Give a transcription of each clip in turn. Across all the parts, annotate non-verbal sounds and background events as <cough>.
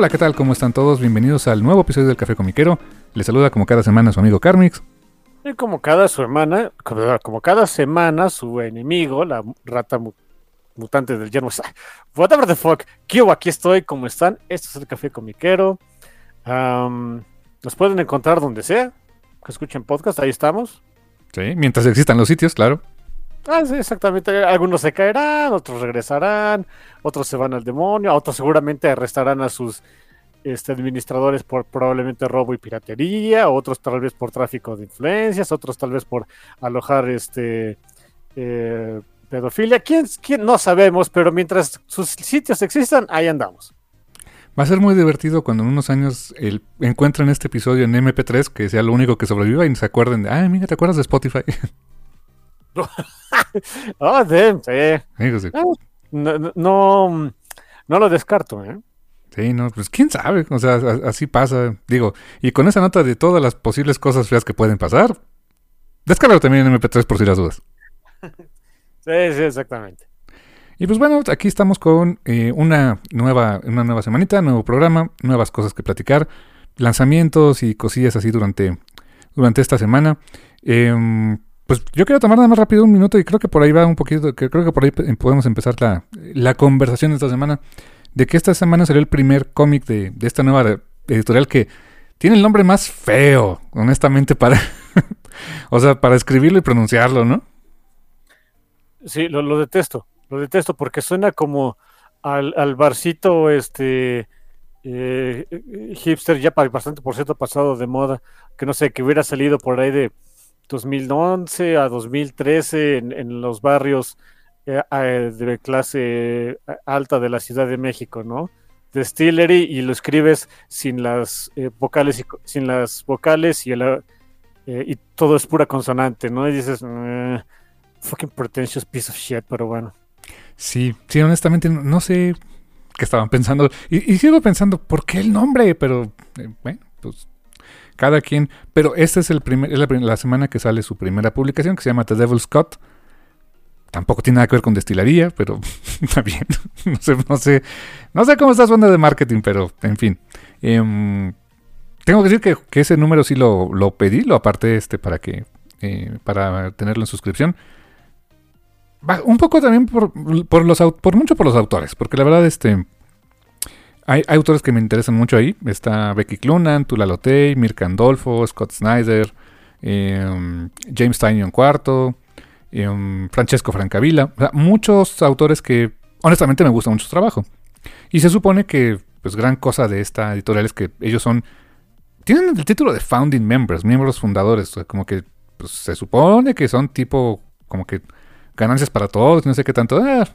Hola, ¿qué tal? ¿Cómo están todos? Bienvenidos al nuevo episodio del Café Comiquero. Les saluda como cada semana su amigo Carmix. Y como cada su hermana, como, cada semana, su enemigo, la rata mu- mutante del yermo. <laughs> Whatever the fuck. Kyo, aquí estoy, ¿cómo están? Esto es el Café Comiquero. Am, nos pueden encontrar donde sea. Que escuchen podcast, ahí estamos. Sí, mientras existan los sitios, claro. Ah, sí, exactamente. Algunos se caerán, otros regresarán, otros se van al demonio, otros seguramente arrestarán a sus este, administradores por probablemente robo y piratería, otros tal vez por tráfico de influencias, otros tal vez por alojar este eh, pedofilia. ¿Quién, ¿Quién? No sabemos, pero mientras sus sitios existan, ahí andamos. Va a ser muy divertido cuando en unos años el, encuentren este episodio en MP3, que sea lo único que sobreviva y se acuerden de, ah, mira, ¿te acuerdas de Spotify? <laughs> Oh, <laughs> damn, sí. Digo, sí. No, no, no, lo descarto, ¿eh? Sí, no, pues quién sabe, o sea, así pasa. Digo, y con esa nota de todas las posibles cosas feas que pueden pasar, descárgalo también en MP3 por si las dudas. <laughs> Sí, sí, exactamente. Y pues bueno, aquí estamos con eh, una nueva, una nueva semanita, nuevo programa, nuevas cosas que platicar, lanzamientos y cosillas así durante, durante esta semana. Em, pues yo quiero tomar nada más rápido un minuto y creo que por ahí va un poquito, que creo que por ahí podemos empezar la, la conversación de esta semana. De que esta semana salió el primer cómic de, de esta nueva editorial que tiene el nombre más feo, honestamente, para, <laughs> o sea, para escribirlo y pronunciarlo, ¿no? Sí, lo, lo detesto. Lo detesto porque suena como al, al barcito este eh, eh, hipster ya bastante por cierto pasado de moda, que no sé, que hubiera salido por ahí de 2011 a 2013 en, en los barrios eh, eh, de clase alta de la Ciudad de México, ¿no? Distillery y lo escribes sin las eh, vocales y sin las vocales y el, eh, y todo es pura consonante, ¿no? Y dices, "Eh, fucking pretentious piece of shit, pero bueno. Sí, sí, honestamente no, sé qué estaban pensando. Y, y sigo pensando, ¿por qué el nombre? Pero, eh, bueno, pues cada quien. Pero esta es, el primer, es la, la semana que sale su primera publicación, que se llama The Devil's Cut. Tampoco tiene nada que ver con destilería, pero <laughs> está bien. <laughs> no, sé, no, sé, no sé cómo está su onda de marketing, pero en fin. Em, tengo que decir que, ese número sí lo, lo pedí, lo aparté este para que eh, para tenerlo en suscripción. Un poco también por, por los por mucho por los autores, porque la verdad este hay, autores que me interesan mucho ahí. Está Becky Clunan, Tula Lotey, Mirka Andolfo, Scott Snyder, em, James Tynion IV, em, Francesco Francavilla. O sea, muchos autores que honestamente me gusta mucho su trabajo. Y se supone que pues gran cosa de esta editorial es que ellos son tienen el título de founding members, miembros fundadores, o como que pues, se supone que son tipo como que ganancias para todos, no sé qué tanto. ah,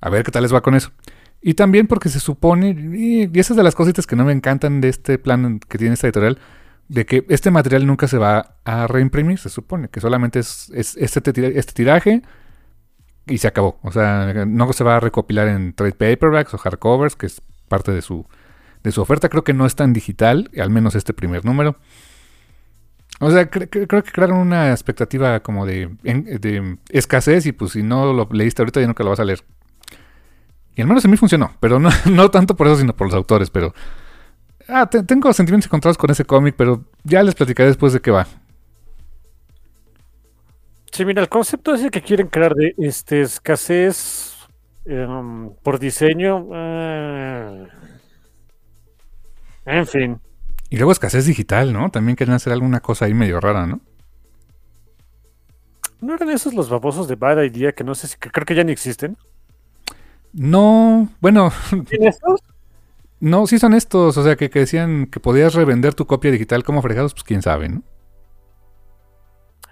a ver qué tal les va con eso. Y también porque se supone, y, y esa es de las cositas que no me encantan de este plan que tiene esta editorial, de que este material nunca se va a reimprimir, se supone, que solamente es, es este, este tiraje y se acabó. O sea, no se va a recopilar en trade paperbacks o hardcovers, que es parte de su, de su oferta. Creo que no está en digital, al menos este primer número. O sea, cre- cre- creo que crearon una expectativa como de, de escasez y pues si no lo leíste ahorita ya nunca lo vas a leer. Y al menos a mí funcionó, pero no, <laughs> no tanto por eso, sino por los autores. Pero Ah, te- tengo sentimientos encontrados con ese cómic, pero ya les platicaré después de qué va. Sí, mira, el concepto ese que quieren crear de este, escasez em, por diseño. eh, en fin. Y luego escasez digital, ¿no? También quieren hacer alguna cosa ahí medio rara, ¿no? ¿No eran esos los babosos de Bad Idea que no sé si que creo que ya ni existen? No, bueno, ¿Tienen estos? no, sí son estos, o sea, que, que decían que podías revender tu copia digital como fregados, pues quién sabe, ¿no?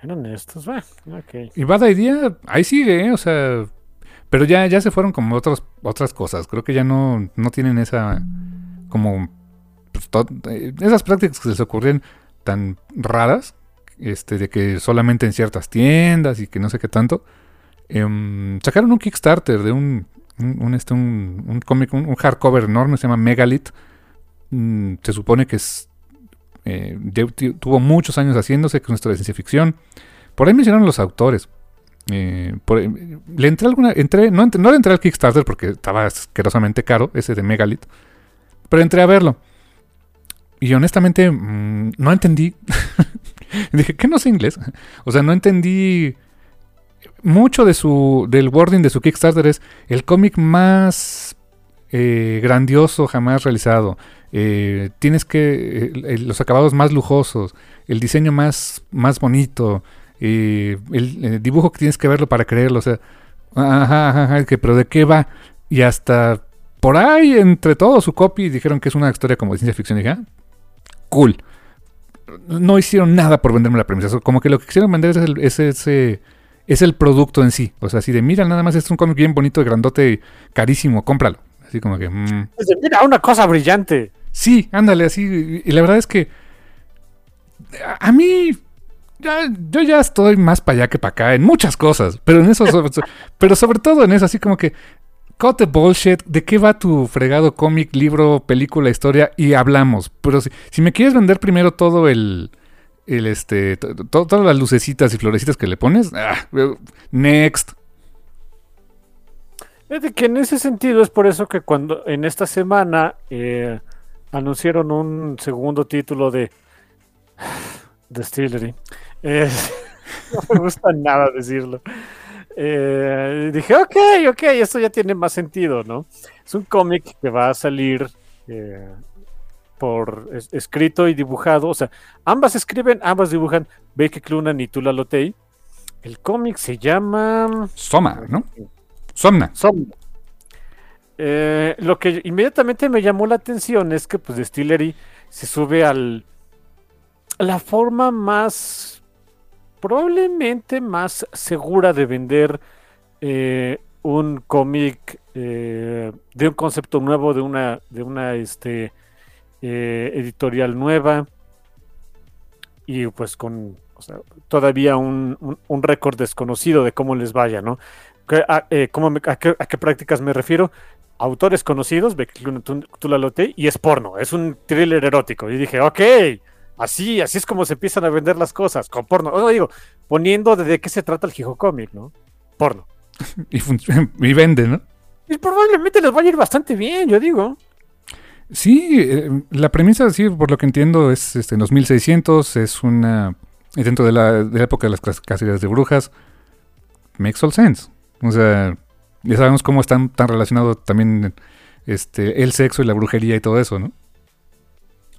Eran estos, bueno, ok. Y Bad Idea, ahí sigue, ¿eh? O sea, pero ya, ya se fueron como otros, otras cosas. Creo que ya no, no tienen esa, como, pues, to- eh, esas prácticas que se les ocurrían tan raras, este, de que solamente en ciertas tiendas y que no sé qué tanto. Em, sacaron un Kickstarter de un, un, este, un, un cómic, un, hardcover enorme, se llama Megalith. Mm, se supone que es eh, tuvo muchos años haciéndose, que es de ciencia ficción. Por ahí mencionaron los autores. Eh, eh, le entré alguna. Entré, no, no le entré al Kickstarter porque estaba asquerosamente caro, ese de Megalith. Pero entré a verlo. Y honestamente, mm, no entendí. <laughs> Dije, ¿qué no sé inglés? O sea, no entendí. Mucho de su, del wording de su Kickstarter es el cómic más eh, grandioso jamás realizado. Eh, tienes que. eh, los acabados más lujosos. El diseño más, más bonito. eh, el, el dibujo que tienes que verlo para creerlo. O sea, ajá, ajá, ajá, que, pero ¿de qué va? Y hasta por ahí, entre todo su copy, dijeron que es una historia como de ciencia ficción. Y ah, cool. No hicieron nada por venderme la premisa. Como que lo que quisieron vender es el, es ese- es el producto en sí. O sea, así de, mira, nada más es un cómic bien bonito, grandote, carísimo, cómpralo. Así como que, mm, Dice, Mira, una cosa brillante. Sí, ándale, así. Y la verdad es que a, a mí, ya- yo ya estoy más para allá que para acá en muchas cosas, pero en eso, sobre, <laughs> pero sobre todo en eso, así como que, cut the bullshit, ¿de qué va tu fregado cómic, libro, película, historia? Y hablamos. Pero si, si me quieres vender primero todo el, el este, to- to- todas las lucecitas y florecitas que le pones, ah, next. Fíjate que en ese sentido es por eso que cuando en esta semana eh, anunciaron un segundo título de <sighs> Distillery. eh, <laughs> no me gusta nada decirlo. Eh, dije, ok, ok, esto ya tiene más sentido, ¿no? Es un cómic que va a salir eh, por es- escrito y dibujado. O sea, ambas escriben, ambas dibujan Becky Clunan y Tula Lotey. El cómic se llama. Soma, ¿no? Somna. Somnia. Eh, lo que inmediatamente me llamó la atención es que pues Distillery se sube al la forma más probablemente más segura de vender eh, un cómic eh, de un concepto nuevo de una de una este eh, editorial nueva y pues con o sea, todavía un, un- un récord desconocido de cómo les vaya, ¿no? ¿Qué- a, eh, cómo me- a, qué, a qué prácticas me refiero? Autores conocidos, loté, y es porno, es un thriller erótico. Y dije, ok, así, así es como se empiezan a vender las cosas, con porno. O digo, poniendo de, qué se trata el Hijo Comic, ¿no? Porno. <laughs> Y, <laughs> y vende, ¿no? Y probablemente les vaya a ir bastante bien, yo digo. Sí, eh, la premisa, sí, por lo que entiendo, es este, en los 1600, es una... Dentro de la, de la época de las cacerías de brujas, makes all sense. O sea, ya sabemos cómo están tan relacionados también este, el sexo y la brujería y todo eso, ¿no?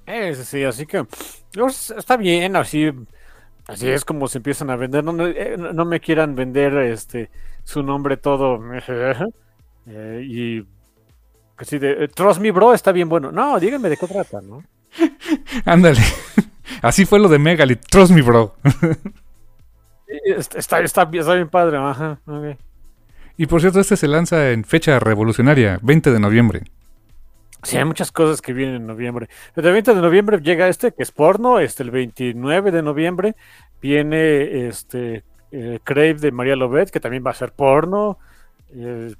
Eh, sí, sí, así que está bien, así, así es como se empiezan a vender. No, no, eh, me quieran vender este su nombre todo <laughs> y que sí, de, eh, Trust Me Bro está bien bueno. No, díganme de qué trata, ¿no? <laughs> Ándale. <laughs> Así fue lo de Megalith. Trust me, bro. Está, está, está bien, está bien padre, ajá. ok. Y por cierto, este se lanza en fecha revolucionaria, 20 de noviembre. Sí, hay muchas cosas que vienen en noviembre. El 20 de noviembre llega este, que es porno. Este, el 29 de noviembre viene este eh, Crave de María Lobet, que también va a ser porno. Eh,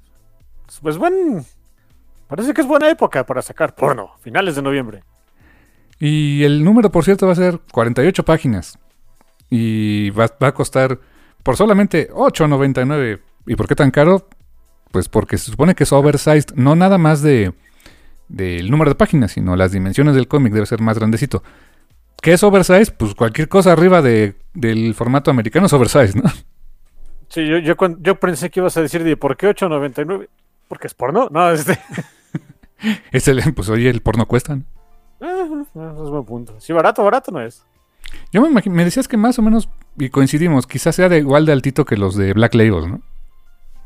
pues buen. Parece que es buena época para sacar porno. Finales de noviembre. Y el número, por cierto, va a ser 48 páginas. Y va, va a costar por solamente 8.99. ¿Y por qué tan caro? Pues porque se supone que es oversized, no nada más de, del número de páginas, sino las dimensiones del cómic debe ser más grandecito. ¿Qué es oversize? Pues cualquier cosa arriba de, del formato americano es oversize, ¿no? Sí, yo, yo, yo pensé que ibas a decir, de ¿por qué 8.99? Porque es porno. No, <laughs> este. es el, pues oye, el porno cuesta. ¿no? Ah, es buen punto. Sí, barato, barato no es. Yo me, me decías que más o menos, y coincidimos, quizás sea de igual de altito que los de Black Label, ¿no?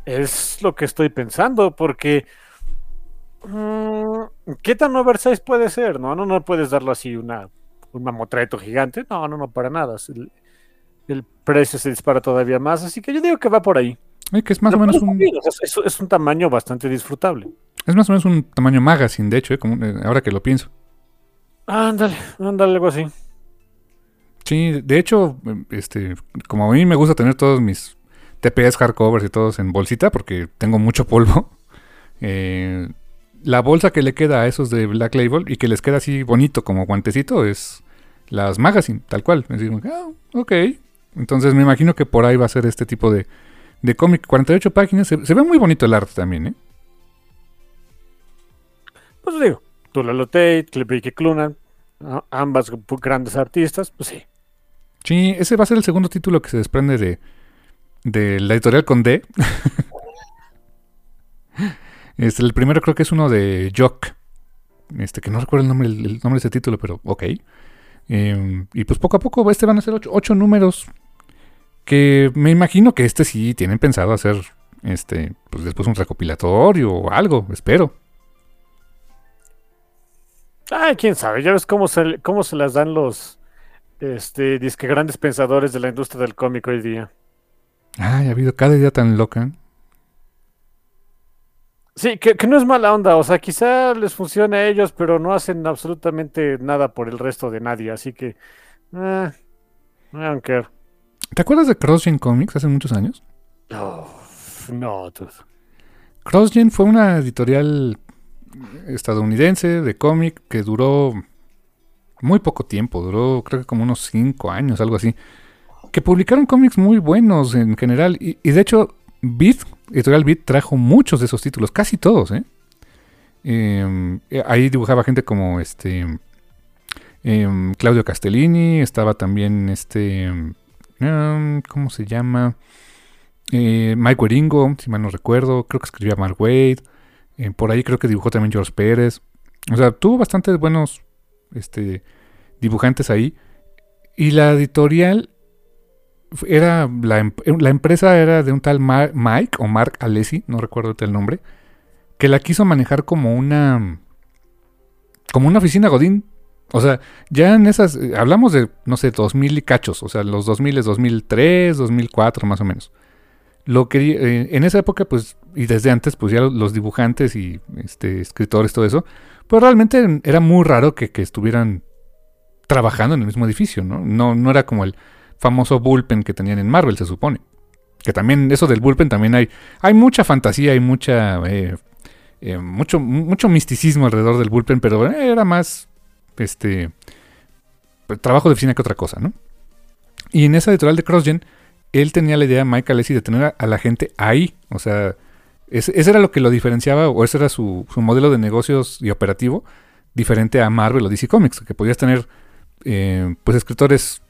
Es lo que estoy pensando, porque. Mm, ¿Qué tan oversize puede ser? No, no, no puedes darlo así una, un mamotreto gigante. No, no, no, para nada. El, el, precio se dispara todavía más, así que yo digo que va por ahí. Que es más o menos un. Es, es, un tamaño bastante disfrutable. Es más o menos un tamaño magazine, de hecho, ¿eh? Como, eh, ahora que lo pienso. Ándale, ándale, algo así. Sí, de hecho, este, como a mí me gusta tener todos mis TPS hardcovers y todos en bolsita porque tengo mucho polvo. <laughs> Eh, la bolsa que le queda a esos de Black Label y que les queda así bonito como guantecito es las magazine, tal cual. ah, ok. Entonces me imagino que por ahí va a ser este tipo de, de cómic. 48 páginas. Se, ve muy bonito el arte también, ¿eh? Pues digo, Tulalo Tate, Clip Clunan, ambas grandes artistas, pues sí. Sí, ese va a ser el segundo título que se desprende de, de la editorial con D. <laughs> este, el primero creo que es uno de Jock. Este, que no recuerdo el nombre, el nombre de ese título, pero ok. Em, y pues poco a poco este van a ser ocho, números. Que me imagino que este sí tienen pensado hacer este, pues después un recopilatorio o algo, espero. Ay, quién sabe, ya ves cómo se, cómo se las dan los este, disque grandes pensadores de la industria del cómic hoy día. Ay, ha habido cada idea tan loca. Sí, que, no es mala onda, o sea, quizá les funcione a ellos, pero no hacen absolutamente nada por el resto de nadie, así que... Eh, I don't care. ¿Te acuerdas de CrossGen Comics hace muchos años? Oh, no, tú. CrossGen fue una editorial estadounidense de cómic que duró muy poco tiempo, duró creo que como unos 5 años, algo así que publicaron cómics muy buenos en general. Y, de hecho, Beat, Editorial Beat, trajo muchos de esos títulos, casi todos, ¿eh? Em, eh ahí dibujaba gente como este em, Claudio Castellini, estaba también este, ¿cómo se llama? Eh, Mike Weringo, si mal no recuerdo, creo que escribía Mark Wade, eh, por ahí creo que dibujó también George Pérez, o sea, tuvo bastantes buenos este, dibujantes ahí. Y la editorial era la, em, la, empresa era de un tal Mike o Mark Alessi, no recuerdo el nombre, que la quiso manejar como una como una oficina Godín. O sea, ya en esas eh, hablamos de no sé, 2000 y cachos, o sea, los 2000 es 2003, 2004 más o menos. Lo que eh, en esa época pues y desde antes pues ya los dibujantes y este escritores todo eso, pues realmente era muy raro que, que estuvieran trabajando en el mismo edificio, ¿no? No no era como el famoso bullpen que tenían en Marvel, se supone. Que también, eso del bullpen también hay, hay mucha fantasía y mucha, eh, mucho, mucho misticismo alrededor del bullpen, pero era más, este, trabajo de oficina que otra cosa, ¿no? Y en esa editorial de CrossGen, él tenía la idea, Mike Alessi, de tener a, la gente ahí, o sea, ese, era lo que lo diferenciaba, o ese era su, su, modelo de negocios y operativo, diferente a Marvel o DC Comics, que podías tener, eh, pues, escritores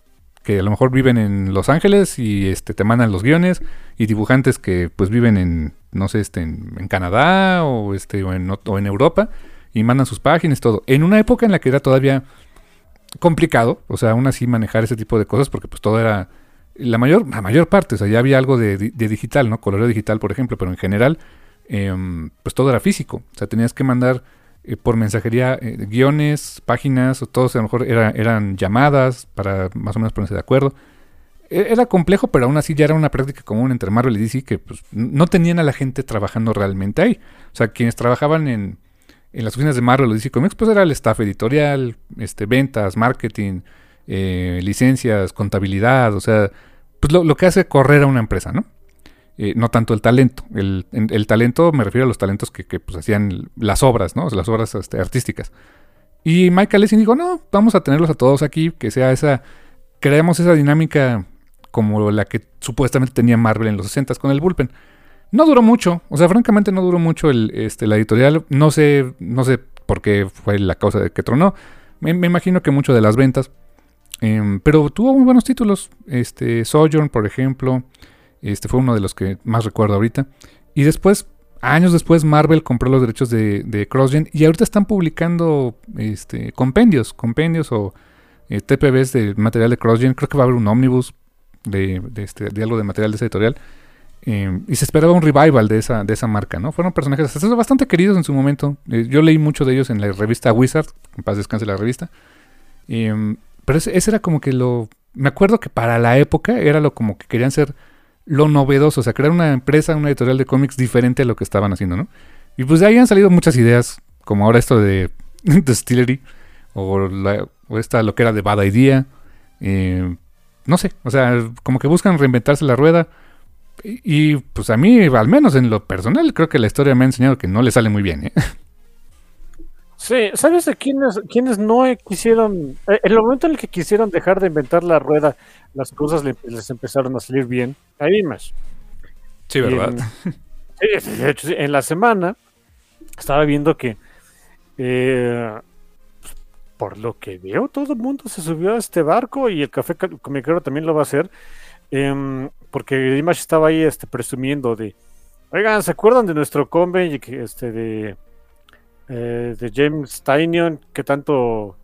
que a lo mejor viven en Los Ángeles y este, te mandan los guiones y dibujantes que pues viven en, no sé, este, en, Canadá o, este, o, en, o en Europa y mandan sus páginas, todo. En una época en la que era todavía complicado, o sea, aún así manejar ese tipo de cosas porque pues todo era la mayor, la mayor parte, o sea, ya había algo de, digital, ¿no? Coloreo digital, por ejemplo, pero en general, em, pues todo era físico, o sea, tenías que mandar eh, por mensajería eh, guiones, páginas, o todos a lo mejor eran llamadas para más o menos ponerse de acuerdo. E, era complejo, pero aún así ya era una práctica común entre Marvel y DC que pues, no tenían a la gente trabajando realmente ahí. O sea, quienes trabajaban en, en las oficinas de Marvel o DC Comics, pues era el staff editorial, este, ventas, marketing, eh, licencias, contabilidad, o sea, pues lo, que hace correr a una empresa, ¿no? Eh, no tanto el talento. El, talento me refiero a los talentos que, pues, hacían las obras, ¿no? Las obras este, artísticas. Y Michael Lessing dijo, no, vamos a tenerlos a todos aquí, que sea esa, creamos esa dinámica como la que supuestamente tenía Marvel en los 60 con el bullpen. No duró mucho, o sea, francamente no duró mucho el, este, la editorial. No sé, no sé por qué fue la causa de que tronó. Me, imagino que mucho de las ventas. Em, pero tuvo muy buenos títulos. Este, Sojourn, por ejemplo. Este fue uno de los que más recuerdo ahorita. Y después, años después, Marvel compró los derechos de, de CrossGen. Y ahorita están publicando este, compendios. Compendios o eh, TPBs de material de CrossGen. Creo que va a haber un ómnibus de, este, de algo de material de esa editorial. Eh, y se esperaba un revival de esa, de esa marca, ¿no? Fueron personajes bastante queridos en su momento. Eh, yo leí mucho de ellos en la revista Wizard, en paz descanse la revista. pero ese, era como que lo... Me acuerdo que para la época era lo como que querían ser lo novedoso, o sea, crear una empresa, una editorial de cómics diferente a lo que estaban haciendo, ¿no? Y pues de ahí han salido muchas ideas, como ahora esto de <laughs> Distillery, o, o esta lo que era de Bad Idea. Eh, no sé, o sea, como que buscan reinventarse la rueda. Y, pues a mí, al menos en lo personal, creo que la historia me ha enseñado que no le sale muy bien. ¿eh? Sí, ¿sabes de quiénes, quiénes no quisieron, eh, en el momento en el que quisieron dejar de inventar la rueda, las cosas les empezaron a salir bien? Ahí más. Sí, ¿verdad? En, de hecho, en la semana estaba viendo que eh, por lo que veo, todo el mundo se subió a este barco y el café comiquero también lo va a hacer. Em, porque Image estaba ahí este, presumiendo de, oigan, ¿se acuerdan de nuestro conven este, de, eh, de James Tynion que tanto,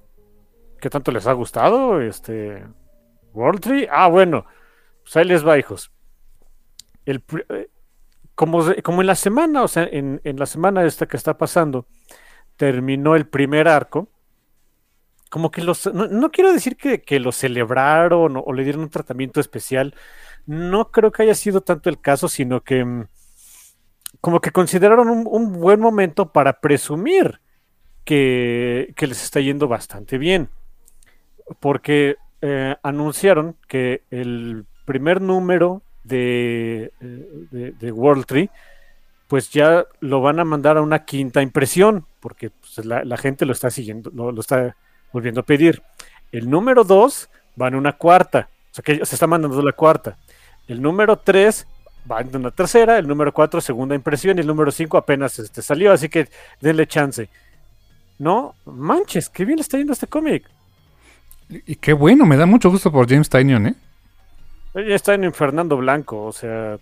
que tanto les ha gustado? Este, World Tree. Ah, bueno, pues ahí les va, hijos. El, eh, como, como en la semana, o sea, en, en la semana esta que está pasando, terminó el primer arco como que los, no, quiero decir que, lo celebraron o, le dieron un tratamiento especial, no creo que haya sido tanto el caso, sino que mm, como que consideraron un, buen momento para presumir que, les está yendo bastante bien, porque eh, anunciaron que el primer número de, eh, de, World Tree, pues ya lo van a mandar a una quinta impresión, porque pues, la, gente lo está siguiendo, lo está volviendo a pedir. El número 2 va en una cuarta, o sea que se está mandando la cuarta. El número 3 va en una tercera, el número 4 segunda impresión y el número 5 apenas este, salió, así que denle chance. No, manches, qué bien está yendo este cómic. Y qué bueno, me da mucho gusto por James Tynion, ¿eh? Ya está en Fernando Blanco, o sea,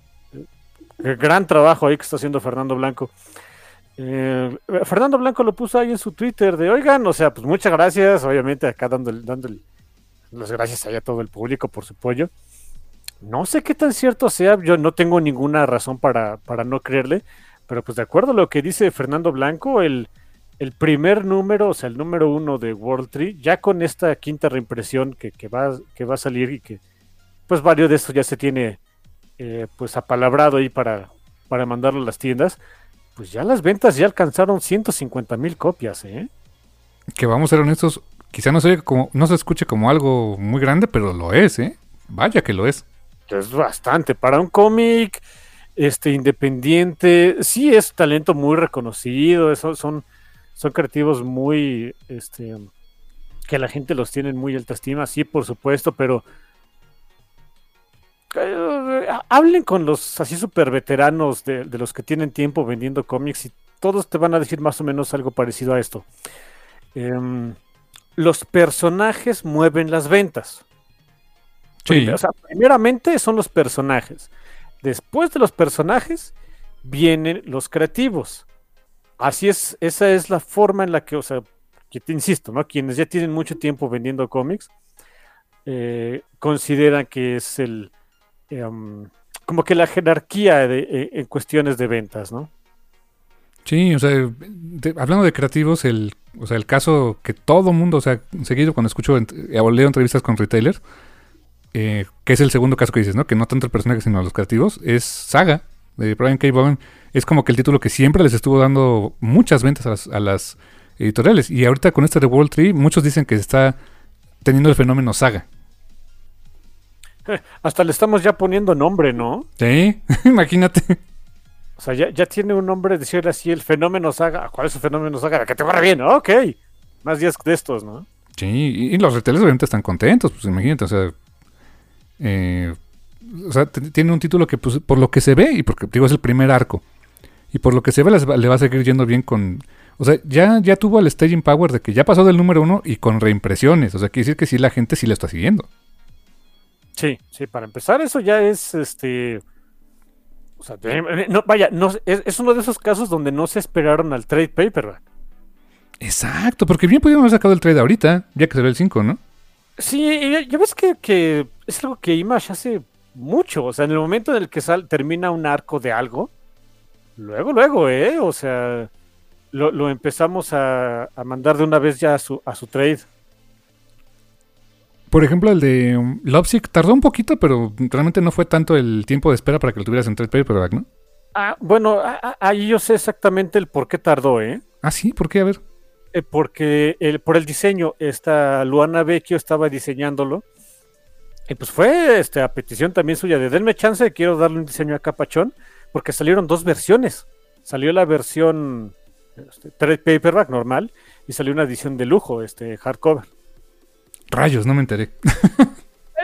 gran trabajo ahí que está haciendo Fernando Blanco. Eh, Fernando Blanco lo puso ahí en su Twitter de, oigan, o sea, pues muchas gracias, obviamente acá dando, dando las gracias a todo el público por su apoyo. No sé qué tan cierto sea, yo no tengo ninguna razón para, para no creerle, pero pues de acuerdo a lo que dice Fernando Blanco, el, el primer número, o sea, el número uno de World Tree, ya con esta quinta reimpresión que, que, va, que va a salir y que pues varios de estos ya se tiene eh, pues apalabrado ahí para, para mandarlo a las tiendas pues ya las ventas ya alcanzaron 150 mil copias, ¿eh? Que vamos a ser honestos, quizá no se, como, no se escuche como algo muy grande, pero lo es, ¿eh? Vaya que lo es. Es bastante. Para un cómic este, independiente, sí es talento muy reconocido, eso, son, son creativos muy, este, que la gente los tiene en muy alta estima, sí, por supuesto, pero eh, hablen con los así super veteranos de, los que tienen tiempo vendiendo cómics y todos te van a decir más o menos algo parecido a esto. Em, los personajes mueven las ventas. Primeramente son los personajes. Después de los personajes vienen los creativos. Así es, esa es la forma en la que, o sea, que te insisto, ¿no? Quienes ya tienen mucho tiempo vendiendo cómics eh, consideran que es el, Em, como que la jerarquía e, en cuestiones de ventas, ¿no? Sí, o sea, hablando de creativos, el, o sea, el caso que todo mundo, o sea, seguido cuando escucho eh, o leo entrevistas con retailers, eh, que es el segundo caso que dices, ¿no? Que no tanto el personaje sino los creativos, es Saga de Brian K. Vaughan. Es como que el título que siempre les estuvo dando muchas ventas a las, a las editoriales. Y ahorita con este de World Tree, muchos dicen que está teniendo el fenómeno Saga. <laughs> Hasta le estamos ya poniendo nombre, ¿no? Sí, <laughs> imagínate. O sea, ya, tiene un nombre, decirle así, el fenómeno saga. ¿Cuál es el fenómeno saga? Que te va bien, ok. Más días de estos, ¿no? Sí, y, los retailers obviamente están contentos, pues imagínate, o sea. Eh, o sea, tiene un título que, pues, por lo que se ve, y porque digo, es el primer arco, y por lo que se ve, le va a seguir yendo bien con. O sea, ya, ya tuvo el staging power de que ya pasó del número uno y con reimpresiones. O sea, quiere decir que sí la gente sí lo está siguiendo. Sí, sí, para empezar, eso ya es este. O sea, no, vaya, no, es, es, uno de esos casos donde no se esperaron al trade paperback. Exacto, porque bien pudieron haber sacado el trade ahorita, ya que se ve el 5, ¿no? Sí, ya ves que, que, es algo que Image hace mucho. O sea, en el momento en el que sal, termina un arco de algo, luego, luego, ¿eh? O sea, lo, lo empezamos a, a, mandar de una vez ya a su, a su trade. Por ejemplo, el de um, Lovesick tardó un poquito, pero realmente no fue tanto el tiempo de espera para que lo tuvieras en trade paperback, ¿no? Ah, bueno, ahí yo sé exactamente el por qué tardó, ¿eh? Ah, sí, ¿por qué? A ver. Eh, porque el, por el diseño, esta Luana Vecchio estaba diseñándolo. Y pues fue este, a petición también suya de denme chance, quiero darle un diseño a Capachón, porque salieron dos versiones. Salió la versión este, paperback normal y salió una edición de lujo, este hardcover. Rayos, no me enteré.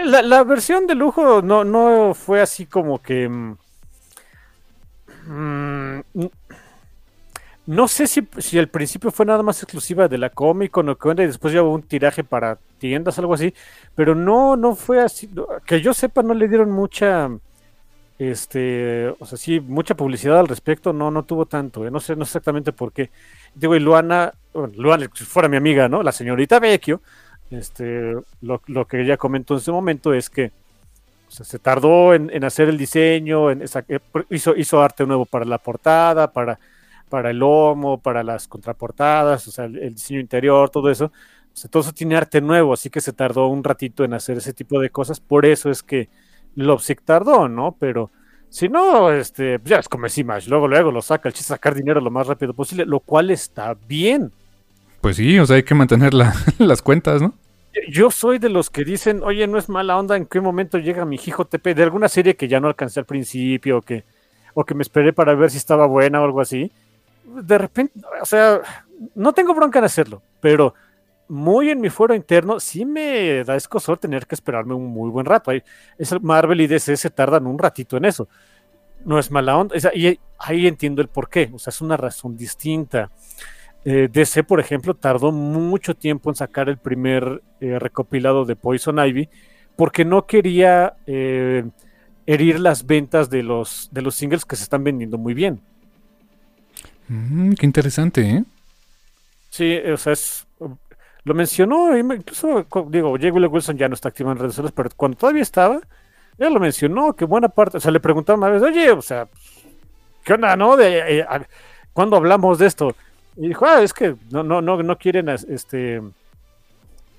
la, la, versión de lujo no, no fue así como que. Mmm, no sé si, si al principio fue nada más exclusiva de la Comic Con o que y después ya hubo un tiraje para tiendas, algo así, pero no, no fue así. Que yo sepa, no le dieron mucha, este, o sea, sí, mucha publicidad al respecto, no, no tuvo tanto, ¿eh? no sé, no sé exactamente por qué. Digo, y Luana, bueno, Luana, si fuera mi amiga, ¿no? La señorita Vecchio, este, lo, lo que ella comentó en ese momento es que o sea, se tardó en, en, hacer el diseño, en eh, hizo, hizo arte nuevo para la portada, para para el lomo, para las contraportadas, o sea, el, diseño interior, todo eso. O sea, todo eso tiene arte nuevo, así que se tardó un ratito en hacer ese tipo de cosas. Por eso es que Lovesick tardó, ¿no? Pero si no, este, ya es como es Image, luego, luego lo saca, el chiste sacar dinero lo más rápido posible, lo cual está bien. Pues sí, o sea, hay que mantener la, <laughs> las cuentas, ¿no? Yo soy de los que dicen, oye, no es mala onda en qué momento llega mi hijo TP de alguna serie que ya no alcancé al principio, o que, o que me esperé para ver si estaba buena o algo así de repente, o sea, no tengo bronca en hacerlo, pero muy en mi fuero interno sí me da escosor tener que esperarme un muy buen rato. Es Marvel y DC se tardan un ratito en eso. No es mala onda. y ahí entiendo el por qué. O sea, es una razón distinta. Eh, DC, por ejemplo, tardó mucho tiempo en sacar el primer eh, recopilado de Poison Ivy porque no quería eh, herir las ventas de los, de los singles que se están vendiendo muy bien. Mm, qué interesante, ¿eh? Sí, o sea, es, lo mencionó, incluso, digo, J. Wilson ya no está activo en redes sociales, pero cuando todavía estaba, ya lo mencionó, que buena parte, o sea, le preguntaron una vez, oye, o sea, ¿qué onda, no? De, eh, ¿Cuándo hablamos de esto? Y dijo, ah, es que no, no, no, no quieren este,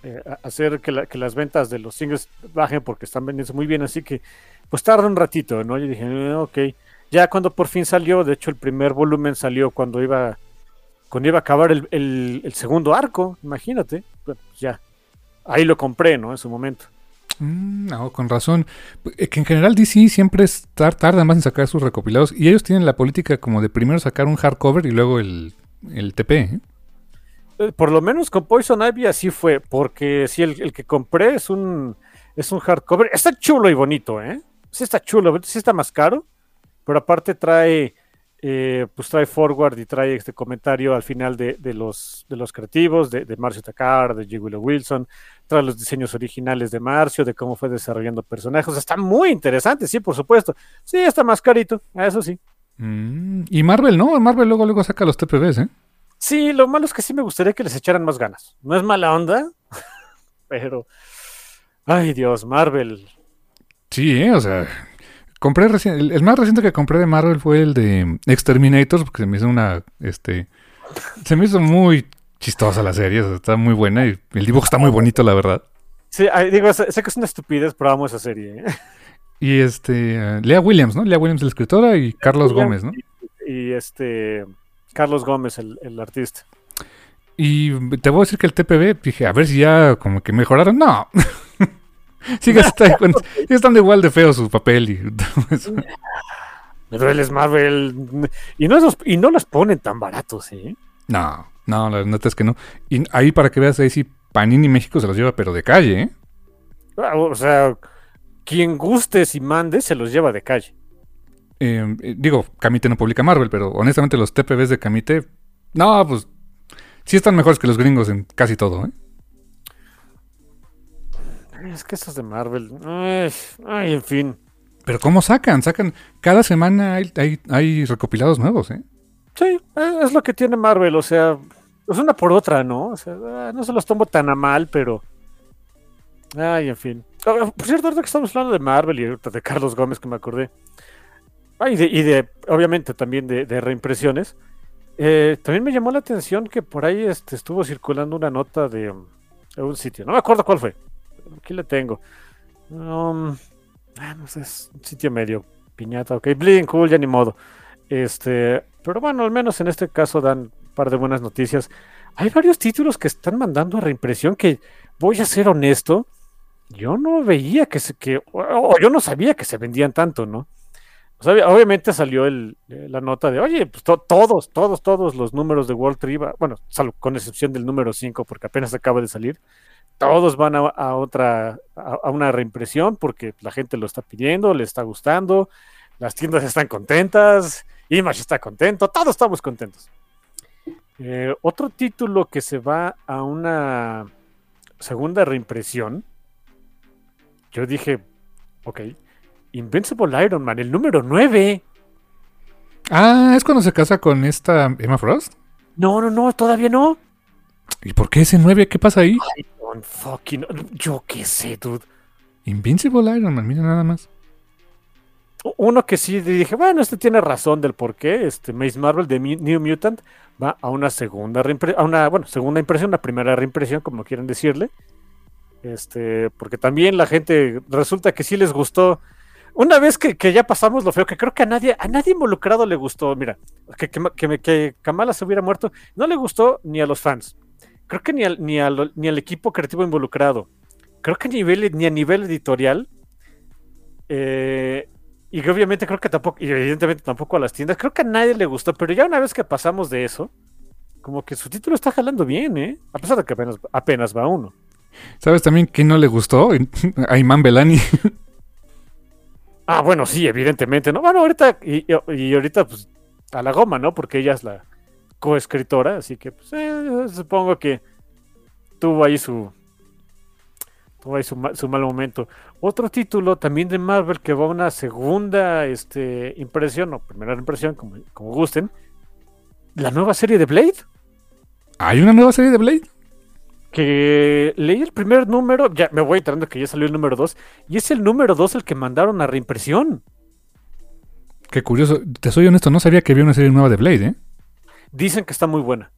eh, hacer que, que, las ventas de los singles bajen porque están vendiendo muy bien, así que pues tarda un ratito, ¿no? Y dije, ok. Ya cuando por fin salió, de hecho el primer volumen salió cuando iba, cuando iba a acabar el, el, segundo arco, imagínate, pues ya, ahí lo compré, ¿no? En su momento. Mm, no, con razón. Eh, que en general DC siempre tarda más en sacar sus recopilados y ellos tienen la política como de primero sacar un hardcover y luego el, el TP. ¿eh? Eh, por lo menos con Poison Ivy así fue, porque si el, el, que compré es un, es un hardcover, está chulo y bonito, ¿eh? Sí está chulo, sí está más caro, pero aparte trae, eh, pues trae forward y trae este comentario al final de, de los, de los creativos, de, de Marcio Takar, de J. Willow Wilson, trae los diseños originales de Marcio, de cómo fue desarrollando personajes. está muy interesante, sí, por supuesto. Sí, está más carito, eso sí. Mm, y Marvel, ¿no? Marvel luego, luego saca los TPBs, ¿eh? Sí, lo malo es que sí me gustaría que les echaran más ganas. No es mala onda, <laughs> pero... Ay Dios, Marvel. Sí, ¿eh? o sea, Compré recién, el, más reciente que compré de Marvel fue el de Exterminators, porque se me hizo una, este, se me hizo muy chistosa la serie, está muy buena y el dibujo está muy bonito, la verdad. Sí, digo, sé, que es una estupidez, pero amo esa serie. ¿eh? Y este, Lea Williams, ¿no? Lea Williams, la escritora, y Carlos Gómez, ¿no? Y, este, Carlos Gómez, el, el artista. Y te voy a decir que el TPB, dije, a ver si ya como que mejoraron. No. <laughs> <laughs> Sigue estando <laughs> igual de feo su papel. Y <laughs> Me duele Marvel. Y no, y no los ponen tan baratos, ¿eh? No, no, la neta es que no. Y ahí para que veas, ahí sí, Panini México se los lleva, pero de calle, ¿eh? Ah, o sea, quien guste y mande se los lleva de calle. Eh, digo, Camite no publica Marvel, pero honestamente los TPBs de Camite, no, pues Sí están mejores que los gringos en casi todo, ¿eh? Es que estos de Marvel. Ay, ay, en fin. Pero ¿cómo sacan? Sacan. Cada semana hay, hay, hay recopilados nuevos, ¿eh? Sí, eh, es lo que tiene Marvel, o sea, es una por otra, ¿no? O sea, ah, no se los tomo tan a mal, pero. Ay, en fin. Ah, Por cierto, ahorita que estamos hablando de Marvel y de Carlos Gómez, que me acordé. Ah, y de, y de obviamente, también de, de reimpresiones. Eh, también me llamó la atención que por ahí este, estuvo circulando una nota de, um, de un sitio. No me acuerdo cuál fue. Aquí la tengo. Um, ah, no sé, es un sitio medio piñata. Ok, Bleeding Cool, ya ni modo. Este, pero bueno, al menos en este caso dan un par de buenas noticias. Hay varios títulos que están mandando a reimpresión que, voy a ser honesto, yo no veía que se, que, o, yo no sabía que se vendían tanto, ¿no? O sea, obvi- obviamente salió el, eh, la nota de, oye, pues to- todos, todos, todos los números de World Tree, bueno, con excepción del número 5, porque apenas acaba de salir, todos van a, a otra, a, a una reimpresión porque la gente lo está pidiendo, le está gustando, las tiendas están contentas, Image está contento, todos estamos contentos. Eh, otro título que se va a una segunda reimpresión, yo dije, ok, Invincible Iron Man, el número 9. Ah, es cuando se casa con esta Emma Frost. No, no, no, todavía no. ¿Y por qué ese 9? ¿Qué pasa ahí? I fucking, yo qué sé, dude. Invincible Iron Man, mira nada más. Uno que sí dije, bueno, este tiene razón del por qué. Este Maze Marvel de New Mutant va a una segunda reimpresión, a una, bueno, segunda impresión, una primera reimpresión, como quieran decirle. Este, porque también la gente resulta que sí les gustó. Una vez que, que ya pasamos lo feo, que creo que a nadie, a nadie involucrado le gustó. Mira, que, que, que Kamala se hubiera muerto, no le gustó ni a los fans. Creo que ni al, ni al, ni al equipo creativo involucrado. Creo que a nivel, ni a nivel editorial. Eh, y que obviamente creo que tampoco, y evidentemente tampoco a las tiendas, creo que a nadie le gustó, pero ya una vez que pasamos de eso, como que su título está jalando bien, ¿eh? A pesar de que apenas, apenas va uno. ¿Sabes también quién no le gustó? <laughs> A Iman Belani. Ah, bueno, sí, evidentemente, ¿no? Bueno, ahorita, y, y ahorita, pues, a la goma, ¿no? Porque ella es la coescritora, así que, pues, eh, supongo que tuvo ahí su, tuvo ahí su, ma- su mal momento. Otro título también de Marvel que va a una segunda este, impresión, o primera impresión, como, como gusten. La nueva serie de Blade, ¿Hay una nueva serie de Blade? que leí el primer número, ya me voy enterando que ya salió el número 2, y es el número 2 el que mandaron a reimpresión. Qué curioso. Te soy honesto, no sabía que había una serie nueva de Blade, ¿eh? Dicen que está muy buena.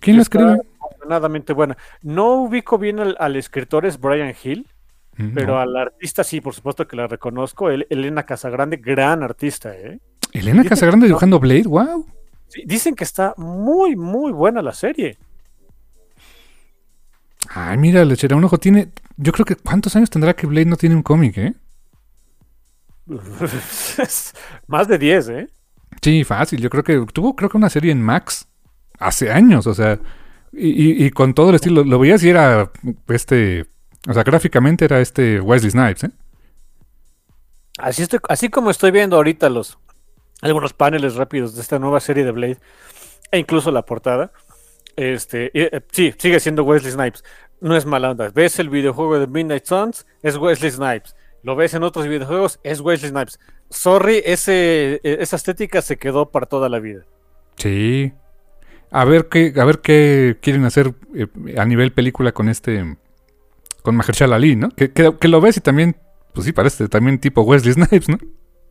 ¿Quién la Está escribe? Afortunadamente buena. No ubico bien al, al escritor, es Brian Hill, Mm, pero al artista sí, por supuesto que la reconozco. El- Elena Casagrande, gran artista, ¿eh? Elena Dicen Casagrande que dibujando Blade, wow. Sí, dicen que está muy, muy buena la serie. Ay, mira, le echaré un ojo. Tiene. Yo creo que. ¿Cuántos años tendrá que Blade no tiene un cómic, eh? <laughs> Más de 10, ¿eh? Sí, fácil. Yo creo que tuvo, creo que una serie en Max hace años, o sea, y, con todo el estilo, lo veías y era este, o sea, gráficamente era este Wesley Snipes, ¿eh? Así, estoy, así como estoy viendo ahorita los algunos paneles rápidos de esta nueva serie de Blade, e incluso la portada, este, eh, sí, sigue siendo Wesley Snipes. No es mala onda. Ves el videojuego de Midnight Suns, es Wesley Snipes. Lo ves en otros videojuegos, es Wesley Snipes. Sorry, ese, eh, esa estética se quedó para toda la vida. Sí. A ver qué, a ver qué quieren hacer eh, a nivel película con este, con Mahershala Ali, ¿no? Que, que, que lo ves y también, pues sí, parece también tipo Wesley <laughs> Snipes, ¿no?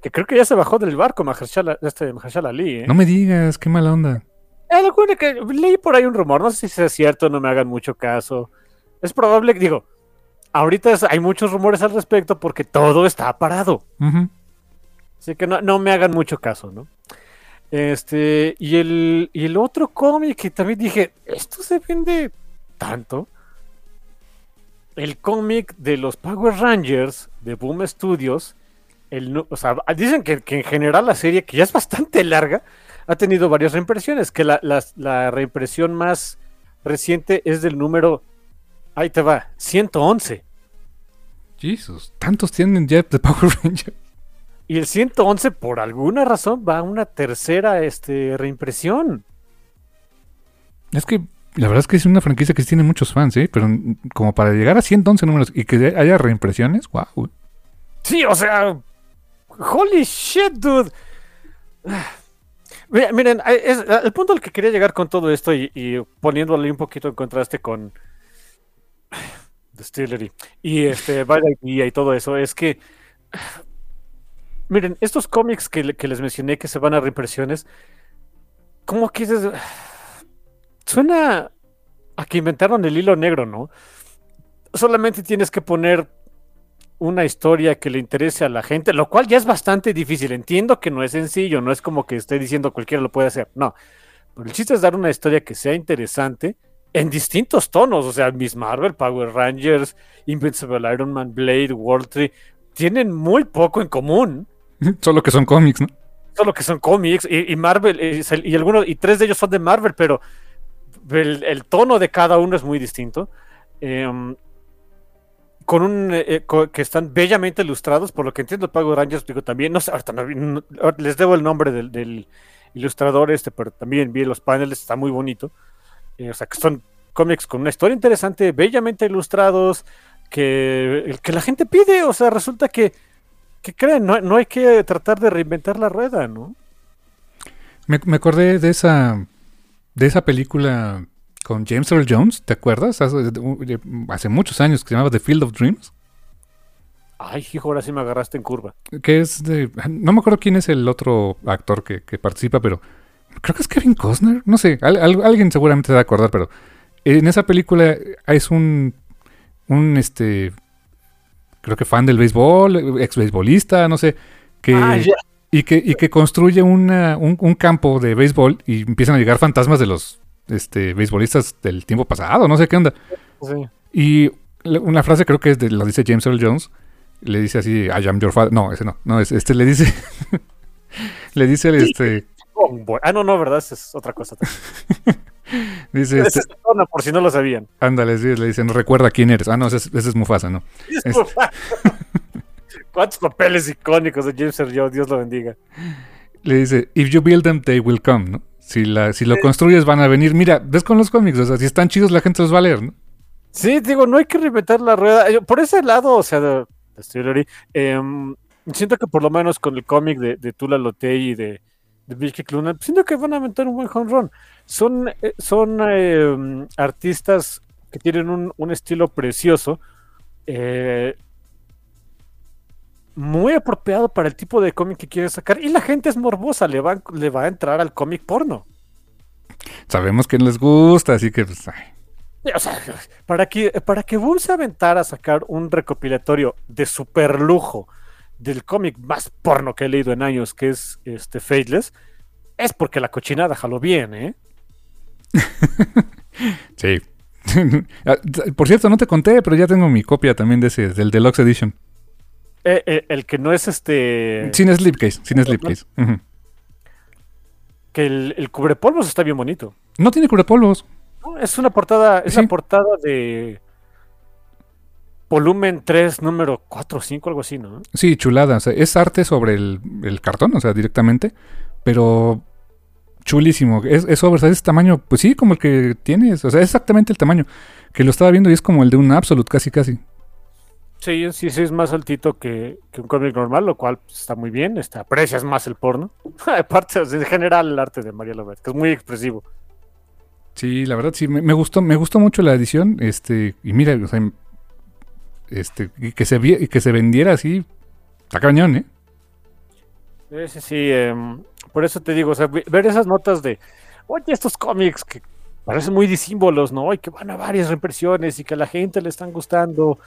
Que creo que ya se bajó del barco Mahershala, este Mahershala Ali, ¿eh? No me digas, qué mala onda. Eh, lo único que leí por ahí un rumor, no sé si sea cierto, no me hagan mucho caso. Es probable, digo, ahorita es- hay muchos rumores al respecto porque todo está parado. Ujú. Así que no, no me hagan mucho caso, ¿no? Este, y el, y el otro cómic que también dije, esto se vende tanto. El cómic de los Power Rangers de Boom Studios. El, o sea, dicen que, que en general la serie, que ya es bastante <laughs> larga, ha tenido varias reimpresiones. Que la, las- la reimpresión más reciente es del número, ahí te va, 111. Jesus, tantos tienen ya de Power <laughs> Rangers. Y el 111, por alguna razón, va a una tercera este, reimpresión. Es que la verdad es que es una franquicia que sí tiene muchos fans, ¿eh? Pero como para llegar a 111 números y que haya reimpresiones, wow. Sí, o sea, holy shit, dude. <sighs> Miren, el punto al que quería llegar con todo esto y, poniéndole un poquito en contraste con <sighs> Distillery y este y todo eso es que miren, estos cómics que, les mencioné que se van a reimpresiones, como que <sighs> suena a que inventaron el hilo negro, ¿no? Solamente tienes que poner una historia que le interese a la gente, lo cual ya es bastante difícil. Entiendo que no es sencillo, no es como que esté diciendo cualquiera lo puede hacer, no. Pero el chiste es dar una historia que sea interesante en distintos tonos, o sea, Miss Marvel, Power Rangers, Invincible Iron Man, Blade, World Tree, tienen muy poco en común. <laughs> Solo que son cómics, ¿no? Solo que son cómics y, Marvel, y, y, algunos, y tres de ellos son de Marvel, pero el, tono de cada uno es muy distinto. Eh, con un eh, eh, que están bellamente ilustrados, por lo que entiendo, Pago Rangers, digo también, no sé, ahorita les debo el nombre del, ilustrador este, pero también vi los paneles, está muy bonito. Eh, o sea, que son cómics con una historia interesante, bellamente ilustrados, que la gente pide, o sea, resulta que, que creen, no, no hay que tratar de reinventar la rueda, ¿no? Me, me acordé de esa, de esa película con James Earl Jones, ¿te acuerdas? Hace, muchos años que se llamaba The Field of Dreams. Ay, hijo, ahora sí me agarraste en curva. Que es de. No me acuerdo quién es el otro actor que, participa, pero. Creo que es Kevin Costner. No sé, alguien seguramente se va a acordar, pero. En esa película es un. Un este. Creo que fan del béisbol, ex beisbolista, no sé. Que. Ah, y que, y que construye un, un campo de béisbol y empiezan a llegar fantasmas de los este, beisbolistas del tiempo pasado, no sé qué onda. Y una frase creo que es de, lo dice James Earl Jones, le dice así, I am your father. No, ese no, no, es, este le dice, <laughs> le dice el este... Ah, no, no, ¿verdad? Esa es otra cosa. <laughs> <laughs> dice este, es por si no lo sabían. Ándale, le dicen, recuerda quién eres. Ah, no, ese, es Mufasa, ¿no? Es <laughs> ¿Cuántos papeles icónicos de James Earl Jones? Dios lo bendiga. Le dice, if you build them, they will come, ¿no? Si, la, si lo construyes van a venir. Mira, ves con los cómics, o sea, si están chidos la gente los va a leer, ¿no? Sí, digo, no hay que reinventar la rueda. Por ese lado, o sea, de, em, siento que por lo menos con el cómic de, de Tula Lotey y de, de Vicky Cluna, siento que van a meter un buen home run. Son, eh, son em, artistas que tienen un, un estilo precioso. Eh, muy apropiado para el tipo de cómic que quiere sacar. Y la gente es morbosa, le va, le va a entrar al cómic porno. Sabemos que les gusta, así que pues, O sea, para que, para que Boom se aventara a sacar un recopilatorio de super lujo del cómic más porno que he leído en años, que es este Faithless, es porque la cochinada jaló bien, ¿eh? <laughs> sí. <laughs> Por cierto, no te conté, pero ya tengo mi copia también de ese, del Deluxe Edition. Eh, eh, el que no es este. Sin slipcase, sin slipcase. Que el, el, cubrepolvos está bien bonito. No tiene cubrepolvos. es una portada, es una portada de volumen 3, número 4 o 5, algo así, ¿no? Sí, chulada. es arte sobre el, cartón, o sea, directamente. Pero chulísimo. Es, es es ese tamaño, pues sí, como el que tienes. O sea, es exactamente el tamaño. Que lo estaba viendo y es como el de un Absolute, casi, casi. Sí, sí, sí, es más altito que, un cómic normal, lo cual pues, está muy bien. Está, aprecias más el porno. <laughs> Aparte, en general, el arte de María Lobet, que es muy expresivo. Sí, la verdad, sí, me, gustó, me gustó mucho la edición. Este, y mira, o sea, este, que se, que se vendiera así, está cañón, ¿eh? Sí, sí, em, por eso te digo, ver esas notas de, oye, estos cómics que parecen muy disímbolos, ¿no? Y que van a varias reimpresiones y que a la gente le están gustando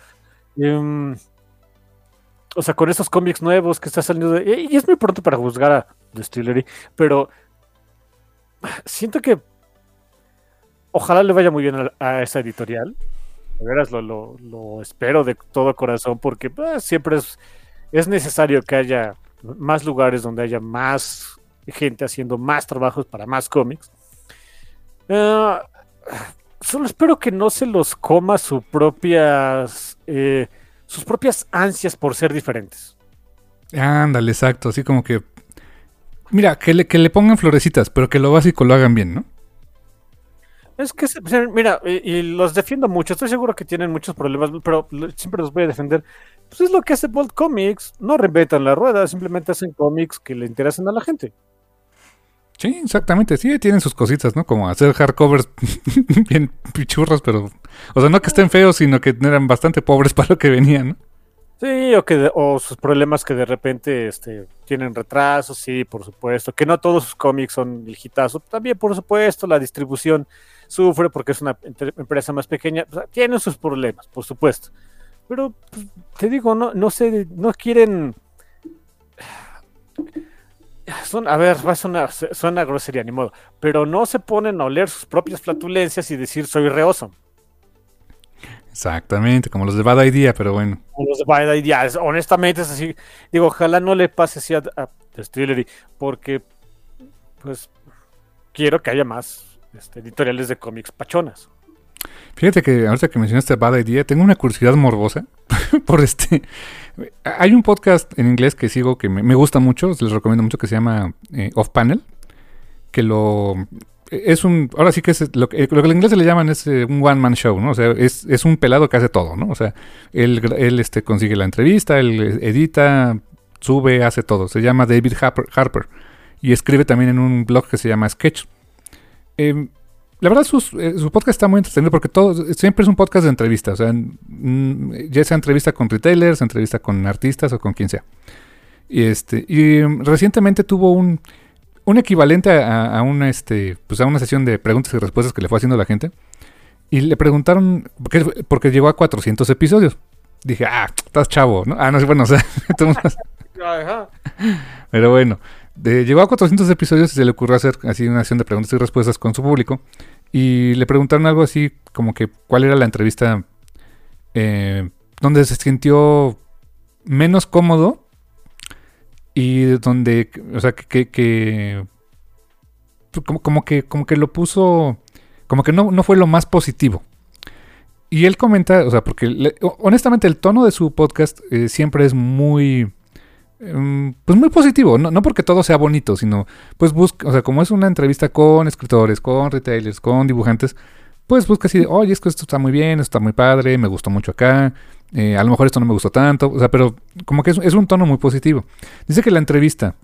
Em, o sea, con esos cómics nuevos que está saliendo. y es muy pronto para juzgar a Distillery, pero siento que ojalá le vaya muy bien a, esa editorial. Veras, lo, espero de todo corazón porque pues, siempre es, es necesario que haya más lugares donde haya más gente haciendo más trabajos para más cómics. Uh, solo espero que no se los coma sus propias eh, sus propias ansias por ser diferentes. Ándale, exacto, así como que mira, que le, que le pongan florecitas, pero que lo básico lo hagan bien, ¿no? Es que, mira, y, los defiendo mucho. Estoy seguro que tienen muchos problemas, pero siempre los voy a defender. Pues es lo que hace Bolt Comics. No reinventan la rueda, simplemente hacen cómics que le interesan a la gente. Sí, exactamente. Sí, tienen sus cositas, ¿no? Como hacer hardcovers <laughs> bien pichurros, pero. O sea, no que estén feos, sino que eran bastante pobres para lo que venían, ¿no? Sí, o, que o sus problemas que de repente este, tienen retrasos, sí, por supuesto. Que no todos sus cómics son el También, por supuesto, la distribución sufre porque es una empresa más pequeña. tienen sus problemas, por supuesto. Pero pues, te digo, no, no sé, no quieren. Son, a ver, suena, suena grosería, ni modo. Pero no se ponen a oler sus propias flatulencias y decir soy reoso. Exactamente, como los de Bad Idea, pero bueno. Como los de Bad Idea, honestamente es así. Digo, ojalá no le pase así a, a porque pues quiero que haya más este, editoriales de cómics pachonas. Fíjate que ahorita que mencionaste Bad Idea, tengo una curiosidad morbosa <laughs> por este. Hay un podcast en inglés que sigo que me, gusta mucho, les recomiendo mucho, que se llama eh, Off Panel, que lo es un, ahora sí que es lo que, lo que en inglés le llaman es eh, un one man show, ¿no? O sea, es, es, un pelado que hace todo, ¿no? O sea, él, él este, consigue la entrevista, él edita, sube, hace todo. Se llama David Harper, y escribe también en un blog que se llama Sketch. Em, la verdad, eh, su podcast está muy entretenido porque todo, siempre es un podcast de entrevistas. O sea, ya sea entrevista con retailers, entrevista con artistas o con quien sea. Y, este, y em, recientemente tuvo un un equivalente a, una, este, pues a una sesión de preguntas y respuestas que le fue haciendo la gente. Y le preguntaron, porque, porque llegó a 400 episodios. Dije, ah, estás chavo, ¿no? Ah, no sé, bueno, o sea, <laughs> pero bueno, llegó a 400 episodios y se le ocurrió hacer así una sesión de preguntas y respuestas con su público. Y le preguntaron algo así como que cuál era la entrevista eh, donde se sintió menos cómodo y donde, o sea, que, que, como, que como que lo puso, como que no, no fue lo más positivo. Y él comenta, o sea, porque honestamente el tono de su podcast eh, siempre es muy, pues muy positivo, no, no, porque todo sea bonito, sino pues busca, o sea, como es una entrevista con escritores, con retailers, con dibujantes, pues busca así, oye, es que esto está muy bien, esto está muy padre, me gustó mucho acá, eh, a lo mejor esto no me gustó tanto, o sea, pero como que es, un tono muy positivo. Dice que la entrevista,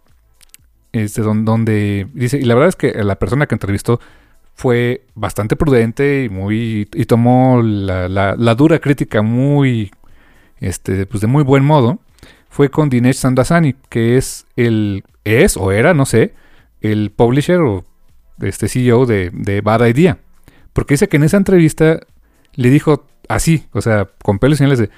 este, donde, dice, y la verdad es que la persona que entrevistó fue bastante prudente y muy, y tomó la, la, dura crítica muy, este, pues de muy buen modo, fue con Dinesh Sandasani, que es el, es o era, no sé, el publisher o este CEO de, de Bad Idea. Porque dice que en esa entrevista le dijo así, o sea, con pelos y señales de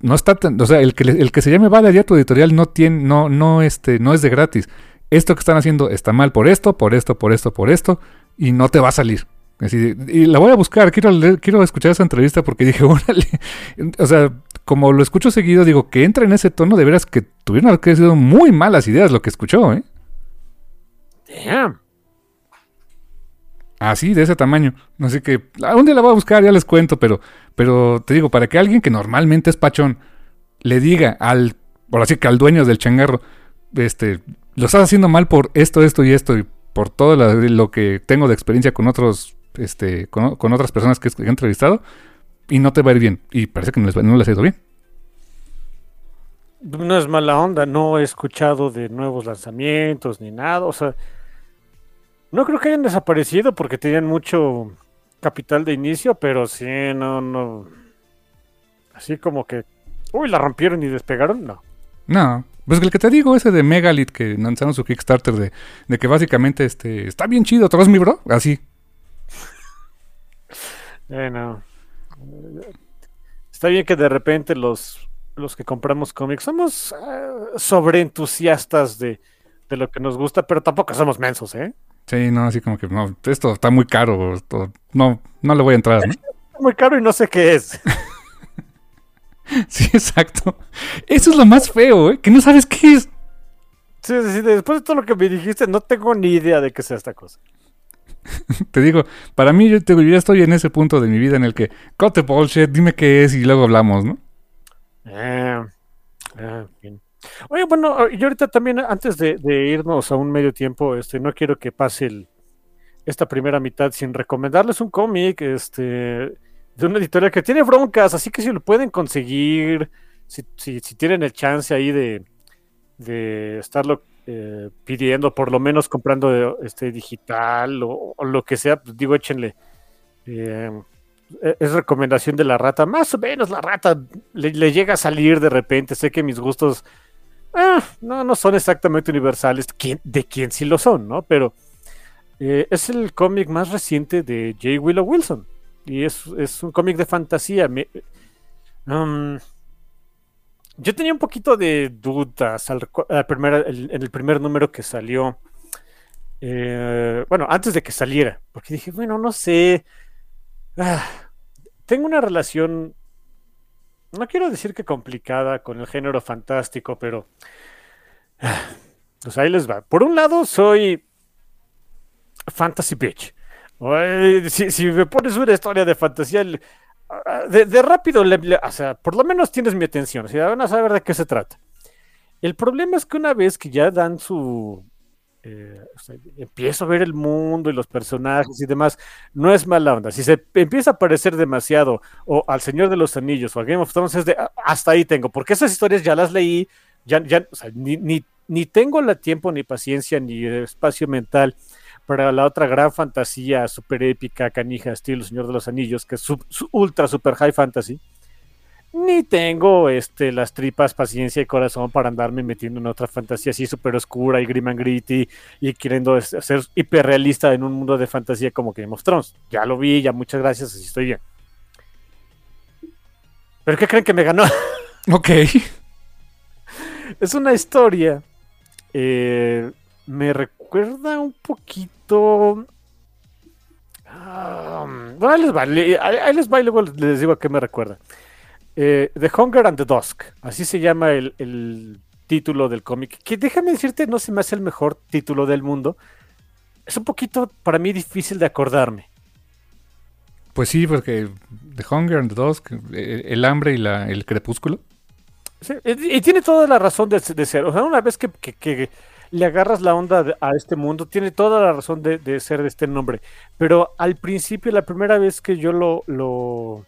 no está tan, o sea, el que, el que se llame Vale tu editorial no tiene, no, no, este, no es de gratis. Esto que están haciendo está mal por esto, por esto, por esto, por esto, y no te va a salir. Y la voy a buscar, quiero quiero escuchar esa entrevista porque dije, <laughs> órale, o sea, como lo escucho seguido, digo, que entra en ese tono, de veras que tuvieron que sido muy malas ideas lo que escuchó, ¿eh? Damn. Así, de ese tamaño. Así que un día la voy a buscar, ya les cuento, pero, pero te digo, para que alguien que normalmente es pachón le diga al, por así que al dueño del changarro, este, lo estás haciendo mal por esto, esto y esto, y por todo lo, que tengo de experiencia con otros, este, con, otras personas que, he entrevistado, y no te va a ir bien. Y parece que no les, no les ha ido bien. No es mala onda, no he escuchado de nuevos lanzamientos ni nada, o sea no creo que hayan desaparecido porque tenían mucho capital de inicio, pero sí, no, no. Así como que. Uy, la rompieron y despegaron, no. No. Pues el que te digo, ese de Megalith que lanzaron su Kickstarter de, de que básicamente este está bien chido, ¿te mi bro? Así. Bueno. Está bien que de repente los, los que compramos cómics somos uh, sobreentusiastas de, de lo que nos gusta, pero tampoco somos mensos, ¿eh? Sí, no, así como que no, esto está muy caro, no, no le voy a entrar, ¿no? <laughs> Está muy caro y no sé qué es. <laughs> sí, exacto. Eso es lo más feo, ¿eh? Que no sabes qué es. Sí, sí, después de todo lo que me dijiste, no tengo ni idea de qué sea esta cosa. <laughs> te digo, para mí yo, te, ya estoy en ese punto de mi vida en el que, cote bullshit, dime qué es y luego hablamos, ¿no? Eh, eh. Oye, bueno, y ahorita también, antes de, irnos a un medio tiempo, este, no quiero que pase esta primera mitad sin recomendarles un cómic este, de una editorial que tiene broncas, así que si lo pueden conseguir, si, tienen el chance ahí de estarlo eh, pidiendo, por lo menos comprando este digital o, lo que sea, pues digo, échenle. Eh, e, es recomendación de la rata, más o menos la rata le, llega a salir de repente, sé que mis gustos ah, no, no son exactamente universales, de quién sí lo son, ¿no? Pero eh, es el cómic más reciente de J. Willow Wilson. Y es, un cómic de fantasía. Um, yo tenía un poquito de dudas al, en el primer número que salió. Eh, bueno, antes de que saliera. Porque dije, bueno, no sé. Ah, tengo una relación. No quiero decir que complicada con el género fantástico, pero. Ah, pues ahí les va. Por un lado, soy Fantasy Bitch. Si, me pones una historia de fantasía, de, rápido, o sea, por lo menos tienes mi atención, si van a saber de qué se trata. El problema es que una vez que ya dan su... Eh, empiezo a ver el mundo y los personajes y demás, no es mala onda. Si se empieza a parecer demasiado o al Señor de los Anillos o a Game of Thrones, es de ah, hasta ahí tengo, porque esas historias ya las leí, ya, ya ni, ni, ni tengo la tiempo, ni paciencia, ni espacio mental para la otra gran fantasía super épica, canija, estilo Señor de los Anillos, que es ultra super high fantasy, ni tengo este, las tripas, paciencia y corazón para andarme metiendo en otra fantasía así súper oscura y grim and gritty y queriendo ser hiperrealista en un mundo de fantasía como Game of Thrones. Ya lo vi, ya muchas gracias, así estoy bien. ¿Pero qué creen que me ganó? <laughs> Ok. es una historia. Eh, me recuerda un poquito. Ah, bueno, ahí les va, ahí les va y luego les digo a qué me recuerda. Eh, the Hunger and the Dusk, así se llama el, título del cómic. Que déjame decirte, no se me hace el mejor título del mundo. Es un poquito para mí difícil de acordarme. Pues sí, porque The Hunger and the Dusk, el hambre y la, el crepúsculo. Sí, y, tiene toda la razón de, ser. O sea, una vez que le agarras la onda a este mundo, tiene toda la razón de, ser de este nombre. Pero al principio, la primera vez que yo lo, lo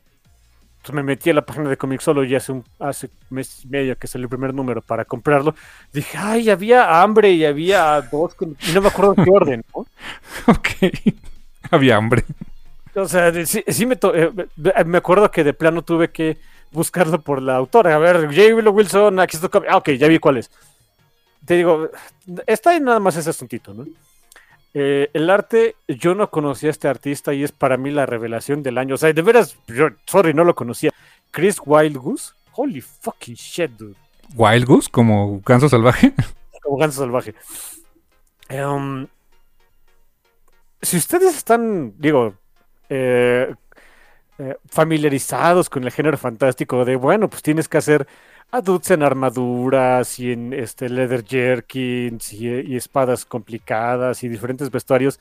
pues, me metí a la página de Comixology hace un hace mes y medio que salió el primer número para comprarlo, dije, ay, había hambre y había dos, y no me acuerdo en qué orden, ¿no? <laughs> ok, había hambre. O sea, sí, me, eh, me acuerdo que de plano tuve que buscarlo por la autora. A ver, J. Wilson, aquí está. Ah, ok, ya vi cuál es te digo, está ahí nada más ese asuntito, ¿no? Eh, el arte, yo no conocía a este artista y es para mí la revelación del año. O sea, de veras, yo, sorry, no lo conocía. Chris Wild Goose, holy fucking shit, dude. ¿Wild Goose? ¿Como ganso salvaje? <laughs> Como ganso salvaje. Em, si ustedes están, digo, eh, eh, familiarizados con el género fantástico de, bueno, pues tienes que hacer adults en armaduras y en este leather jerkins y, espadas complicadas y diferentes vestuarios.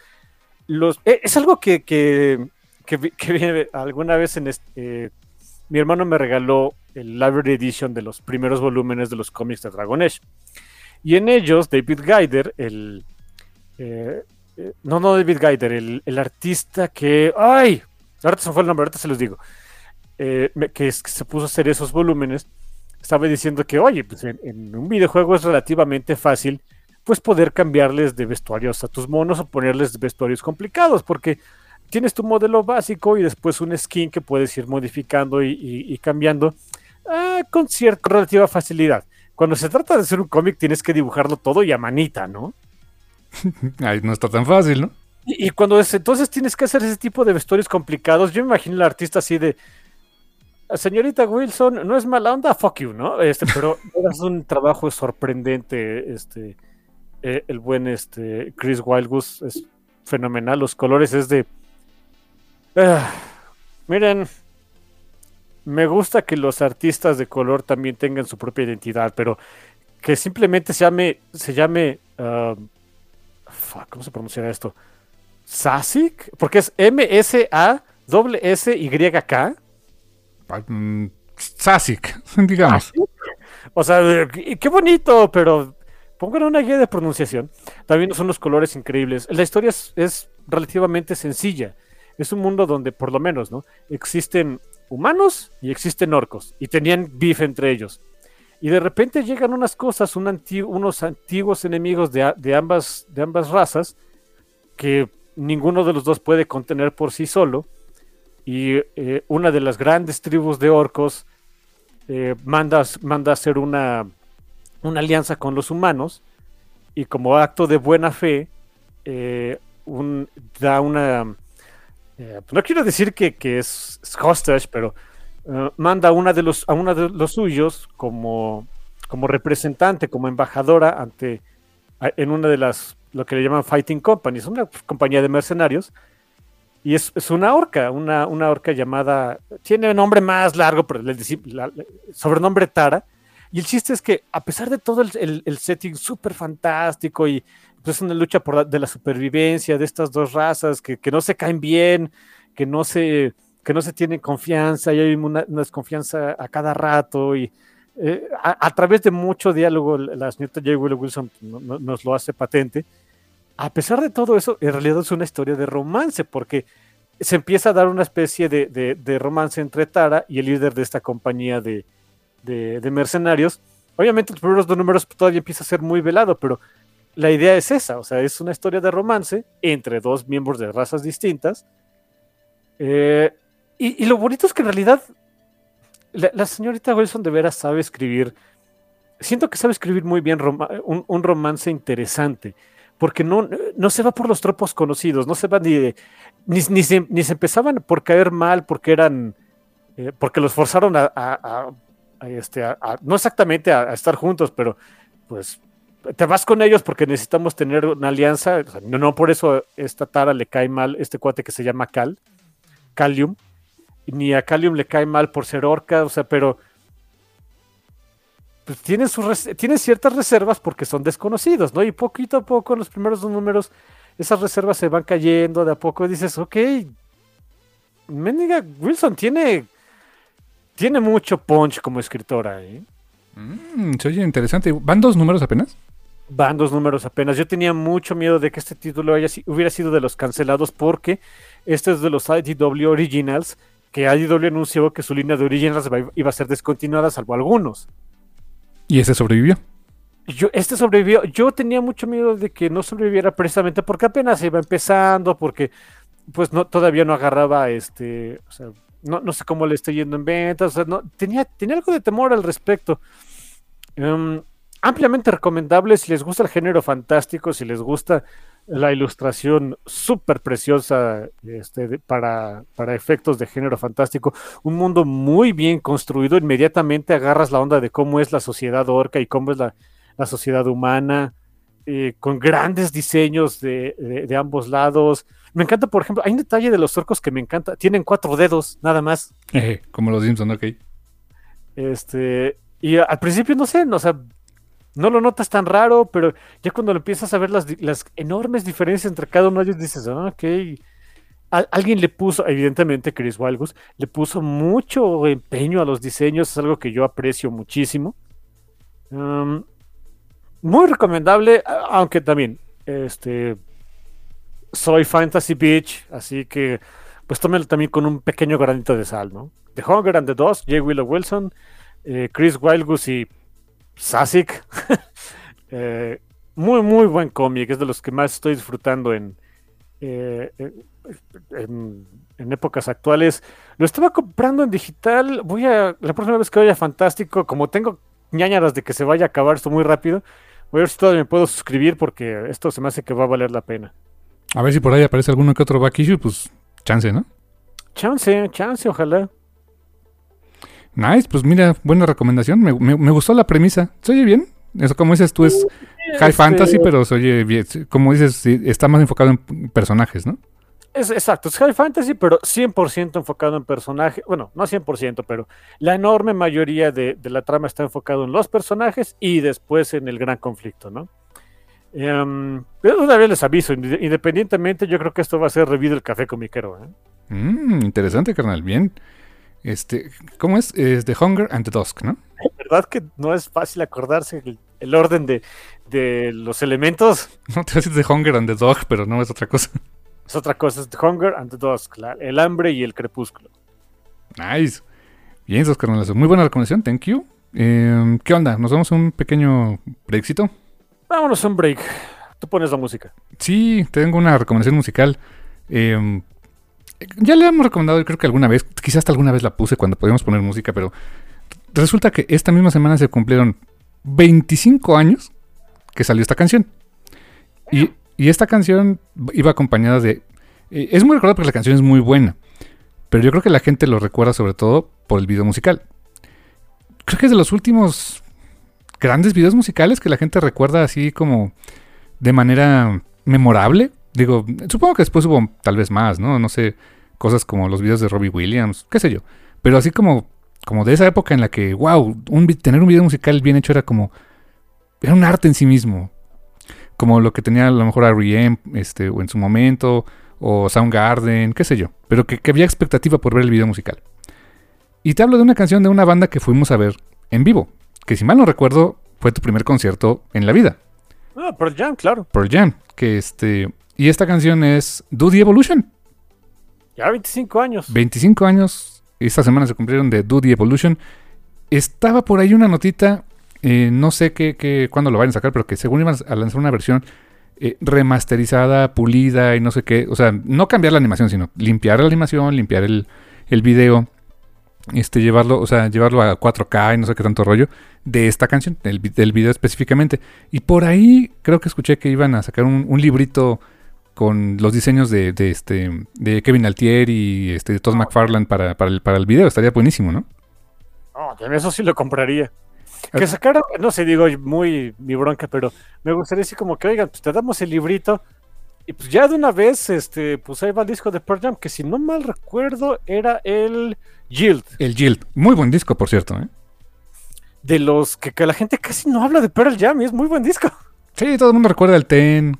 Los, eh, es algo que, que, que, alguna vez en este, mi hermano me regaló el Library Edition de los primeros volúmenes de los cómics de Dragon Age. Y en ellos, David Gaider, el. Eh, no, no David Gaider, el, artista que. ¡Ay! Ahorita se fue el nombre, ahorita se los digo. que, se puso a hacer esos volúmenes estaba diciendo que, oye, pues en, un videojuego es relativamente fácil, pues poder cambiarles de vestuarios a tus monos o ponerles vestuarios complicados, porque tienes tu modelo básico y después un skin que puedes ir modificando y, cambiando ah, con cierta relativa facilidad. Cuando se trata de hacer un cómic tienes que dibujarlo todo y a manita, ¿no? <laughs> Ay, no está tan fácil, ¿no? Y, cuando es, entonces tienes que hacer ese tipo de vestuarios complicados, yo me imagino al artista así de, señorita Wilson, no es mala onda, fuck you, ¿no? Este, pero <laughs> es un trabajo sorprendente, este, eh, el buen este, Chris Wildgoose es fenomenal, los colores es de... Ah, miren, me gusta que los artistas de color también tengan su propia identidad, pero que simplemente se llame, se llame, um, ¿cómo se pronunciará esto? Sasic, porque es M-S-A-S-Y-K. Mm, Sasic, <laughs> digamos. O sea, qué bonito, pero pongan una guía de pronunciación. También son los colores increíbles. La historia es, relativamente sencilla. Es un mundo donde, por lo menos, ¿no? Existen humanos y existen orcos. Y tenían beef entre ellos. Y de repente llegan unas cosas, unos antiguos enemigos de ambas razas, que ninguno de los dos puede contener por sí solo. Y eh, una de las grandes tribus de orcos eh, manda, manda hacer una, una alianza con los humanos. Y como acto de buena fe, eh, da una... no quiero decir que, que es, hostage, pero eh, manda a una de los, a una de los suyos como, como representante, como embajadora ante en una de las lo que le llaman fighting companies, una compañía de mercenarios. Y es, una orca, una, una orca llamada, tiene nombre más largo, pero le sobrenombre Tara. Y el chiste es que, a pesar de todo el, el, setting súper fantástico y pues una lucha por de la supervivencia de estas dos razas que, que no se caen bien, que no se, que no se tiene confianza y hay una, desconfianza a cada rato y eh, a, través de mucho diálogo la señorita J. Willow Wilson nos lo hace patente. A pesar de todo eso, en realidad es una historia de romance porque se empieza a dar una especie de, romance entre Tara y el líder de esta compañía de, mercenarios. Obviamente los primeros dos números todavía empieza a ser muy velado, pero la idea es esa, o sea, es una historia de romance entre dos miembros de razas distintas. Eh, y, lo bonito es que en realidad la, señorita Wilson de veras sabe escribir. Siento que sabe escribir muy bien un, romance interesante, porque no, no se va por los tropos conocidos, no se va ni, ni, ni, se, ni se empezaban por caer mal porque eran, eh, porque los forzaron a, este, no exactamente a, estar juntos, pero pues te vas con ellos porque necesitamos tener una alianza. no, no por eso esta Tara le cae mal este cuate que se llama Cal, Calium ni a Calium le cae mal por ser orca, o sea, pero pues tienen, sus ciertas reservas porque son desconocidos, ¿no? Y poquito a poco en los primeros dos números esas reservas se van cayendo de a poco y dices, ok, Mendiga Wilson tiene, tiene mucho punch como escritora, ¿eh? Mm, se oye interesante. ¿Van dos números apenas? Van dos números apenas. Yo tenía mucho miedo de que este título haya, hubiera sido de los cancelados porque este es de los IDW Originals que IDW anunció que su línea de Originals iba a ser descontinuada, salvo algunos. ¿Y ese sobrevivió? Yo, este sobrevivió. Yo tenía mucho miedo de que no sobreviviera precisamente porque apenas iba empezando, porque pues no, todavía no agarraba este, o sea, no, sé cómo le estoy yendo en ventas, no, tenía, tenía algo de temor al respecto. Em, ampliamente recomendable si les gusta el género fantástico, si les gusta la ilustración súper preciosa este, para, para, efectos de género fantástico. Un mundo muy bien construido. Inmediatamente agarras la onda de cómo es la sociedad orca y cómo es la, sociedad humana, eh, con grandes diseños de, ambos lados. Me encanta, por ejemplo, hay un detalle de los orcos que me encanta. Tienen cuatro dedos, nada más. <laughs> como los Simpson, ok. Este, y al principio no sé, o sea, no lo notas tan raro, pero ya cuando lo empiezas a ver las, enormes diferencias entre cada uno de ellos, dices, ah, ok. alguien le puso, evidentemente Chris Walgus, le puso mucho empeño a los diseños, es algo que yo aprecio muchísimo. muy recomendable, aunque también, este, soy Fantasy Beach, así que pues tómelo también con un pequeño granito de sal, ¿no? The Hunger and the Dust, J. Willow Wilson, eh, Chris Wildgoose y Sasik. <laughs> Eh, muy, muy buen cómic. Es de los que más estoy disfrutando en, eh, en, épocas actuales. Lo estaba comprando en digital. Voy a. La próxima vez que vaya Fantástico, como tengo ñañaras de que se vaya a acabar esto muy rápido, voy a ver si todavía me puedo suscribir porque esto se me hace que va a valer la pena. A ver si por ahí aparece alguno que otro back issue, pues chance, ¿no? Chance, chance, ojalá. Nice, pues mira, buena recomendación. Me, me, gustó la premisa. ¿Se oye bien? Eso, como dices tú, es high fantasy, pero se oye bien. Como dices, está más enfocado en personajes, ¿no? Es, exacto, es high fantasy, pero 100% enfocado en personajes. Bueno, no 100%, pero la enorme mayoría de, la trama está enfocado en los personajes y después en el gran conflicto, ¿no? Um, pero una vez les aviso, independientemente, yo creo que esto va a ser revido el café comiquero. ¿eh? Mm, interesante, carnal. Bien. Este, ¿Cómo es? Es The Hunger and the Dusk, ¿no? ¿Verdad que no es fácil acordarse el, orden de, los elementos? <laughs> No te decir The Hunger and the Dog, pero no es otra cosa. es otra cosa, es The Hunger and the Dusk, el hambre y el crepúsculo. Nice. Bien, Oscar Muy buena recomendación, thank you. Em, ¿Qué onda? ¿Nos damos un pequeño breakcito? Vámonos a un break. Tú pones la música. Sí, tengo una recomendación musical. Em, ya le hemos recomendado, creo que alguna vez, quizás hasta alguna vez la puse cuando podíamos poner música, pero resulta que esta misma semana se cumplieron 25 años que salió esta canción. Y, esta canción iba acompañada de... Eh, es muy recordada porque la canción es muy buena, pero yo creo que la gente lo recuerda sobre todo por el video musical. Creo que es de los últimos grandes videos musicales que la gente recuerda así como de manera memorable. Digo, supongo que después hubo tal vez más, ¿no? No sé, cosas como los videos de Robbie Williams, qué sé yo. Pero así como, como de esa época en la que, wow, tener un video musical bien hecho era como, era un arte en sí mismo. Como lo que tenía a lo mejor R.E.M. Este, o en su momento, o Soundgarden, qué sé yo. Pero que, que había expectativa por ver el video musical. Y te hablo de una canción de una banda que fuimos a ver en vivo que si mal no recuerdo, fue tu primer concierto en la vida. Ah, Pearl Jam, claro. Pearl Jam, que este... Y esta canción es Do the Evolution. Ya 25 años. 25 años. Esta semana se cumplieron de Do the Evolution. Estaba por ahí una notita, eh, no sé qué, qué, cuándo lo vayan a sacar, pero que según iban a lanzar una versión eh, remasterizada, pulida y no sé qué. O sea, no cambiar la animación, sino limpiar la animación, limpiar el, el video este, llevarlo, o sea, llevarlo a 4K y no sé qué tanto rollo, de esta canción, del, del video específicamente. Y por ahí creo que escuché que iban a sacar un, librito con los diseños de, de, este, de Kevin Altier y este, de Todd ah, McFarland para, para, el, para el video. Estaría buenísimo, ¿no? No, eso sí lo compraría. Que sacaron, no sé, digo, muy mi bronca, pero me gustaría decir como que, oigan, pues te damos el librito y pues ya de una vez, este, pues ahí va el disco de Pearl Jam, que si no mal recuerdo era el Yield. El Yield. Muy buen disco, por cierto. ¿eh? De los que, la gente casi no habla de Pearl Jam y es muy buen disco. Sí, todo el mundo recuerda el Ten.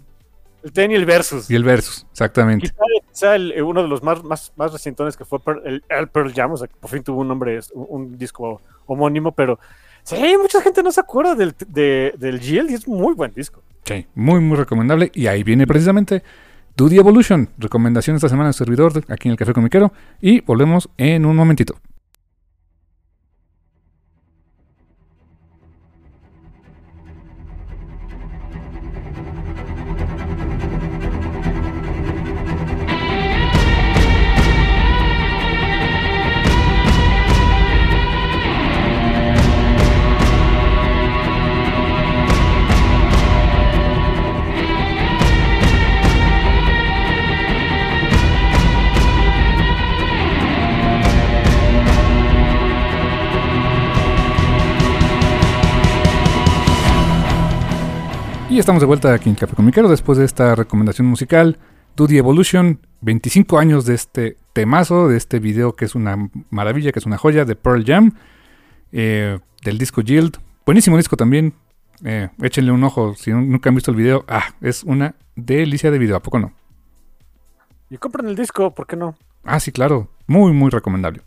El Ten y el Versus. Y el Versus, exactamente. Quizá, eh, uno de los más, más, más recientones que fue el, Pearl Jam, o sea, que por fin tuvo un nombre, un, disco homónimo, pero sí, mucha gente no se acuerda del, del Yield y es muy buen disco. Sí, muy, muy recomendable. Y ahí viene precisamente the Evolution, recomendación esta semana del servidor aquí en el Café Comiquero. Y volvemos en un momentito. Y estamos de vuelta aquí en Café Comiquero después de esta recomendación musical. Duty Evolution, 25 años de este temazo, de este video que es una maravilla, que es una joya de Pearl Jam, eh, del disco Yield. Buenísimo disco también. Eh, échenle un ojo si nunca han visto el video. Ah, es una delicia de video, ¿a poco no? Y compren el disco, ¿por qué no? Ah, sí, claro. Muy, muy recomendable.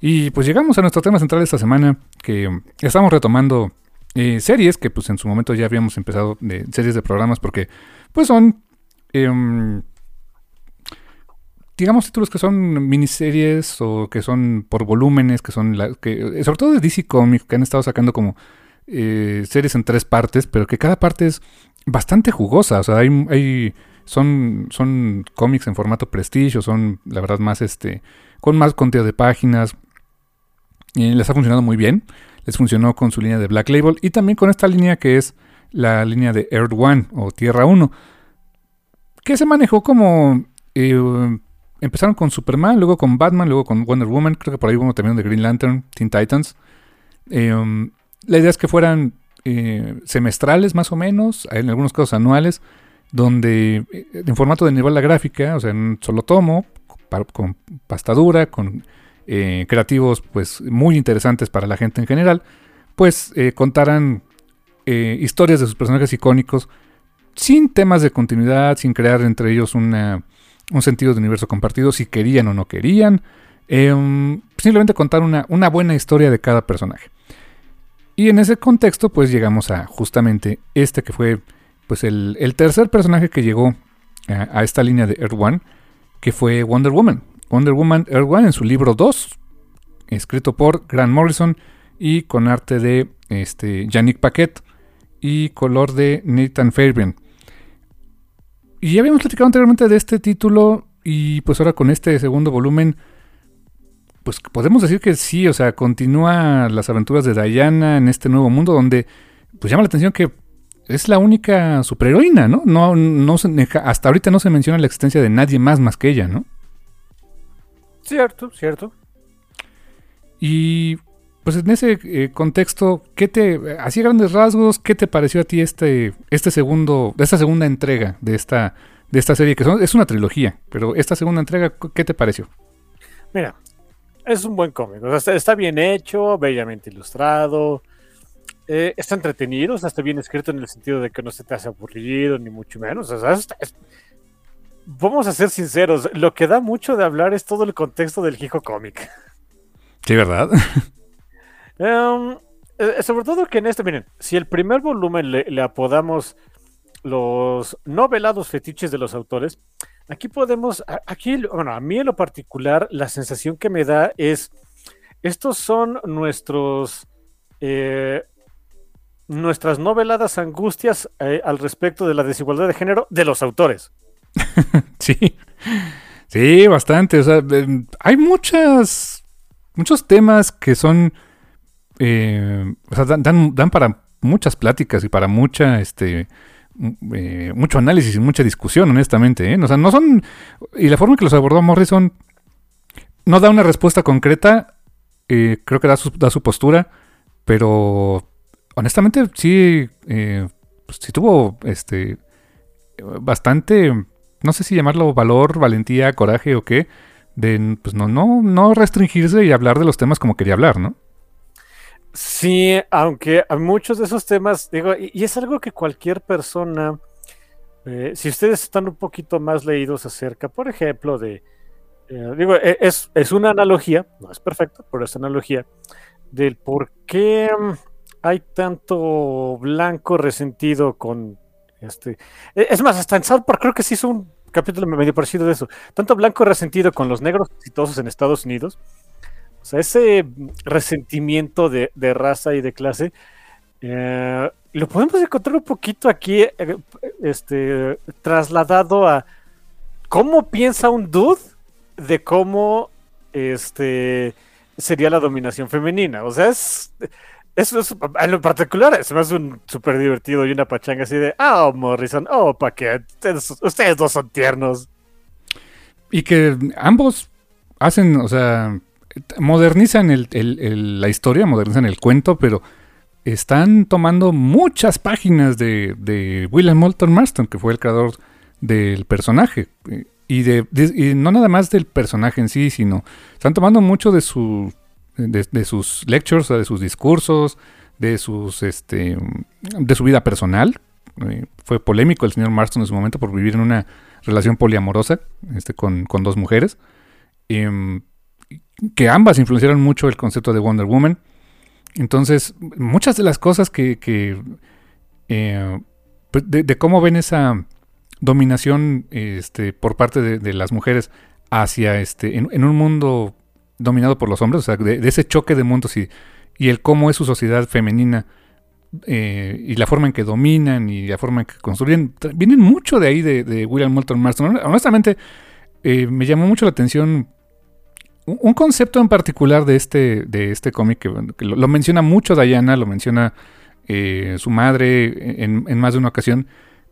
Y pues llegamos a nuestro tema central de esta semana, que estamos retomando eh, series que pues en su momento ya habíamos empezado de series de programas porque pues son em, digamos títulos que son miniseries o que son por volúmenes que son la, que sobre todo de DC Comics que han estado sacando como eh, series en tres partes pero que cada parte es bastante jugosa. O sea hay, hay son son cómics en formato prestigio son la verdad más este con más contenido de páginas y les ha funcionado muy bien les funcionó con su línea de Black Label y también con esta línea que es la línea de Earth One o Tierra 1, que se manejó como... Eh, empezaron con Superman, luego con Batman, luego con Wonder Woman, creo que por ahí hubo también de Green Lantern, Teen Titans. Eh, la idea es que fueran eh, semestrales más o menos, en algunos casos anuales, donde en formato de nivel la gráfica, o sea, en solo tomo, con pastadura, con eh, creativos pues muy interesantes para la gente en general, pues eh, contarán eh, historias de sus personajes icónicos sin temas de continuidad, sin crear entre ellos un sentido de universo compartido, si querían o no querían, em, simplemente contar una, una buena historia de cada personaje. Y en ese contexto pues llegamos a justamente este que fue pues el, el tercer personaje que llegó a, esta línea de Earth One, que fue Wonder Woman. Wonder Woman Earth en su libro 2, escrito por Grant Morrison y con arte de este, Yannick Paquet y color de Nathan Fabian. Y ya habíamos platicado anteriormente de este título y pues ahora con este segundo volumen, pues podemos decir que sí, o sea, continúa las aventuras de Diana en este nuevo mundo donde pues llama la atención que es la única superheroína, ¿no? no, no hasta ahorita no se menciona la existencia de nadie más más que ella, ¿no? Cierto, cierto. Y pues en ese eh, contexto, ¿qué te, así grandes rasgos, qué te pareció a ti este, este segundo, esta segunda entrega de esta, de esta serie, que es una trilogía, pero esta segunda entrega, ¿qué te pareció? Mira, es un buen cómic, está, bien hecho, bellamente ilustrado, eh, está entretenido, está bien escrito en el sentido de que no se te hace aburrido, ni mucho menos, vamos a ser sinceros, lo que da mucho de hablar es todo el contexto del Hijo Cómic. Sí, ¿verdad? <laughs> Em, eh, sobre todo que en este, miren, si el primer volumen le, apodamos los novelados fetiches de los autores, aquí podemos, aquí, bueno, a mí en lo particular, la sensación que me da es, estos son nuestros, eh, nuestras noveladas angustias eh, al respecto de la desigualdad de género de los autores. <laughs> sí, sí, bastante, o sea, hay muchas, muchos temas que son eh, o sea, dan, dan, para muchas pláticas y para mucha, este, eh, mucho análisis y mucha discusión, honestamente. ¿eh? O sea, no son, y la forma en que los abordó Morrison no da una respuesta concreta, creo que da su, da su postura, pero honestamente sí, pues, sí tuvo, este, bastante, no sé si llamarlo valor, valentía, coraje o qué, de pues no, no, no restringirse y hablar de los temas como quería hablar, ¿no? Sí, aunque a muchos de esos temas, digo, y, es algo que cualquier persona, eh, si ustedes están un poquito más leídos acerca, por ejemplo, de, eh, digo, e, es, es, una analogía, no es perfecto, pero es analogía, del por qué hay tanto blanco resentido con este. E, es más, hasta en South Park creo que sí hizo un capítulo medio parecido de eso. Tanto blanco resentido con los negros exitosos en Estados Unidos o sea, ese resentimiento de, raza y de clase, eh, lo podemos encontrar un poquito aquí, eh, este, trasladado a cómo piensa un dude de cómo este, sería la dominación femenina. O sea, es, eso es, lo particular, es más un súper divertido y una pachanga así de, oh, Morrison, oh, Paquet, ustedes, ustedes dos son tiernos. Y que ambos hacen, o sea, modernizan la historia, modernizan el cuento, pero están tomando muchas páginas de, William Moulton Marston, que fue el creador del personaje. Y, de, no nada más del personaje en sí, sino están tomando mucho de, su, de, sus lectures, de sus discursos, de, sus, este, de su vida personal. Eh, fue polémico el señor Marston en su momento por vivir en una relación poliamorosa este, con, con dos mujeres. Em, que ambas influenciaron mucho el concepto de Wonder Woman. Entonces, muchas de las cosas que, eh, pues, de, cómo ven esa dominación este, por parte de, las mujeres hacia este, en, un mundo dominado por los hombres, o sea, de, ese choque de mundos y, el cómo es su sociedad femenina eh, y la forma en que dominan y la forma en que construyen, vienen mucho de ahí de, William Moulton Marston. Honestamente, eh, me llamó mucho la atención un concepto en particular de este, de este cómic que, lo, menciona mucho Diana, lo menciona eh, su madre en, más de una ocasión,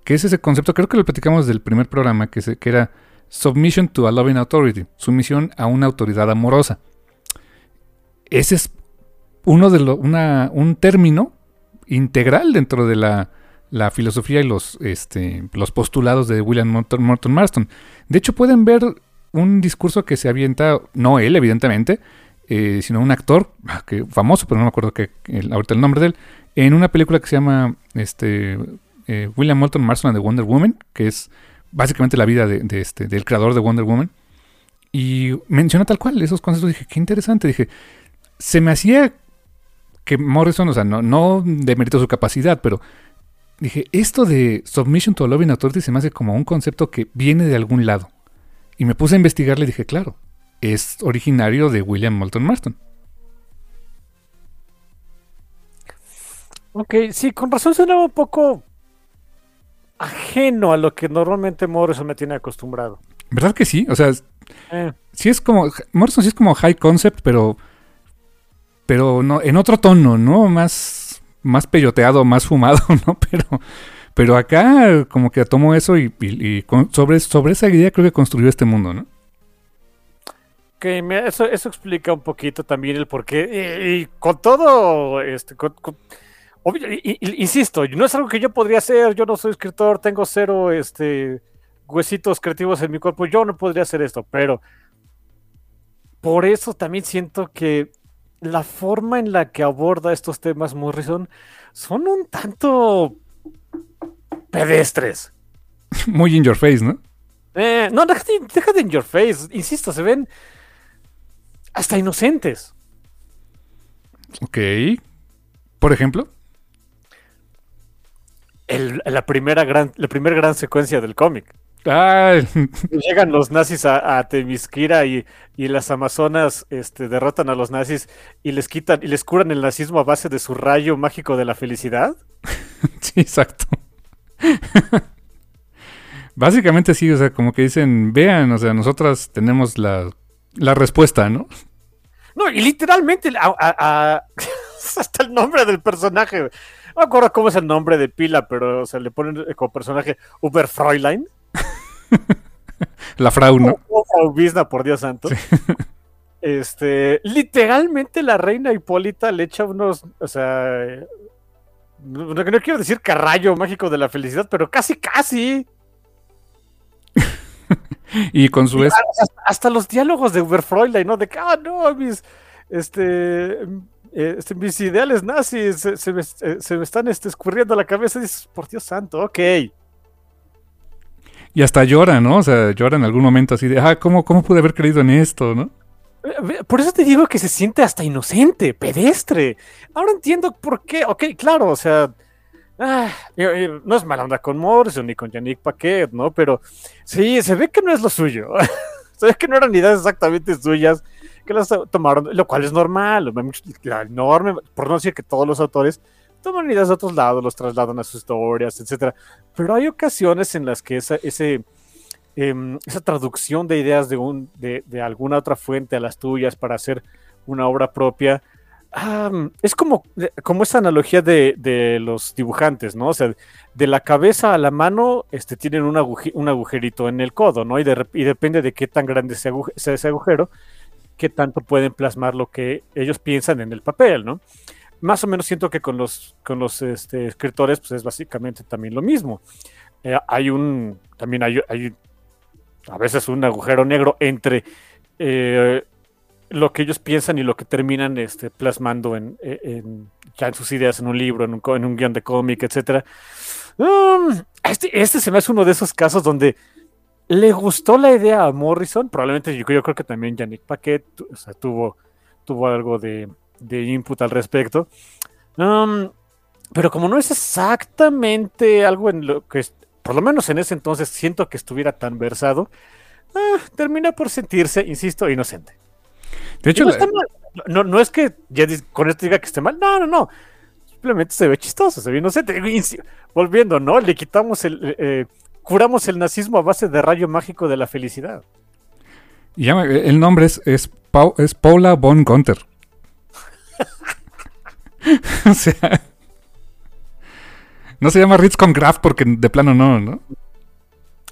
que es ese concepto, creo que lo platicamos del primer programa, que, que era Submission to a Loving Authority, sumisión a una autoridad amorosa. Ese es uno de una, un término integral dentro de la, la filosofía y los, este, los postulados de William Morton Marston. De hecho, pueden ver un discurso que se avienta, no él, evidentemente, eh, sino un actor ah, que, famoso, pero no me acuerdo que, ahorita el nombre de él, en una película que se llama este, eh, William Moulton Marston and the Wonder Woman, que es básicamente la vida de, este, del creador de Wonder Woman. Y menciona tal cual esos conceptos. Dije, qué interesante. Dije, se me hacía que Morrison, o sea, no, no demerito su capacidad, pero dije, esto de Submission to a Loving Authority se me hace como un concepto que viene de algún lado. Y me puse a investigarle y dije, claro, es originario de William Moulton Marston. Ok, sí, con razón suena un poco ajeno a lo que normalmente Morrison me tiene acostumbrado. ¿Verdad que sí? O sea, Eh, sí es como. Morrison sí es como high concept, pero. Pero no, en otro tono, ¿no? Más. Más peyoteado, más fumado, <laughs> ¿no? Pero. Pero acá, como que tomó eso y, y- y con- sobre, sobre esa idea creo que construyó este mundo, ¿no? que me- eso, eso explica un poquito también el porqué. Y, y con todo, este, con- con- obvio, insisto, no es algo que yo podría hacer. Yo no soy escritor, tengo cero este, huesitos creativos en mi cuerpo. Yo no podría hacer esto, pero por eso también siento que la forma en la que aborda estos temas Morrison son un tanto pedestres. <laughs> Muy in your face, ¿no? Eh, no, déjate, déjate en your face. Insisto, se ven hasta inocentes. Ok. Por ejemplo. El- la primera gran, la primera gran secuencia del cómic. <laughs> Llegan los nazis a, a Temisquira y, y las amazonas este, derrotan a los nazis y les quitan y les curan el nazismo a base de su rayo mágico de la felicidad. <laughs> sí, exacto. <laughs> Básicamente sí, o sea, como que dicen, vean, o sea, nosotras tenemos la, la respuesta, ¿no? No, y literalmente a- a- a- hasta el nombre del personaje. No me acuerdo cómo es el nombre de pila, pero se le ponen como personaje Uber Fräulein. <laughs> La frau, ¿no? Bisna, por Dios santo. <laughs> Este, literalmente la reina Hipólita le echa unos, o sea, eh, no, no quiero decir carrayo mágico de la felicidad, pero casi, casi. <laughs> Y con su... hasta los diálogos de Uber Fräulein, ¿no? De que, ah, no, mis, este, eh, este, mis ideales nazis se, se me, eh, se me están este, escurriendo la cabeza. Y dices, por Dios santo, ok. Y hasta llora, ¿no? O sea, llora en algún momento así de, ah, ¿cómo, cómo pude haber creído en esto, no? Eh, Por eso te digo que se siente hasta inocente, pedestre. Ahora entiendo por qué. Ok, claro, o sea. ah, no es mala onda con Morrison ni con Yannick Paquet, ¿no? Pero sí, se ve que no es lo suyo. <laughs> se ve que no eran ideas exactamente suyas, que las tomaron, lo cual es normal. La enorme, por no decir que todos los autores toman ideas de otros lados, los trasladan a sus historias, etcétera. Pero hay ocasiones en las que esa, ese, em, esa traducción de ideas de, un, de, de alguna otra fuente a las tuyas para hacer una obra propia, ah, es como, como esa analogía de, de los dibujantes, ¿no? O sea, de la cabeza a la mano este, tienen un, aguje- un agujerito en el codo, ¿no? Y, y depende de qué tan grande sea ese agujero, qué tanto pueden plasmar lo que ellos piensan en el papel, ¿no? Más o menos siento que con los, con los este, escritores, pues es básicamente también lo mismo. Eh, hay un, también hay, a veces un agujero negro entre eh, lo que ellos piensan y lo que terminan este, plasmando en, en- ya en sus ideas, en un libro, en un, en un guion de cómic, etc. este, este se me hace uno de esos casos donde le gustó la idea a Morrison, probablemente yo, yo creo que también Yannick Paquet tu- o sea, tuvo, tuvo algo de, de input al respecto. Um, pero como no es exactamente algo en lo que, por lo menos en ese entonces, siento que estuviera tan versado, ah, termina por sentirse, insisto, inocente. De hecho, no, la- está mal. No, no es que ya con esto diga que esté mal, no, no, no. Simplemente se ve chistoso, se ve inocente. Volviendo, ¿no? Le quitamos el. eh, curamos el nazismo a base de rayo mágico de la felicidad. y el nombre es, es, Pau- es Paula von Gunther. <laughs> o sea... No se llama Ritz con Graf porque de plano no, ¿no?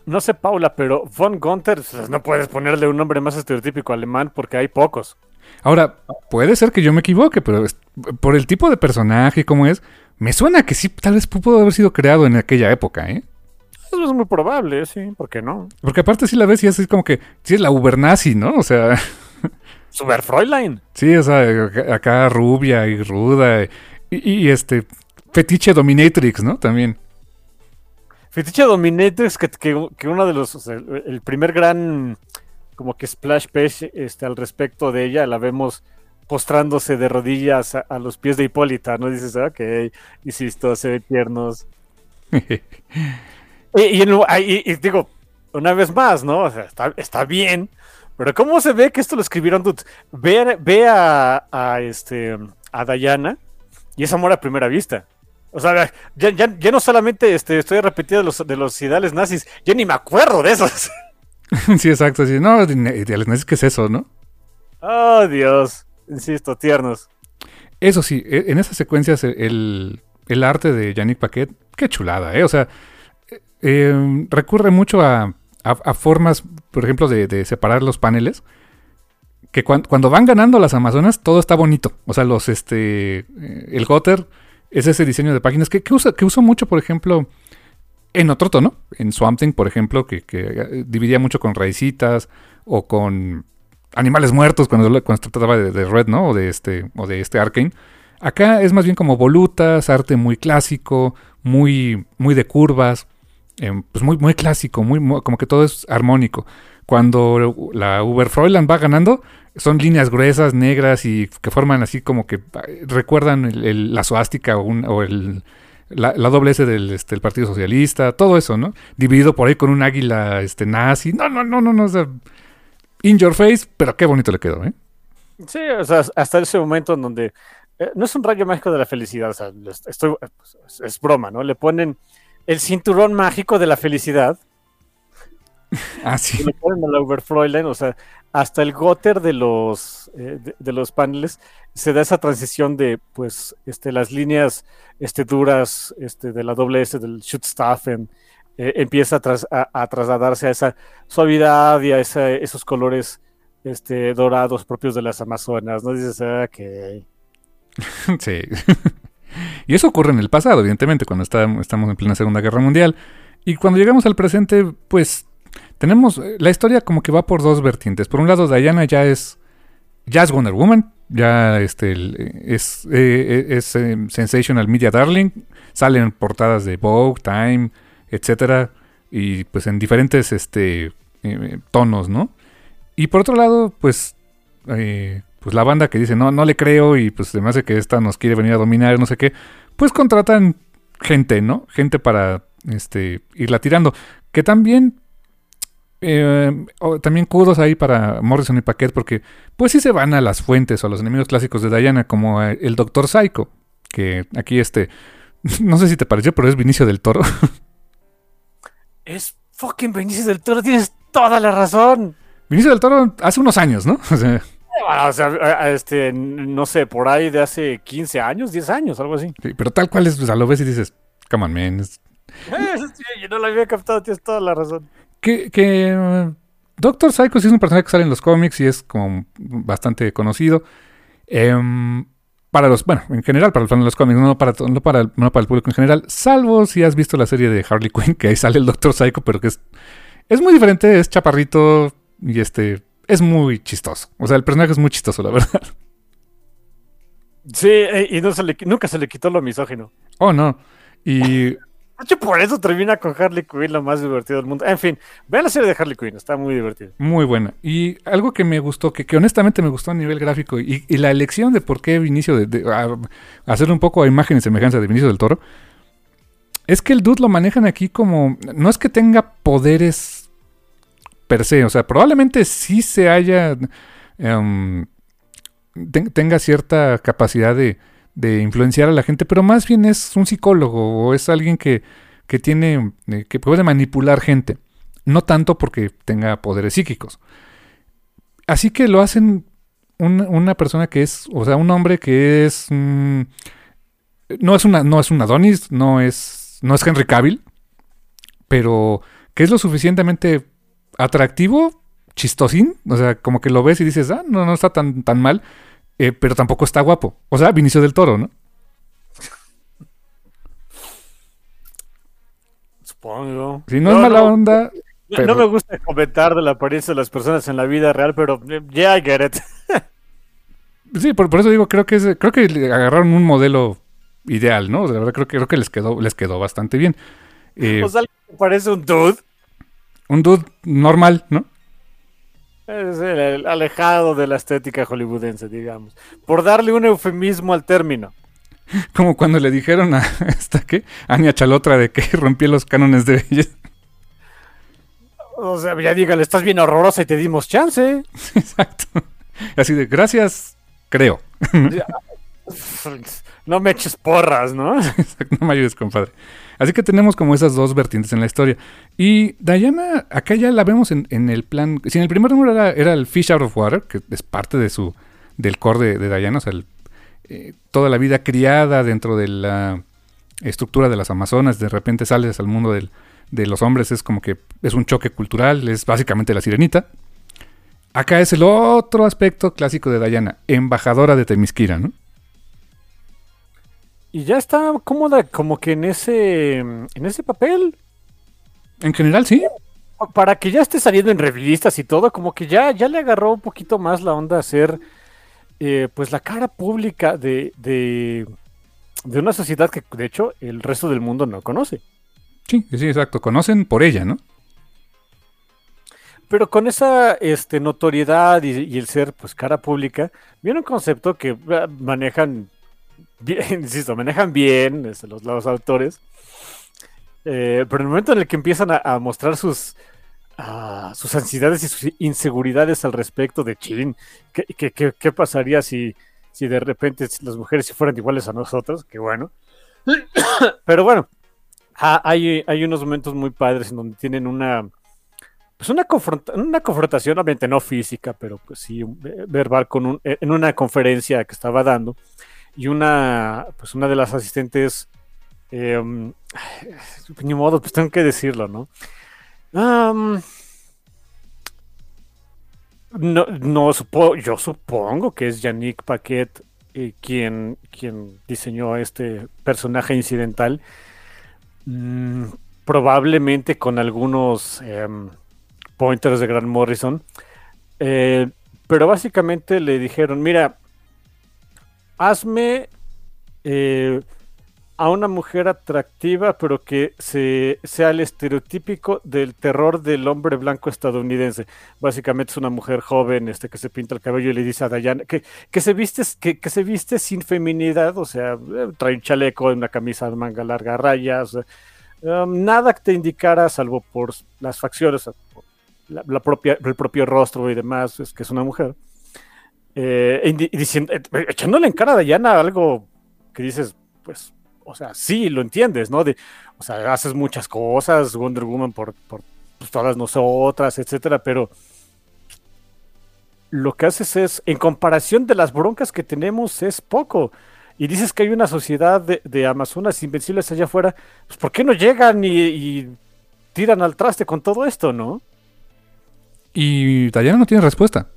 No sé, Paula, pero von Gunther, no puedes ponerle un nombre más estereotípico alemán porque hay pocos. Ahora, puede ser que yo me equivoque, pero es- por el tipo de personaje y cómo es, me suena que sí, tal vez pudo haber sido creado en aquella época, ¿eh? Eso es muy probable, sí, ¿por qué no? Porque aparte sí la ves y es como que, sí es la ubernazi, ¿no? O sea, <laughs> Super Fräulein. sí, o sea, acá rubia y ruda y, y, este fetiche dominatrix, ¿no? También. Fetiche Dominatrix, que, que, que uno de los, o sea, el el primer gran, como que splash page este, al respecto de ella, la vemos postrándose de rodillas a, a los pies de Hipólita, ¿no? Dices, ok, insisto, se ve tiernos. <laughs> y, y en- y- y digo, una vez más, ¿no? O sea, está, está bien, pero ¿cómo se ve que esto lo escribieron dudes? Ve, ve a, a, este, a Diana y es amor a primera vista. O sea, ya, ya, ya no solamente este, estoy repetido de los, de los ideales nazis, yo ni me acuerdo de esos. <laughs> sí, exacto. Sí. No, ideales nazis, ¿qué es eso, no? Oh, Dios. Insisto, tiernos. Eso sí, e- en esas secuencias el, el arte de Yannick Paquet, qué chulada, ¿eh? O sea, eh, recurre mucho a, a- formas, por ejemplo, de, separar los paneles. Que cuan- cuando van ganando las Amazonas, todo está bonito. O sea, los, este, eh, el Gutter es ese diseño de páginas que, que usa, que uso mucho, por ejemplo, en otro tono. En Swamp Thing, por ejemplo, que, que, eh, dividía mucho con raicitas o con animales muertos cuando, cuando se trataba de, de Red, ¿no? O de este, o de este Arkane. Acá es más bien como volutas, arte muy clásico, muy, muy de curvas, em, pues muy, muy clásico, muy, muy- como que todo es armónico. Cuando la Uberfräulein va ganando, son líneas gruesas, negras y que forman así como que eh, recuerdan la suástica o, el, la, doble S del este, Partido Socialista, todo eso, ¿no? Dividido por ahí con un águila este, nazi. No, no, no, no, no. o sea, in your face, pero qué bonito le quedó, ¿eh? Sí, o sea, hasta ese momento en donde eh, no es un rayo mágico de la felicidad, o sea, estoy, pues, es, es broma, ¿no? Le ponen el cinturón mágico de la felicidad, <laughs> Ah, sí. le ponen a la Overfräulein, o sea, hasta el gotter de los, eh, de, de los paneles se da esa transición de, pues, este, las líneas este, duras este, de la doble S del Schutzstaffen, eh, empieza a, tras- a- a trasladarse a esa suavidad y a esa- esos colores este, dorados propios de las Amazonas, ¿no? Dices, ah, que... <laughs> Sí. Y eso ocurre en el pasado, evidentemente, cuando está- estamos en plena Segunda Guerra Mundial. Y cuando llegamos al presente, pues tenemos eh, la historia como que va por dos vertientes. Por un lado, Diana ya es ya es Wonder Woman, ya este eh, es, eh, es sensational media darling, salen portadas de Vogue, Time, etcétera, y pues en diferentes este tonos, ¿no? Y por otro lado, pues pues la banda que dice, no, no le creo y pues además de que esta nos quiere venir a dominar, no sé qué, pues contratan gente, ¿no? Gente para este, irla tirando. Que también, eh, también kudos ahí para Morrison y Paquet, porque pues sí se van a las fuentes o a los enemigos clásicos de Diana, como eh, el Doctor Psycho, que aquí este, <laughs> no sé si te pareció, pero es Vinicio del Toro. <laughs> Es fucking Benicio del Toro, tienes toda la razón. Vinicio del Toro hace unos años, ¿no? <laughs> O sea, o sea, este, no sé, por ahí de hace 15 años, 10 años, algo así. sí, pero tal cual es, o sea, lo ves y dices, come on, man, es- Sí, yo no lo había captado, tienes toda la razón. Que, que eh, Doctor Psycho sí es un personaje que sale en los cómics y es como bastante conocido. Em, para los, bueno, en general, para los fans de los cómics, no para, no, para, el- no para el público en general, salvo si has visto la serie de Harley Quinn, que ahí sale el Doctor Psycho, pero que es, es muy diferente, es chaparrito y este, es muy chistoso. O sea, el personaje es muy chistoso, la verdad. <laughs> Sí, eh, y no se le, nunca se le quitó lo misógino. Oh, no. Y <laughs> De hecho, por eso termina con Harley Quinn, lo más divertido del mundo. En fin, vean la serie de Harley Quinn, está muy divertida. Muy buena. Y algo que me gustó, que, que honestamente me gustó a nivel gráfico, y, y la elección de por qué Vinicio, de, de- a- hacerle un poco a imagen y semejanza de Vinicio del Toro, es que el dude lo manejan aquí como. No es que tenga poderes per se, o sea, probablemente sí se haya. em, ten- tenga cierta capacidad de, de influenciar a la gente, pero más bien es un psicólogo o es alguien que, que tiene. eh, que puede manipular gente. No tanto porque tenga poderes psíquicos. Así que lo hacen un- una persona que es, o sea, un hombre que es, mm, no es una, no es un Adonis, no es, no es Henry Cavill, pero que es lo suficientemente atractivo, chistosín, o sea, como que lo ves y dices, ah, no, no está tan, tan mal, eh, pero tampoco está guapo. O sea, Vinicio del Toro, ¿no? Supongo. Si no, es mala onda, no- pero- no me gusta comentar de la apariencia de las personas en la vida real, pero eh, yeah, I get it. <laughs> Sí, por, por eso digo, creo que es, creo que agarraron un modelo ideal, ¿no? O sea, la verdad creo que creo que les quedó, les quedó bastante bien. Eh, O sea, parece un dude. Un dude normal, ¿no? Es el, el alejado de la estética hollywoodense, digamos. Por darle un eufemismo al término. <laughs> Como cuando le dijeron a <laughs> esta que Ania Chalotra de que <laughs> rompía los cánones de belleza. O sea, ya dígale, estás bien horrorosa y te dimos chance. Exacto. Así de, gracias, creo. no me eches porras, ¿no? Exacto, no me ayudes, compadre. Así que tenemos como esas dos vertientes en la historia. Y Diana, acá ya la vemos en, el plan. Si en el primer número era, el Fish Out of Water, que es parte de su del core de, Diana, o sea, eh, toda la vida criada dentro de la estructura de las Amazonas, de repente sales al mundo del, de los hombres, es como que es un choque cultural, es básicamente la sirenita. Acá es el otro aspecto clásico de Diana, embajadora de Temisquira, ¿no? Y ya está cómoda como que en ese en ese papel. En general, sí. Para que ya esté saliendo en revistas y todo, como que ya, ya le agarró un poquito más la onda a ser eh, pues la cara pública de, de, de una sociedad que de hecho el resto del mundo no conoce. Sí, sí, exacto. Conocen por ella, ¿no? Pero con esa este, notoriedad y, y, el ser pues cara pública, viene un concepto que ah, manejan bien, <laughs> insisto, manejan bien este, los, los autores. Eh, pero en el momento en el que empiezan a, mostrar sus, sus ansiedades y sus inseguridades al respecto de Chin, ¿qué, pasaría si, si de repente las mujeres fueran iguales a nosotros? Que bueno. <coughs> Pero bueno, hay, hay unos momentos muy padres en donde tienen una pues una, una confrontación, obviamente no física, pero pues sí verbal con un, en una conferencia que estaba dando y una, pues una de las asistentes, eh, ni modo, pues tengo que decirlo, ¿no? no, no yo supongo que es Yannick Paquet eh, quien, quien diseñó este personaje incidental. Mm, probablemente con algunos em, pointers de Grant Morrison. Eh, pero básicamente le dijeron, mira, hazme eh, a una mujer atractiva, pero que se, sea el estereotípico del terror del hombre blanco estadounidense. Básicamente es una mujer joven este, que se pinta el cabello y le dice a Diana que, se, viste, que, se viste sin feminidad, o sea, eh, trae un chaleco, una camisa de manga larga, rayas, um, nada que te indicara, salvo por las facciones, la, propia, el propio rostro y demás, es que es una mujer. Eh, diciendo, eh, echándole en cara a Diana algo que dices, pues, o sea, sí, lo entiendes, ¿no? O sea, haces muchas cosas, Wonder Woman por, por pues, todas nosotras, etcétera, pero lo que haces es, en comparación de las broncas que tenemos, es poco. Y dices que hay una sociedad de, Amazonas invencibles allá afuera, pues ¿por qué no llegan y, y, tiran al traste con todo esto, no? Y Diana no tiene respuesta.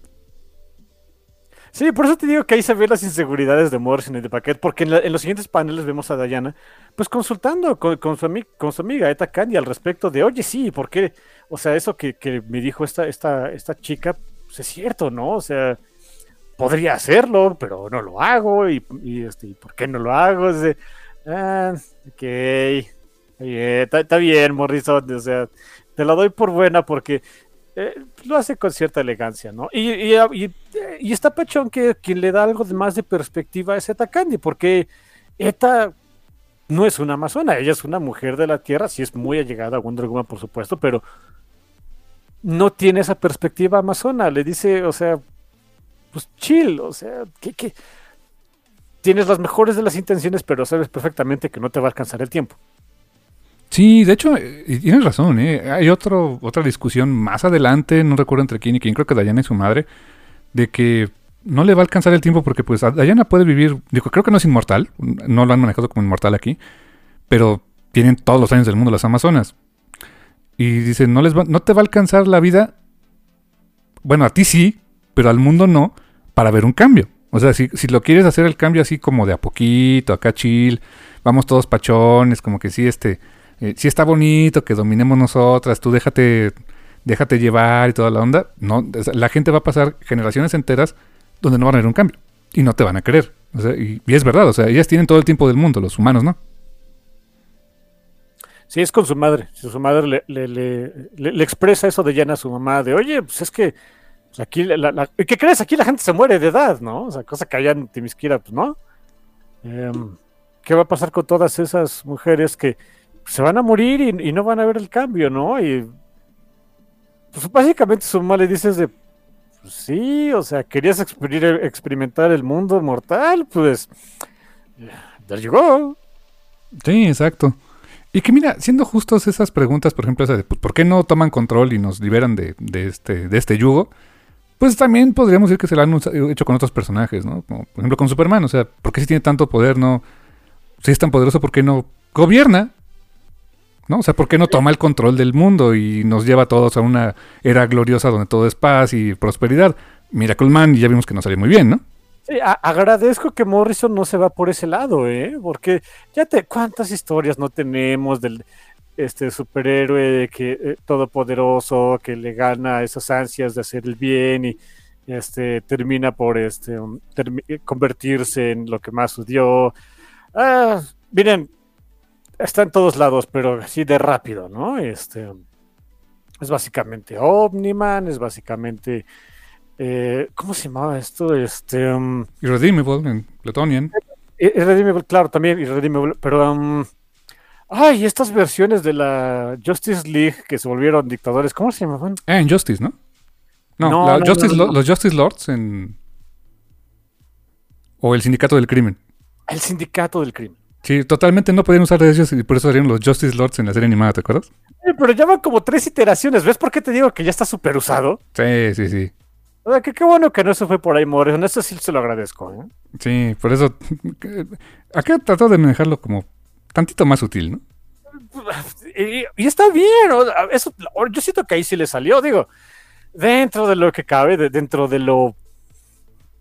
Sí, por eso te digo que ahí se ven las inseguridades de Morrison y de Paquet, porque en, los siguientes paneles vemos a Diana, pues consultando con, su, amiga Eta Candy al respecto de, oye, sí, ¿por qué? O sea, eso que, me dijo esta, chica, pues es cierto, ¿no? O sea, podría hacerlo, pero no lo hago, y, este, ¿por qué no lo hago? Es de, ah, ok, está bien, Morrison, o sea, te la doy por buena porque eh, lo hace con cierta elegancia, ¿no? Y, y, y, está Pachón que quien le da algo de más de perspectiva es Eta Candy, porque Eta no es una amazona, ella es una mujer de la tierra, sí es muy allegada a Wonder Woman, por supuesto, pero no tiene esa perspectiva amazona, le dice, o sea, pues chill, o sea, tienes las mejores de las intenciones, pero sabes perfectamente que no te va a alcanzar el tiempo. Sí, de hecho, tienes razón, ¿eh? Hay otro, otra discusión más adelante, no recuerdo entre quién y quién, creo que Dayana y su madre, de que no le va a alcanzar el tiempo porque pues Dayana puede vivir, digo, creo que no es inmortal, no lo han manejado como inmortal aquí, pero tienen todos los años del mundo las Amazonas. Y dice, no, les no te va a alcanzar la vida, bueno, a ti sí, pero al mundo no, para ver un cambio. O sea, si, si lo quieres hacer el cambio así como de a poquito, acá chill, vamos todos pachones, como que sí, este eh, si está bonito que dominemos nosotras, tú déjate, déjate llevar y toda la onda. No, la gente va a pasar generaciones enteras donde no van a haber un cambio y no te van a querer. y, es verdad, o sea, ellas tienen todo el tiempo del mundo, los humanos no. Sí, es con su madre. Si su madre le, le, expresa eso de llena a su mamá, de oye, pues es que pues aquí, la, ¿qué crees? Aquí la gente se muere de edad, ¿no? O sea, cosa que allá en Timisquira, pues no. Em, qué va a pasar con todas esas mujeres que se van a morir y, no van a ver el cambio, ¿no? Y pues básicamente su mamá le dices de, pues sí, o sea, querías experimentar el mundo mortal, pues, you go. Sí, exacto. Y que mira, siendo justos esas preguntas, por ejemplo, esa de, pues, ¿por qué no toman control y nos liberan de, de, este, de este yugo? Pues también podríamos decir que se lo han hecho con otros personajes, ¿no? Como, por ejemplo, con Superman, o sea, ¿por qué si tiene tanto poder, no? Si es tan poderoso, ¿por qué no gobierna? ¿No? O sea, ¿por qué no toma el control del mundo y nos lleva a todos a una era gloriosa donde todo es paz y prosperidad? Miracle Man, ya vimos que no salió muy bien, ¿no? Sí, agradezco que Morrison no se va por ese lado, ¿eh? Porque ya te, ¿cuántas historias no tenemos del este superhéroe que eh, todopoderoso que le gana esas ansias de hacer el bien y este termina por este convertirse en lo que más odió. Ah, miren, está en todos lados, pero así de rápido, ¿no? Este es básicamente Omniman, es básicamente eh, ¿Cómo se llamaba esto? Este, um, Irredeemable en Plutonian. Irredeemable, claro, también Irredeemable, pero... Um, ay, estas versiones de la Justice League que se volvieron dictadores, ¿cómo se llamaban? Ah, en Justice, ¿no? No, Justice, los Justice Lords en... O el Sindicato del Crimen. El Sindicato del Crimen. Sí, totalmente no podían usar de ellos y por eso salieron los Justice Lords en la serie animada, ¿te acuerdas? pero ya van como tres iteraciones. ¿Ves por qué te digo que ya está súper usado? Sí, sí, sí. O sea, que qué bueno que no se fue por ahí Morrison. Eso sí se lo agradezco. ¿eh? Sí, por eso. <laughs> Acá trató de manejarlo como tantito más sutil, ¿no? Y, está bien. Eso, yo siento que ahí sí le salió. Digo, dentro de lo que cabe, dentro de lo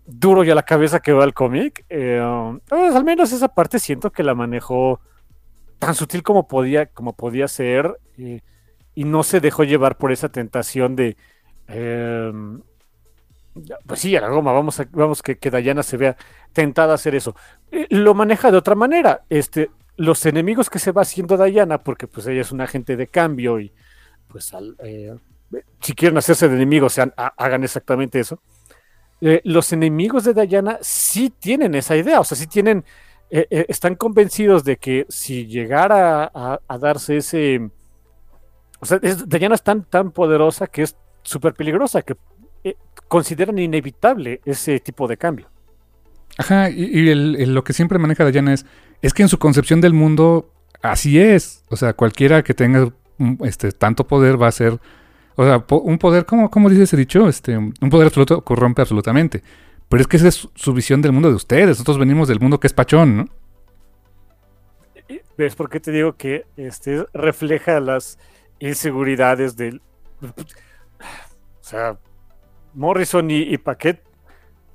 duro y a la cabeza que va el cómic, eh, pues, al menos esa parte siento que la manejó tan sutil como podía, como podía ser. Eh, y no se dejó llevar por esa tentación de. Eh, pues sí, a la goma, vamos, a, vamos que, que Dayana se vea tentada a hacer eso. Eh, lo maneja de otra manera. Este, los enemigos que se va haciendo Dayana, porque pues ella es un agente de cambio y pues eh, si quieren hacerse de enemigos, sean, hagan exactamente eso. Eh, los enemigos de Dayana sí tienen esa idea, o sea, sí tienen, están convencidos de que si llegara a, darse ese... O sea, Dayana es tan, tan poderosa que es súper peligrosa, que consideran inevitable ese tipo de cambio. Ajá, y, lo que siempre maneja Dayana es, es que en su concepción del mundo así es. O sea, cualquiera que tenga este, tanto poder va a ser, o sea, un poder, ¿cómo, cómo dice ese dicho? Este, un poder absoluto corrompe absolutamente. Pero es que esa es su visión del mundo de ustedes. Nosotros venimos del mundo que es pachón, ¿no? ¿Ves por qué te digo que este refleja las inseguridades del... O sea, Morrison y, Paquet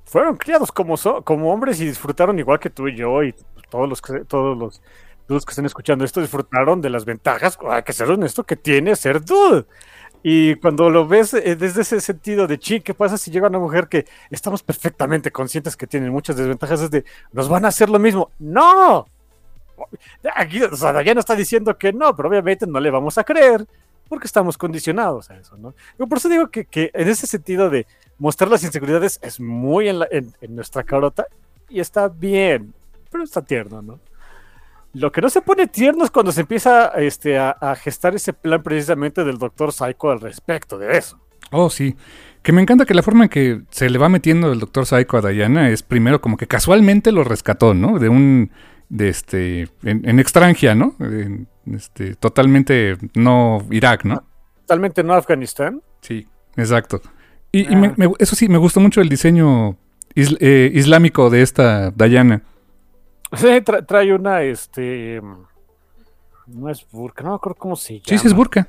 fueron criados como, como hombres y disfrutaron igual que tú y yo y todos los todos los dudes que están escuchando esto disfrutaron de las ventajas, hay que ser honesto, que tiene ser dude. Y cuando lo ves eh, desde ese sentido de, chi, ¿qué pasa si llega una mujer que estamos perfectamente conscientes que tiene muchas desventajas? Es de, ¿nos van a hacer lo mismo? ¡No! Aquí, o sea, no está diciendo que no, pero obviamente no le vamos a creer porque estamos condicionados a eso, ¿no? por eso digo que, en ese sentido de mostrar las inseguridades es muy en, nuestra carota y está bien, pero está tierno, ¿no? Lo que no se pone tierno es cuando se empieza este, a, gestar ese plan precisamente del Doctor Psycho al respecto de eso. Oh, sí. Que me encanta que la forma en que se le va metiendo el Doctor Psycho a Diana es primero como que casualmente lo rescató, ¿no? De un de este en, en extranjia, ¿no? este, totalmente no Irak, ¿no? Totalmente no Afganistán. Sí, exacto. Y, ah. eso sí, me gustó mucho el diseño eh, islámico de esta Dayana. <laughs> Sí, trae una, este, no es burka, no me acuerdo cómo se llama. Sí, sí es burka.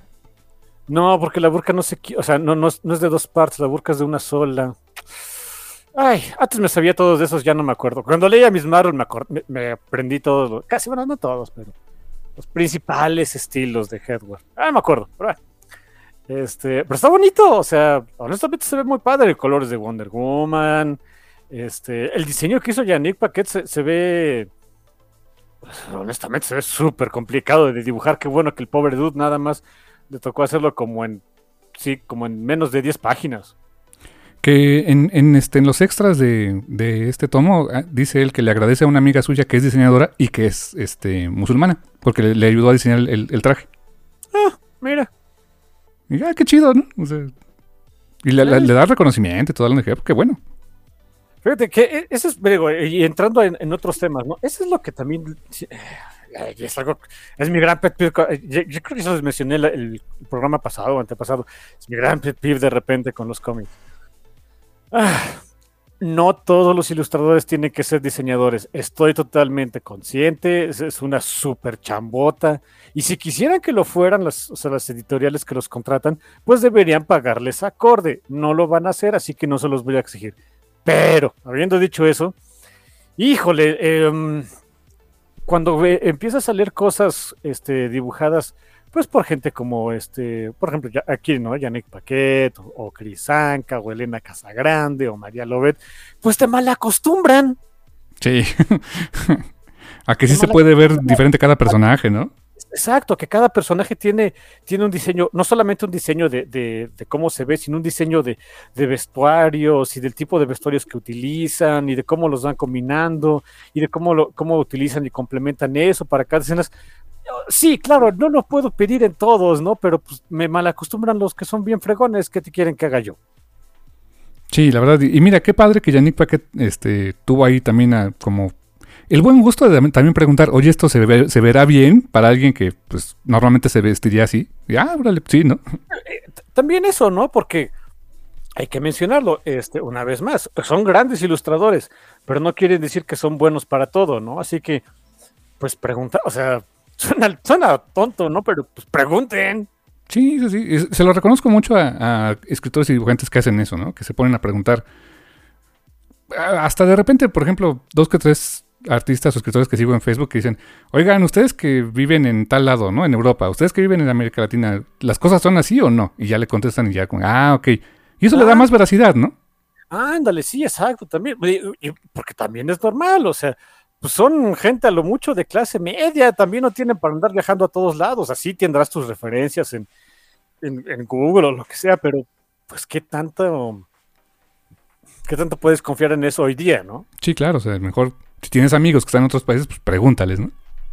No, porque la burka no se, o sea, no, no, es de dos partes, la burka es de una sola. Ay, antes me sabía todos de esos, ya no me acuerdo. Cuando leía mis Marvel me, me, aprendí todos, casi, bueno, no todos, pero los principales estilos de Headward. Ah, me acuerdo, pero Este, pero está bonito, o sea, honestamente se ve muy padre. Colores de Wonder Woman. Este, el diseño que hizo Yannick Paquet se, ve. Pues, honestamente, se ve súper complicado de dibujar. Qué bueno que el pobre dude nada más le tocó hacerlo como en. Sí, como en menos de 10 páginas. Que en, en, este, en los extras de, de este tomo ah, dice él que le agradece a una amiga suya que es diseñadora y que es este, musulmana, porque le, le ayudó a diseñar el, el traje. Ah, mira. Y ah, qué chido, ¿no? O sea, y le, le, le da reconocimiento y todo lo que qué bueno. Fíjate que e, eso es, digo, y entrando en, otros temas, ¿no? Eso es lo que también es, algo, es mi gran pet peeve. Yo, yo, creo que eso les mencioné el, el, programa pasado o antepasado. Es mi gran pet peeve de repente con los cómics. Ah, no todos los ilustradores tienen que ser diseñadores. Estoy totalmente consciente. Es, una super chambota. Y si quisieran que lo fueran o sea, las editoriales que los contratan, pues deberían pagarles acorde. No lo van a hacer, así que no se los voy a exigir. Pero, habiendo dicho eso, híjole, eh, cuando ve, empieza a salir cosas este, dibujadas pues por gente como este, por ejemplo, ya, aquí, ¿no? Yannick Paquet, o, o Cris Anca, o Elena Casagrande, o María Lobet, pues te mal acostumbran. Sí. <laughs> a que sí se puede ver diferente cada personaje, ¿no? Exacto, que cada personaje tiene, tiene un diseño, no solamente un diseño de, de, de cómo se ve, sino un diseño de, de, vestuarios y del tipo de vestuarios que utilizan y de cómo los van combinando y de cómo, lo, cómo utilizan y complementan eso para cada escena. Sí, claro, no lo puedo pedir en todos, ¿no? Pero pues me malacostumbran los que son bien fregones que te quieren que haga yo. Sí, la verdad. Y mira, qué padre que Yannick Paquet este, tuvo ahí también a, como el buen gusto de también preguntar, oye, esto se, ve, se verá bien para alguien que pues normalmente se vestiría así. Y, ah, órale, sí, ¿no? También eso, ¿no? Porque hay que mencionarlo, este, una vez más, son grandes ilustradores, pero no quieren decir que son buenos para todo, ¿no? Así que, pues pregunta, o sea, <laughs> suena, suena tonto, ¿no? Pero pues pregunten. Sí, sí, sí. Se lo reconozco mucho a, a, escritores y dibujantes que hacen eso, ¿no? Que se ponen a preguntar. Hasta de repente, por ejemplo, dos que tres artistas o escritores que sigo en Facebook que dicen, oigan, ustedes que viven en tal lado, ¿no? En Europa, ustedes que viven en América Latina, ¿las cosas son así o no? Y ya le contestan y ya con, ah, ok. Y eso ah. le da más veracidad, ¿no? Ándale, sí, exacto, también. Porque también es normal, o sea, pues son gente a lo mucho de clase media, también no tienen para andar viajando a todos lados, así tendrás tus referencias en, en, en Google o lo que sea, pero pues qué tanto... ¿Qué tanto puedes confiar en eso hoy día, no? Sí, claro, o sea, mejor si tienes amigos que están en otros países, pues pregúntales, ¿no?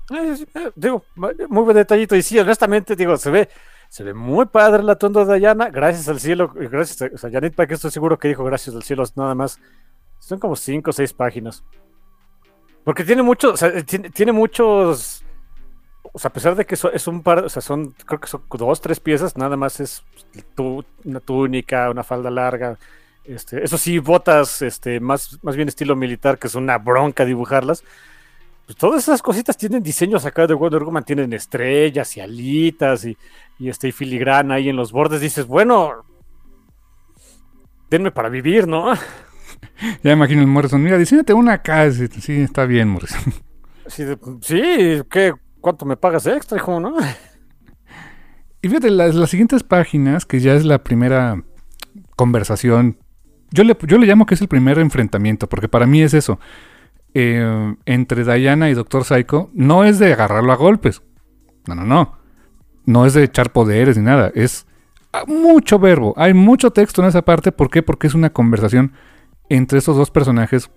Eh, eh, digo, muy buen detallito. Y sí, honestamente, digo, se ve, se ve muy padre la tonda de Dayana. Gracias al cielo, gracias a, o sea, Janet estoy seguro que dijo gracias al cielo, nada más. Son como cinco o seis páginas. Porque tiene muchos, o sea, tiene, tiene, muchos. O sea, a pesar de que so, es un par, o sea, son, creo que son dos, tres piezas, nada más es tu, una túnica, una falda larga, este, eso sí, botas este, más, más bien estilo militar, que es una bronca dibujarlas. Pues todas esas cositas tienen diseños acá de Wonder Woman, tienen estrellas y alitas y, y, este, y filigrana ahí en los bordes. Dices, bueno, denme para vivir, ¿no? <laughs> Ya imagino el Morrison. Mira, diseñate una acá. Sí, está bien, Morrison. <laughs> Sí, sí ¿qué? ¿cuánto me pagas extra, hijo, no? Y fíjate, las, las siguientes páginas, que ya es la primera conversación yo le, yo le llamo que es el primer enfrentamiento, porque para mí es eso. Eh, entre Diana y Doctor Psycho no es de agarrarlo a golpes. No, no, no. No es de echar poderes ni nada. Es mucho verbo. Hay mucho texto en esa parte. ¿Por qué? Porque es una conversación entre esos dos personajes.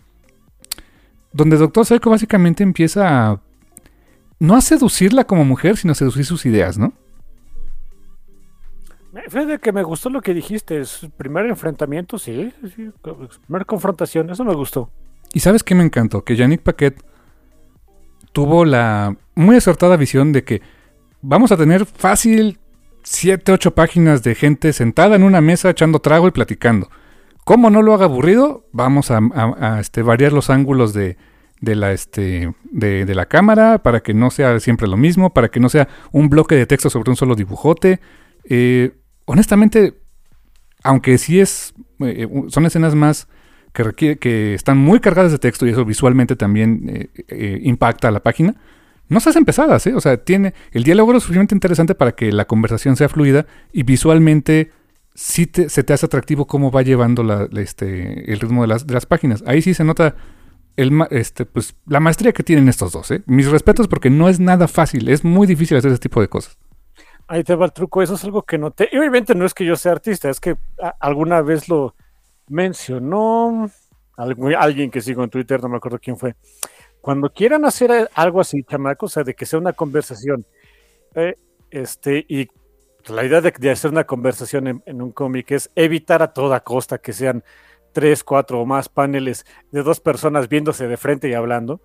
Donde Doctor Psycho básicamente empieza a. No a seducirla como mujer, sino a seducir sus ideas, ¿no? Fíjate que me gustó lo que dijiste. Primer enfrentamiento, sí, sí. Primera confrontación, eso me gustó. ¿Y sabes qué me encantó? Que Yannick Paquet tuvo la muy acertada visión de que vamos a tener fácil 7, 8 páginas de gente sentada en una mesa echando trago y platicando. ¿Cómo no lo haga aburrido? Vamos a este, variar los ángulos de, de la, este, de, de, la cámara para que no sea siempre lo mismo, para que no sea un bloque de texto sobre un solo dibujote. Eh, honestamente, aunque sí es, eh, son escenas más que, requiere, que están muy cargadas de texto y eso visualmente también eh, eh, impacta a la página, no se hacen pesadas, ¿eh? O sea, tiene, el diálogo es suficientemente interesante para que la conversación sea fluida y visualmente sí te, se te hace atractivo cómo va llevando este, el ritmo de las, páginas. Ahí sí se nota este, pues, la maestría que tienen estos dos. ¿eh? Mis respetos porque no es nada fácil, es muy difícil hacer ese tipo de cosas. Ahí te va el truco, eso es algo que noté. Y obviamente no es que yo sea artista, es que alguna vez lo, mencionó alguien que sigo en Twitter, no me acuerdo quién fue. Cuando quieran hacer algo así, chamacos, o sea, de que sea una conversación, eh, este, y la idea de, hacer una conversación en, un cómic es evitar a toda costa que sean tres, cuatro o más paneles de dos personas viéndose de frente y hablando.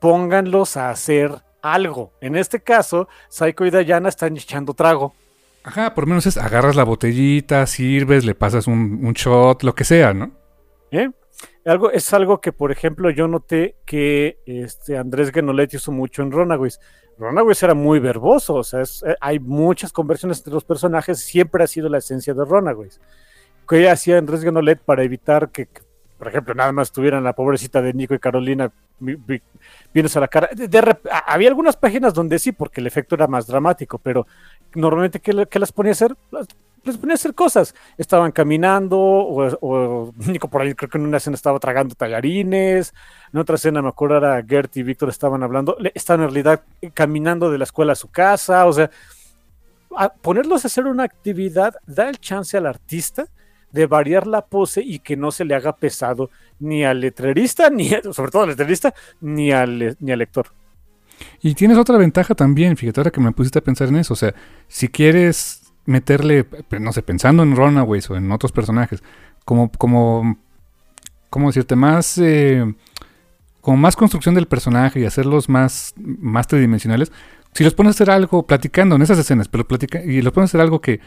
Pónganlos a hacer algo. En este caso, Saiko y Dayana están echando trago. Ajá, por lo menos es agarras la botellita, sirves, le pasas un, shot, lo que sea, ¿no? ¿Eh? Algo, es algo que, por ejemplo, yo noté que este Andrés Genolet hizo mucho en Runaways. Runaways era muy verboso, o sea, eh, hay muchas conversiones entre los personajes, siempre ha sido la esencia de Runaways. ¿Qué hacía Andrés Genolet para evitar que, por ejemplo, nada más tuvieran la pobrecita de Nico y Carolina viéndose a la cara? había algunas páginas donde sí, porque el efecto era más dramático, pero normalmente, ¿qué, las ponía a hacer? les ponía a hacer cosas. Estaban caminando, o, Nico por ahí creo que en una escena estaba tragando tallarines, en otra escena me acuerdo era Gert y Víctor estaban hablando, estaban en realidad caminando de la escuela a su casa, o sea, ponerlos a hacer una actividad da el chance al artista de variar la pose y que no se le haga pesado ni al letrerista, ni sobre todo al letrerista, ni al, ni al lector. Y tienes otra ventaja también, fíjate ahora que me pusiste a pensar en eso, o sea, si quieres meterle, no sé, pensando en Runaways o en otros personajes, como, como, ¿cómo decirte? Más, eh, más construcción del personaje y hacerlos más, más tridimensionales. Si los pones a hacer algo platicando en esas escenas, pero platica, y los pones a hacer algo que,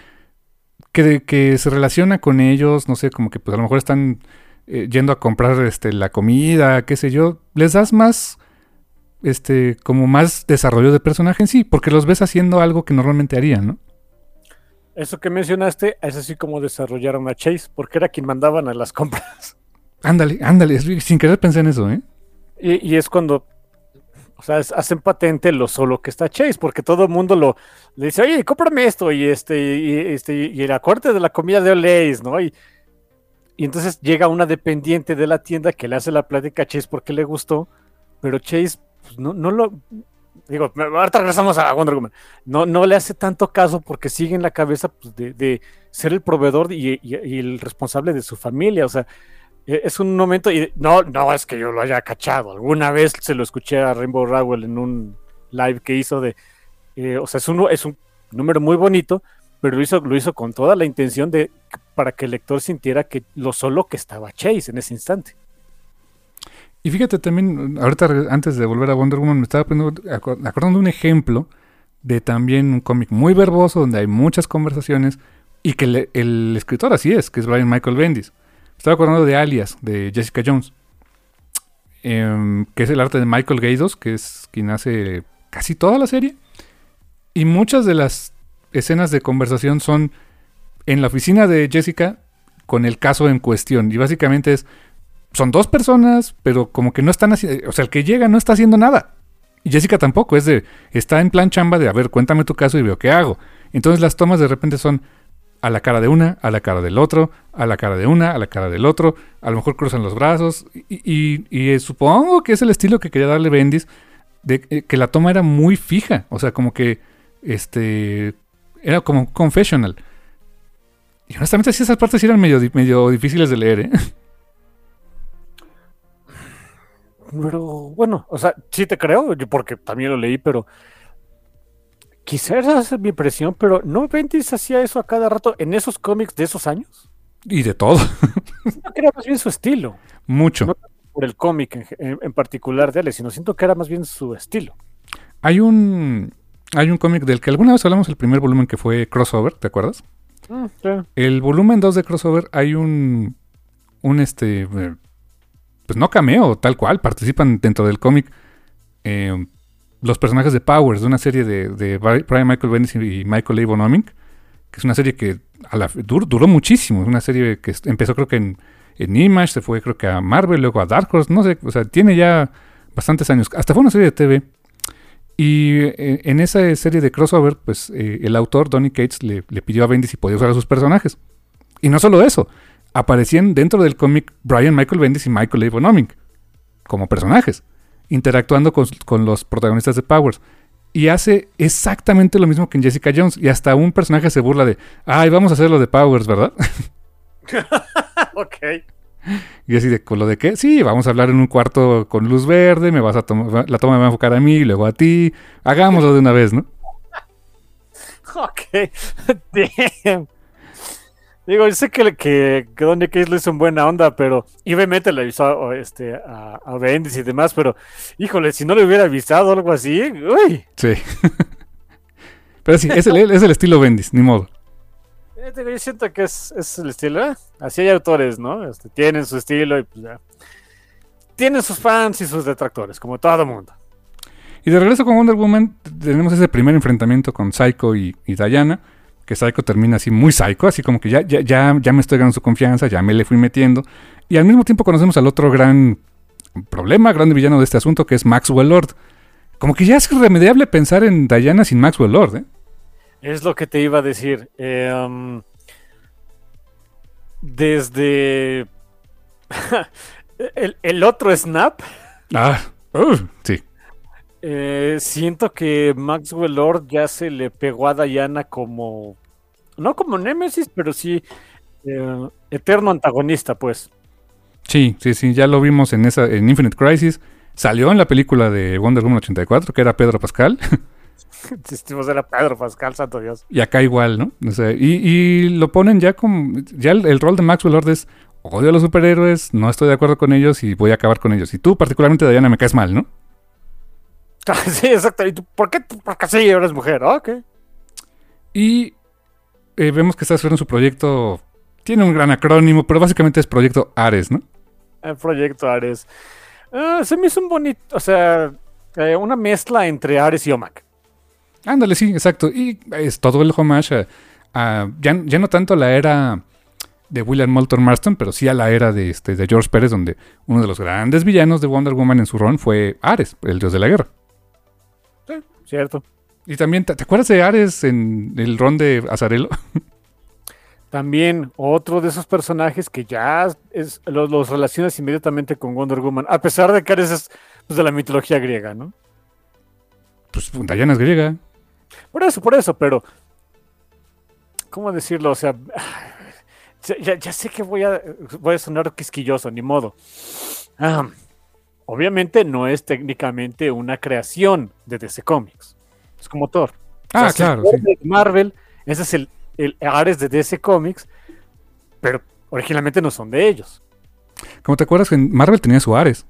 que, que, se relaciona con ellos, no sé, como que pues a lo mejor están eh, yendo a comprar este, la comida, qué sé yo, les das más, este, como más desarrollo de personaje en sí, porque los ves haciendo algo que normalmente harían, ¿no? Eso que mencionaste es así como desarrollaron a Chase, porque era quien mandaban a las compras. Ándale, ándale, sin querer pensé en eso, ¿eh? Y, es cuando, o sea, hacen patente lo solo que está Chase, porque todo el mundo lo le dice, oye, cómprame esto, y este, y, este, y la corte de la comida de Olays, ¿no? Y, entonces llega una dependiente de la tienda que le hace la plática a Chase porque le gustó, pero Chase pues, no, no lo, digo, ahorita regresamos a Wonder Woman, no, no le hace tanto caso porque sigue en la cabeza pues, de, ser el proveedor y, el responsable de su familia, o sea, es un momento, y no, no es que yo lo haya cachado, alguna vez se lo escuché a Rainbow Rowell en un live que hizo de, eh, o sea, es un, es un número muy bonito, pero lo hizo, lo hizo con toda la intención de, para que el lector sintiera que lo solo que estaba Chase en ese instante. Y fíjate también, ahorita antes de volver a Wonder Woman, me estaba acordando un ejemplo de también un cómic muy verboso, donde hay muchas conversaciones, y que el escritor así es, que es Brian Michael Bendis. Estaba acordando de Alias, de Jessica Jones, em, que es el arte de Michael Gaidos, que es quien hace casi toda la serie. Y muchas de las escenas de conversación son en la oficina de Jessica con el caso en cuestión. Y básicamente es son dos personas, pero como que no están haciendo, o sea, el que llega no está haciendo nada. Y Jessica tampoco, es de, está en plan chamba de, a ver, cuéntame tu caso y veo qué hago. Entonces las tomas de repente son a la cara de una, a la cara del otro, a la cara de una, a la cara del otro, a lo mejor cruzan los brazos. Y, eh, supongo que es el estilo que quería darle Bendis, de eh, que la toma era muy fija, o sea, como que, este, era como confessional. Y honestamente sí esas partes eran medio, medio difíciles de leer, ¿eh? Pero bueno, o sea, sí te creo, porque también lo leí, pero quizás esa es mi impresión, pero ¿no Bendis hacía eso a cada rato en esos cómics de esos años? Y de todo. No era más bien su estilo. Mucho. No por el cómic en, particular de él, sino siento que era más bien su estilo. Hay un hay un cómic del que alguna vez hablamos el primer volumen que fue Crossover, ¿te acuerdas? Mm, el volumen 2 de Crossover hay un un este eh, pues no cameo, tal cual, participan dentro del cómic eh, los personajes de Powers, de una serie de, Brian Michael Bendis y Michael A. Bonoming, que es una serie que duró muchísimo, es una serie que empezó creo que en, Image, se fue creo que a Marvel, luego a Dark Horse, no sé, o sea, tiene ya bastantes años, hasta fue una serie de TV. Y eh, en esa serie de crossover, pues eh, el autor, Donny Cates, le, pidió a Bendis si podía usar a sus personajes. Y no solo eso, aparecían dentro del cómic Brian Michael Bendis y Michael A. Bonoming como personajes, interactuando con, los protagonistas de Powers. Y hace exactamente lo mismo que en Jessica Jones. Y hasta un personaje se burla de, ay, vamos a hacer lo de Powers, ¿verdad? <laughs> ok. Y así de, ¿con lo de qué? Sí, vamos a hablar en un cuarto con luz verde, me vas a tomar, la toma me va a enfocar a mí, y luego a ti. Hagámoslo de una vez, ¿no? <laughs> Ok. <laughs> Damn. Digo, yo sé que, que, que Donny Case lo hizo en buena onda, pero. Y obviamente le avisó este, a, a Bendis y demás, pero. Híjole, si no le hubiera avisado o algo así. Uy. Sí. <laughs> pero sí, es el, es el estilo Bendis, ni modo. Eh, Yo siento que es, es el estilo. ¿eh? Así hay autores, ¿no? Este, tienen su estilo y pues ya. Tienen sus fans y sus detractores, como todo mundo. Y de regreso con Wonder Woman, tenemos ese primer enfrentamiento con Psycho y, y Diana. Que Psycho termina así muy psycho, así como que ya, ya, ya, ya me estoy ganando su confianza, ya me le fui metiendo. Y al mismo tiempo conocemos al otro gran problema, grande villano de este asunto, que es Maxwell Lord. Como que ya es irremediable pensar en Diana sin Maxwell Lord, ¿eh? Es lo que te iba a decir. Eh, um, desde <laughs> el, el otro Snap, Ah, uh, sí. eh, siento que Maxwell Lord ya se le pegó a Diana como. No como Némesis, pero sí. eh, eterno antagonista, pues. Sí, sí, sí, ya lo vimos en esa en Infinite Crisis. Salió en la película de Wonder Woman 84, que era Pedro Pascal. <laughs> Existimos era Pedro Pascal, santo Dios. y acá igual, ¿no? O sea, y, y lo ponen ya como... Ya el, el rol de Maxwell Lord es... Odio a los superhéroes, no estoy de acuerdo con ellos y voy a acabar con ellos. Y tú, particularmente, Diana, me caes mal, ¿no? <laughs> Sí, exacto. ¿Y tú, por qué? Porque sí, eres mujer. Ok. Y eh, vemos que está haciendo su proyecto... Tiene un gran acrónimo, pero básicamente es Proyecto Ares, ¿no? El proyecto Ares. Ah, se me hizo un bonito. O sea, eh, una mezcla entre Ares y Omac. Ándale, sí, exacto. Y es todo el homage a, a- ya, ya no tanto a la era de William Moulton Marston, pero sí a la era de, este, de George Pérez, donde uno de los grandes villanos de Wonder Woman en su run fue Ares, el dios de la guerra. ¿Cierto? Y también, ¿te, acuerdas de Ares en el ron de Azarelo? <laughs> También otro de esos personajes que ya es, los, los relacionas inmediatamente con Wonder Woman. A pesar de que Ares es pues, de la mitología griega, ¿no? Pues Diana es griega. Por eso, por eso, pero. ¿Cómo decirlo? O sea. <sighs> Ya, ya- ya sé que voy a, voy a sonar quisquilloso, ni modo. Ah, obviamente no es técnicamente una creación de DC Comics. Es como Thor. Ah, O sea, claro, sí. de Marvel, ese es el, el Ares de DC Comics, pero originalmente no son de ellos. Como te acuerdas que Marvel tenía su Ares.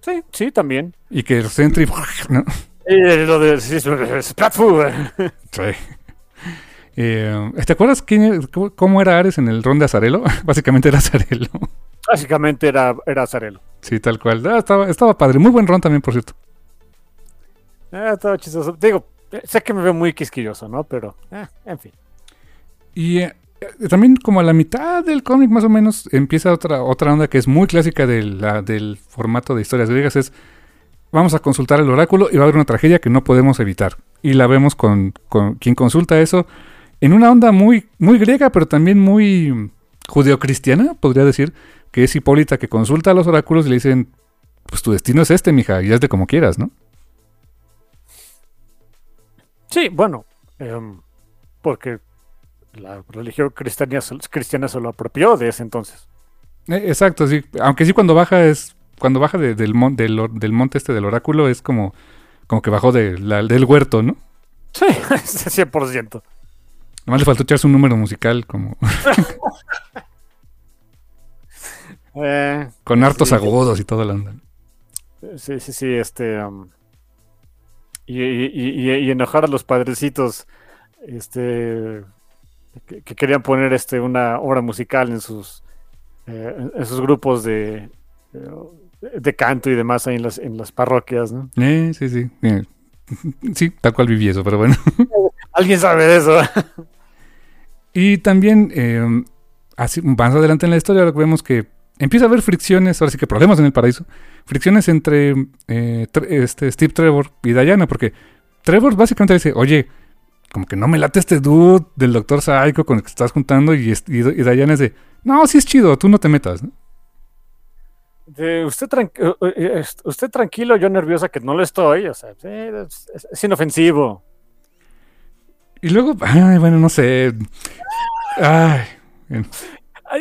Sí, sí, también. Y que Sentry... <laughs> ¿no? Eh, lo de sí. <laughs> Sí. Eh, ¿Te acuerdas quién- cómo era Ares en el ron de Azarelo? <laughs> Básicamente era Azarelo. Básicamente era, era Azarelo. Sí, tal cual. Ah, estaba, estaba padre. Muy buen ron también, por cierto. Ah, estaba chistoso. Digo, eh, sé que me veo muy quisquilloso, ¿no? Pero, eh, en fin. Y eh, eh, también como a la mitad del cómic más o menos empieza otra, otra onda que es muy clásica de del formato de historias griegas. Es vamos a consultar el oráculo y va a haber una tragedia que no podemos evitar. Y la vemos con, con quien consulta eso en una onda muy, muy griega, pero también muy judeocristiana, podría decir, que es Hipólita que consulta a los oráculos y le dicen, pues tu destino es este, mija, y hazle como quieras, ¿no? Sí, bueno, em, porque la religión cristiana, cristiana se lo apropió de ese entonces. Eh, exacto, sí. Aunque sí cuando baja es. Cuando baja de- del, mon- del, monte este del oráculo es como. Como que bajó de la- del huerto, ¿no? Sí, <laughs> 100%. Además le faltó echarse un número musical como. <laughs> Eh, con hartos Sí. agudos y todo la onda. sí, sí, sí, este... em, y, y- y- y enojar a los padrecitos, este... Que, que querían poner este una obra musical en sus eh, en- en sus grupos de eh, de canto y demás ahí en las en las parroquias, ¿no? Eh, sí, sí. Eh, <laughs> Sí, tal cual viví eso, pero bueno. <laughs> Alguien sabe de eso. Y también, así, más adelante en la historia, vemos que empieza a haber fricciones, ahora sí que problemas en el paraíso, fricciones entre eh, este, Steve Trevor y Diana, porque Trevor básicamente dice, oye, como que no me late este dude del Doctor Psycho con el que te estás juntando, y, y, y Diana es de, no, sí es chido, tú no te metas, ¿no? De usted, tran- eh, eh, usted tranquilo, yo nerviosa que no lo estoy, o sea, es- es inofensivo. Y luego, ay, bueno, no sé. Ay,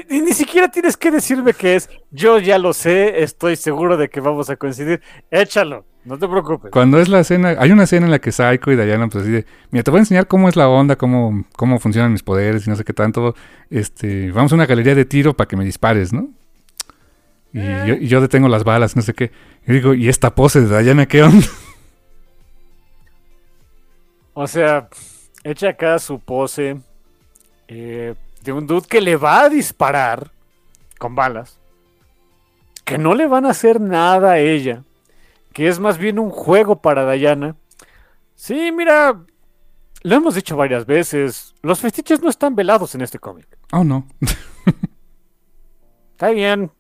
ni siquiera tienes que decirme qué es. Yo ya lo sé, estoy seguro de que vamos a coincidir. Échalo, no te preocupes. Cuando es la escena, hay una escena en la que Saiko y Diana, pues así de, mira, te voy a enseñar cómo es la onda, cómo, cómo funcionan mis poderes y no sé qué tanto. Este, vamos a una galería de tiro para que me dispares, ¿no? Y, Eh. yo, y yo detengo las balas, no sé qué. Y digo, ¿y esta pose de Diana qué onda? O sea, echa acá su pose eh, de un dude que le va a disparar con balas, que no le van a hacer nada a ella, que es más bien un juego para Diana. Sí, mira, lo hemos dicho varias veces, los fetiches no están velados en este cómic. Oh, no. <laughs> Está bien,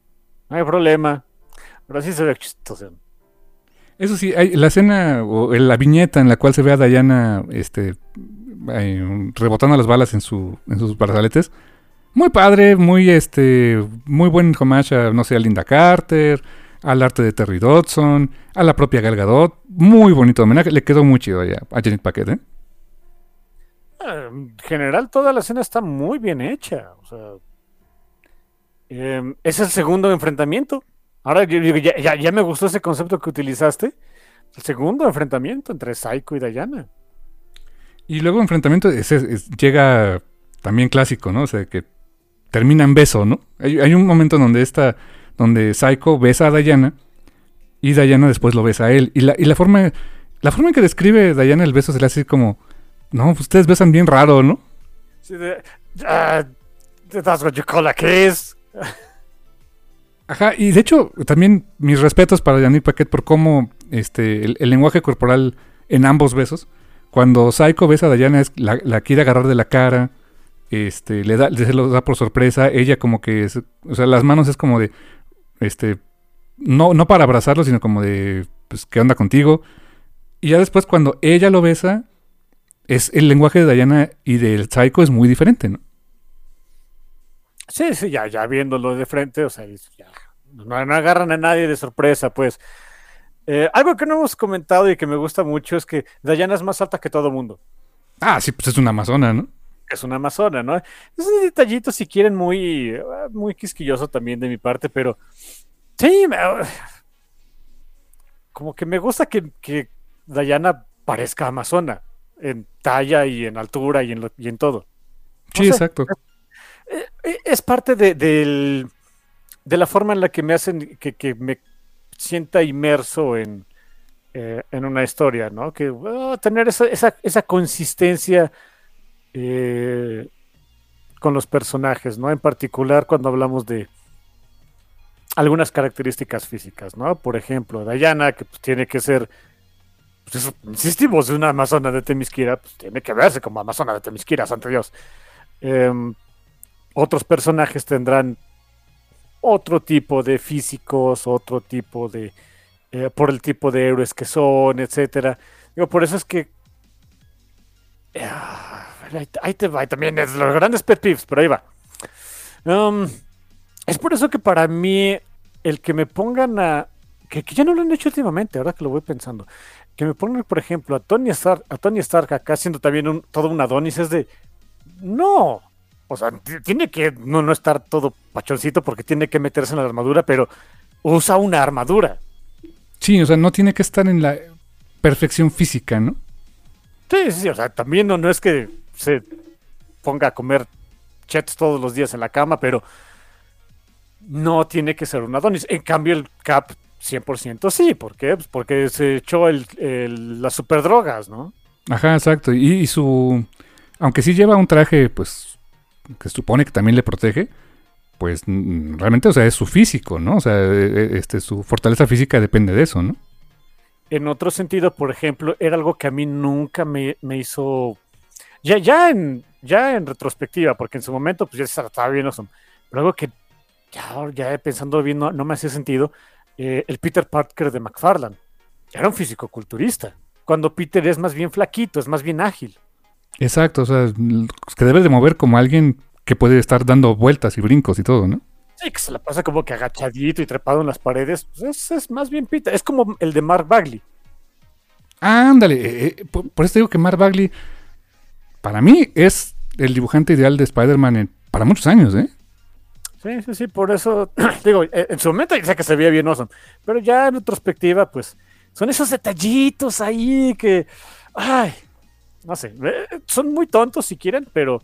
no hay problema, pero sí se ve chistoso. Eso sí, hay la escena o la viñeta en la cual se ve a Diana este, eh, rebotando las balas en, su, en sus brazaletes. Muy padre, muy este, muy buen homage a, no sé, Linda Carter, al arte de Terry Dodson, a la propia Gal Gadot. Muy bonito homenaje, le quedó muy chido allá a Janet Paquette, ¿eh? Ah, En general, toda la escena está muy bien hecha. Em, es el segundo enfrentamiento. Ahora ya- ya me gustó ese concepto que utilizaste. El segundo enfrentamiento entre Psycho y Diana. Y luego enfrentamiento es- llega también clásico, ¿no? O sea, que termina en beso, ¿no? Hay, hay un momento donde esta, donde Psycho besa a Diana y Diana después lo besa a él. Y la, y la forma, la forma en que describe Diana el beso se le hace como, no, pues ustedes besan bien raro, ¿no? Sí, de, ah, that's what you call a kiss. Ajá, y de hecho, también mis respetos para Yannick Paquet por cómo este, el, el lenguaje corporal en ambos besos. Cuando Psycho besa a Diana, es, la, quiere agarrar de la cara, este, le da, se lo da por sorpresa, ella como que, o sea, las manos es como de, este, no, no para abrazarlo, sino como de, pues, ¿qué onda contigo? Y ya después cuando ella lo besa, es el lenguaje de Diana y del Psycho es muy diferente, ¿no? Sí, sí, ya, ya viéndolo de frente, o sea, ya, no, no agarran a nadie de sorpresa, pues. Eh, algo que no hemos comentado y que me gusta mucho es que Diana es más alta que todo mundo. Ah, sí, pues es una amazona, ¿no? es una amazona, ¿no? Es un detallito, si quieren, muy, eh, muy quisquilloso también de mi parte, pero sí, me- como que me gusta que, que Diana parezca amazona en talla y en altura y en, lo- y en todo. Sí, sé. exacto. Eh, Es parte de, del- de la forma en la que me hacen que, que me sienta inmerso en, eh, en una historia, ¿no? Que ah, tener esa, esa, esa consistencia eh, con los personajes, ¿no? En particular cuando hablamos de algunas características físicas, ¿no? Por ejemplo, Diana, que pues, tiene que ser, pues, insistimos, de una amazona de Temisquira, pues tiene que verse como amazona de Temisquira, santo Dios. Em, otros personajes tendrán otro tipo de físicos, otro tipo de, eh, por el tipo de héroes que son, etcétera. Digo, por eso es que Ah, ahí, te- va, también es los grandes pet peeves, pero ahí va. Um, es por eso que para mí el que me pongan a que, que ya no lo han hecho últimamente, ahora que lo voy pensando, que me pongan, por ejemplo, a Tony Stark, a Tony Stark acá siendo también un, todo un Adonis es de no, o sea, tiene que no, no estar todo pachoncito porque tiene que meterse en la armadura, pero usa una armadura. Sí, o sea, no tiene que estar en la perfección física, ¿no? Sí, sí, o sea, también no, no es que se ponga a comer chets todos los días en la cama, pero no tiene que ser un Adonis. En cambio, el Cap 100% sí, ¿por qué? Pues porque se echó el, el- las superdrogas, ¿no? Ajá, exacto. Y, y su. Aunque sí lleva un traje, pues. Que supone que también le protege. Pues realmente, o sea, es su físico, ¿no? O sea, eh, eh, este, su fortaleza física depende de eso, ¿no? En otro sentido, por ejemplo, era algo que a mí nunca me, me hizo. Ya, ya, en, ya en retrospectiva, porque en su momento, pues ya se estaba bien awesome, Pero algo que ya, ya pensando bien no, me hacía sentido. eh, el Peter Parker de McFarlane era un físico-culturista. Cuando Peter es más bien flaquito, es más bien ágil. Exacto, o sea, l- que debe de mover como alguien que puede estar dando vueltas y brincos y todo, ¿no? Sí, que se la pasa como que agachadito y trepado en las paredes. pues es, es más bien Peter. Es como el de Mark Bagley. Ándale, eh, eh, por, por eso digo que Mark Bagley, para mí, es el dibujante ideal de Spider-Man para muchos años, ¿eh? Sí, sí, sí, por eso, <clears throat> digo, eh, en su momento ya que se veía bien awesome, pero ya en retrospectiva, pues, son esos detallitos ahí que, ay, no sé, eh, son muy tontos si quieren, pero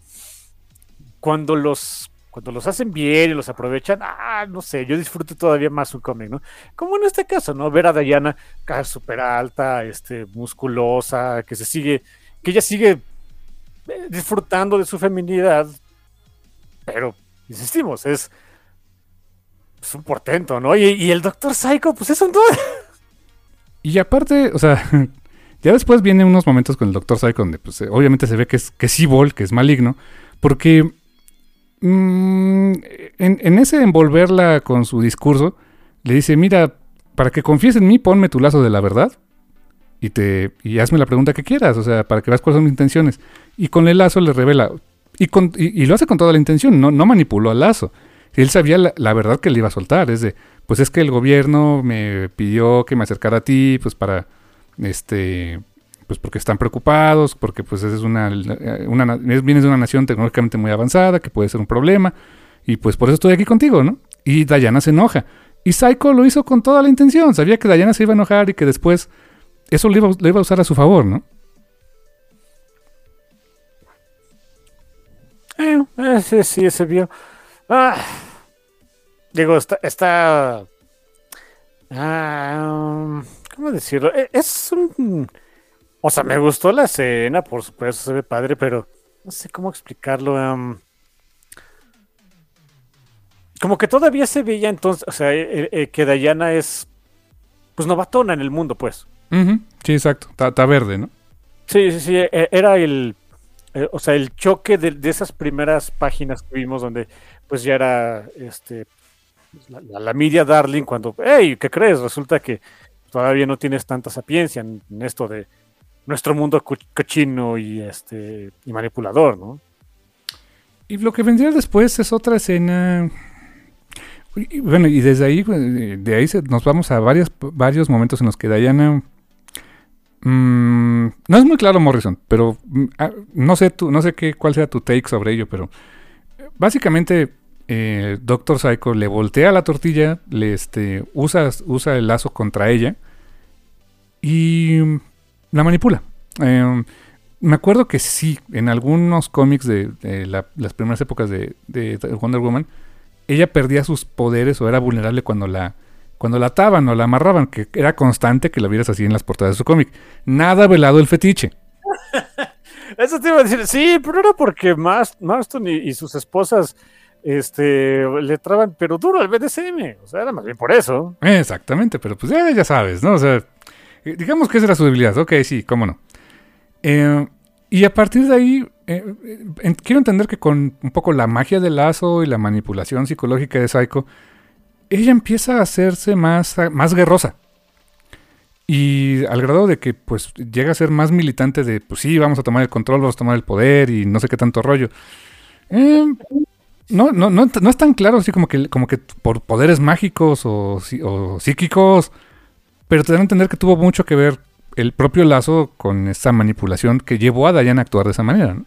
cuando los cuando los hacen bien y los aprovechan, ah, no sé, yo disfruto todavía más un cómic, ¿no? Como en este caso, ¿no? Ver a Diana caer súper alta, este, musculosa, que se sigue, que ella sigue eh, disfrutando de su feminidad, pero, insistimos, es, es un portento, ¿no? Y, el Doctor Psycho, pues es un... y aparte, o sea, ya después vienen unos momentos con el Doctor Psycho donde, pues, obviamente se ve que es, que es evil, que es maligno, porque Mm, en, ese envolverla con su discurso, le dice, mira, para que confíes en mí, ponme tu lazo de la verdad y, te, y hazme la pregunta que quieras, o sea, para que veas cuáles son mis intenciones. Y con el lazo le revela, y, con, y, lo hace con toda la intención, no, no manipuló al lazo. Él sabía la, verdad que le iba a soltar, es de, pues es que el gobierno me pidió que me acercara a ti, pues para, este, pues porque están preocupados, porque pues es una, una vienes de una nación tecnológicamente muy avanzada, que puede ser un problema, y pues por eso estoy aquí contigo, ¿no? Y Diana se enoja. Y Psycho lo hizo con toda la intención, sabía que Diana se iba a enojar y que después eso lo iba, a usar a su favor, ¿no? Eh, eh sí, sí, se vio. Ah, digo, está... está ah, ¿Cómo decirlo? E, es un o sea, me gustó la escena, por supuesto, se ve padre, pero no sé cómo explicarlo. como que todavía se veía entonces, o sea, eh, eh, que Dayana es, pues novatona en el mundo, pues. Sí, exacto, está verde, ¿no? Sí, sí, sí, e, era el, eh, o sea, el choque de, esas primeras páginas que vimos donde pues ya era, este, la, la media darling cuando, hey, ¿qué crees? Resulta que todavía no tienes tanta sapiencia en esto de nuestro mundo cochino y este y manipulador, ¿no? Y lo que vendría después es otra escena. Bueno, y desde ahí, de ahí nos vamos a varios, varios momentos en los que Diana. Mm, no es muy claro, Morrison, pero mm, ah, no sé tú, no sé qué, cuál sea tu take sobre ello, pero básicamente eh, Doctor Psycho le voltea la tortilla, le este, usa, usa el lazo contra ella y la manipula. Em, me acuerdo que sí, en algunos cómics de, las primeras épocas de, Wonder Woman, ella perdía sus poderes o era vulnerable cuando la, cuando la ataban o la amarraban, que era constante que la vieras así en las portadas de su cómic. Nada velado el fetiche. <laughs> Eso te iba a decir, sí, pero era porque Marston y, sus esposas este, le traban, pero duro al BDSM. O sea, era más bien por eso. Exactamente, pero pues ya, ya sabes, ¿no? O sea, digamos que esa era su debilidad. Ok, sí, cómo no. Eh, y a partir de ahí, eh, quiero entender que con un poco la magia del lazo y la manipulación psicológica de Psycho, ella empieza a hacerse más, más guerrosa. Y al grado de que pues llega a ser más militante de, pues sí, vamos a tomar el control, vamos a tomar el poder y no sé qué tanto rollo. no, no, no, no, es tan claro así como que, como que por poderes mágicos o, o psíquicos pero te dan a entender que tuvo mucho que ver el propio lazo con esa manipulación que llevó a Diana a actuar de esa manera, ¿no?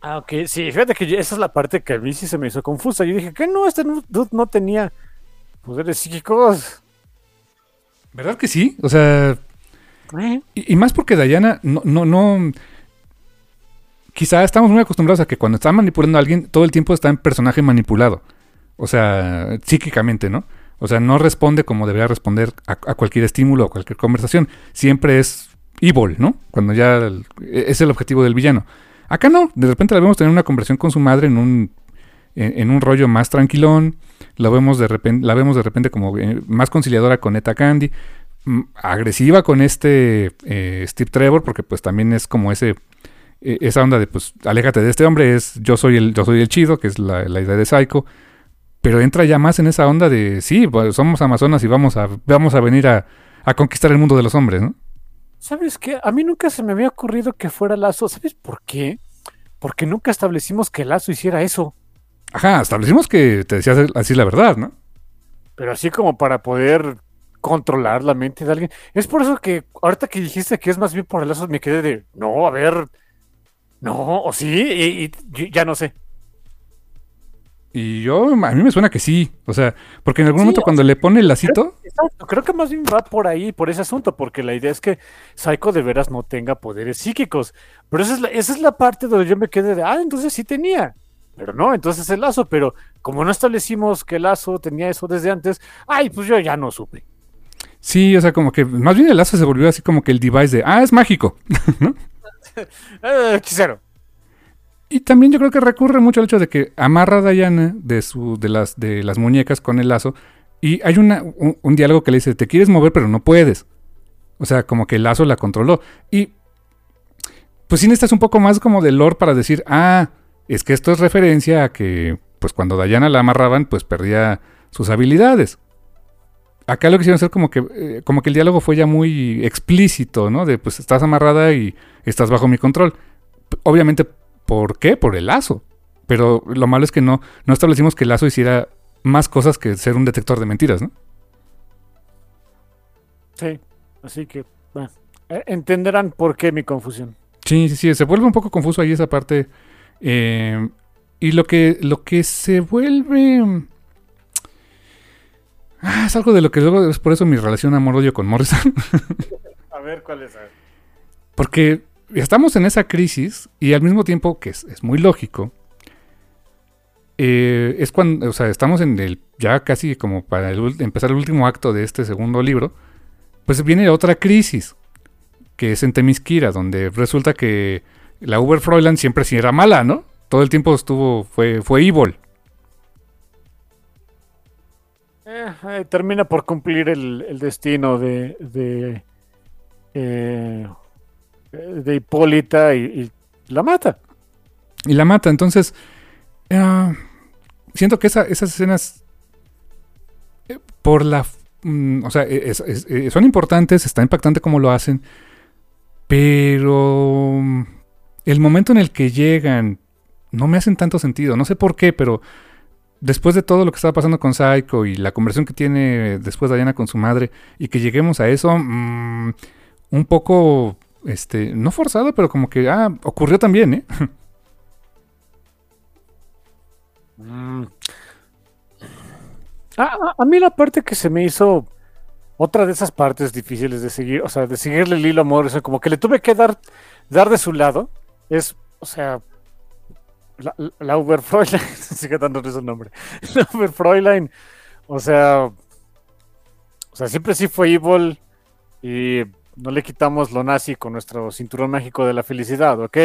Ah, ok, sí, fíjate que esa es la parte que a mí sí se me hizo confusa. Yo dije, que no? Este dude no tenía poderes psíquicos. ¿Verdad que sí? O sea. Eh. Y, más porque Diana no, no, no. Quizá estamos muy acostumbrados a que cuando está manipulando a alguien, todo el tiempo está en personaje manipulado. O sea, psíquicamente, ¿no? O sea, no responde como debería responder a, cualquier estímulo o cualquier conversación. Siempre es evil, ¿no? Cuando ya e, es el objetivo del villano. Acá no, de repente la vemos tener una conversación con su madre en un, en, un rollo más tranquilón. La vemos de repente, la vemos de repente como eh, más conciliadora con Eta Candy. Agresiva con este eh, Steve Trevor, porque pues también es como ese e, esa onda de pues aléjate de este hombre, es yo soy el, yo soy el chido, que es la idea de Psycho pero entra ya más en esa onda de, sí, pues, somos amazonas y vamos a, vamos a venir a, conquistar el mundo de los hombres, ¿no? ¿Sabes qué? A mí nunca se me había ocurrido que fuera Lazo. ¿Sabes por qué? Porque nunca establecimos que Lazo hiciera eso. Ajá, establecimos que te decías así la verdad, ¿no? Pero así como para poder controlar la mente de alguien. Es por eso que ahorita que dijiste que es más bien por el Lazo, me quedé de, no, a ver, no, o sí, y ya no sé. Y yo, a mí me suena que sí. O sea, porque en algún momento cuando le pone el lacito. Exacto, creo que más bien va por ahí, por ese asunto, porque la idea es que Psycho de veras no tenga poderes psíquicos. Pero esa es la, esa es la parte donde yo me quedé de, ah, entonces sí tenía. Pero no, entonces el lazo, pero como no establecimos que el lazo tenía eso desde antes, ay, pues yo ya no supe. Sí, o sea, como que más bien el lazo se volvió así como que el device de, ah, es mágico, <laughs> ¿no? <laughs> eh, quisero. Y también yo creo que recurre mucho al hecho de que amarra a Diana de, su, de, las, de las muñecas con el lazo y hay una, un, diálogo que le dice, te quieres mover pero no puedes. O sea, como que el lazo la controló. Y pues sí necesitas un poco más como de lore para decir, ah, es que esto es referencia a que pues cuando Diana la amarraban pues perdía sus habilidades. Acá lo quisieron hacer como que, eh, como que el diálogo fue ya muy explícito, ¿no? De pues estás amarrada y estás bajo mi control. Obviamente ¿Por qué? Por el lazo. Pero lo malo es que no, no establecimos que el lazo hiciera más cosas que ser un detector de mentiras, ¿no? Sí, así que bueno, e, entenderán por qué mi confusión. Sí, sí, sí, se vuelve un poco confuso ahí esa parte. Eh, y lo que, lo que se vuelve... Ah, es algo de lo que luego es por eso mi relación amor-odio con Morrison. <laughs> a ver, ¿cuál es? Porque estamos en esa crisis y al mismo tiempo, que es, muy lógico, eh, es cuando, o sea, estamos en el, ya casi como para empezar el último acto de este segundo libro, pues viene otra crisis, que es en Temisquira, donde resulta que la Uber Fräulein siempre sí era mala, ¿no? Todo el tiempo estuvo, fue, fue evil. Eh, eh, termina por cumplir el, destino de, de de Hipólita y, la mata. Y la mata, entonces eh, siento que esas escenas eh, por la... Mm, o sea, eh, son importantes, está impactante como lo hacen, pero mm, el momento en el que llegan no me hacen tanto sentido, no sé por qué, pero después de todo lo que estaba pasando con Psycho y la conversación que tiene después Diana con su madre y que lleguemos a eso, mm, un poco este, no forzado, pero como que, ah, ocurrió también, ¿eh? Mm. a, mí la parte que se me hizo otra de esas partes difíciles de seguir, o sea, de seguirle el hilo amor, o como que le tuve que dar, dar de su lado, es, o sea, la, la Uber <laughs> sigue dando su nombre, <laughs> la Uber o sea, o sea, siempre sí fue evil y no le quitamos lo nazi con nuestro cinturón mágico de la felicidad, ok.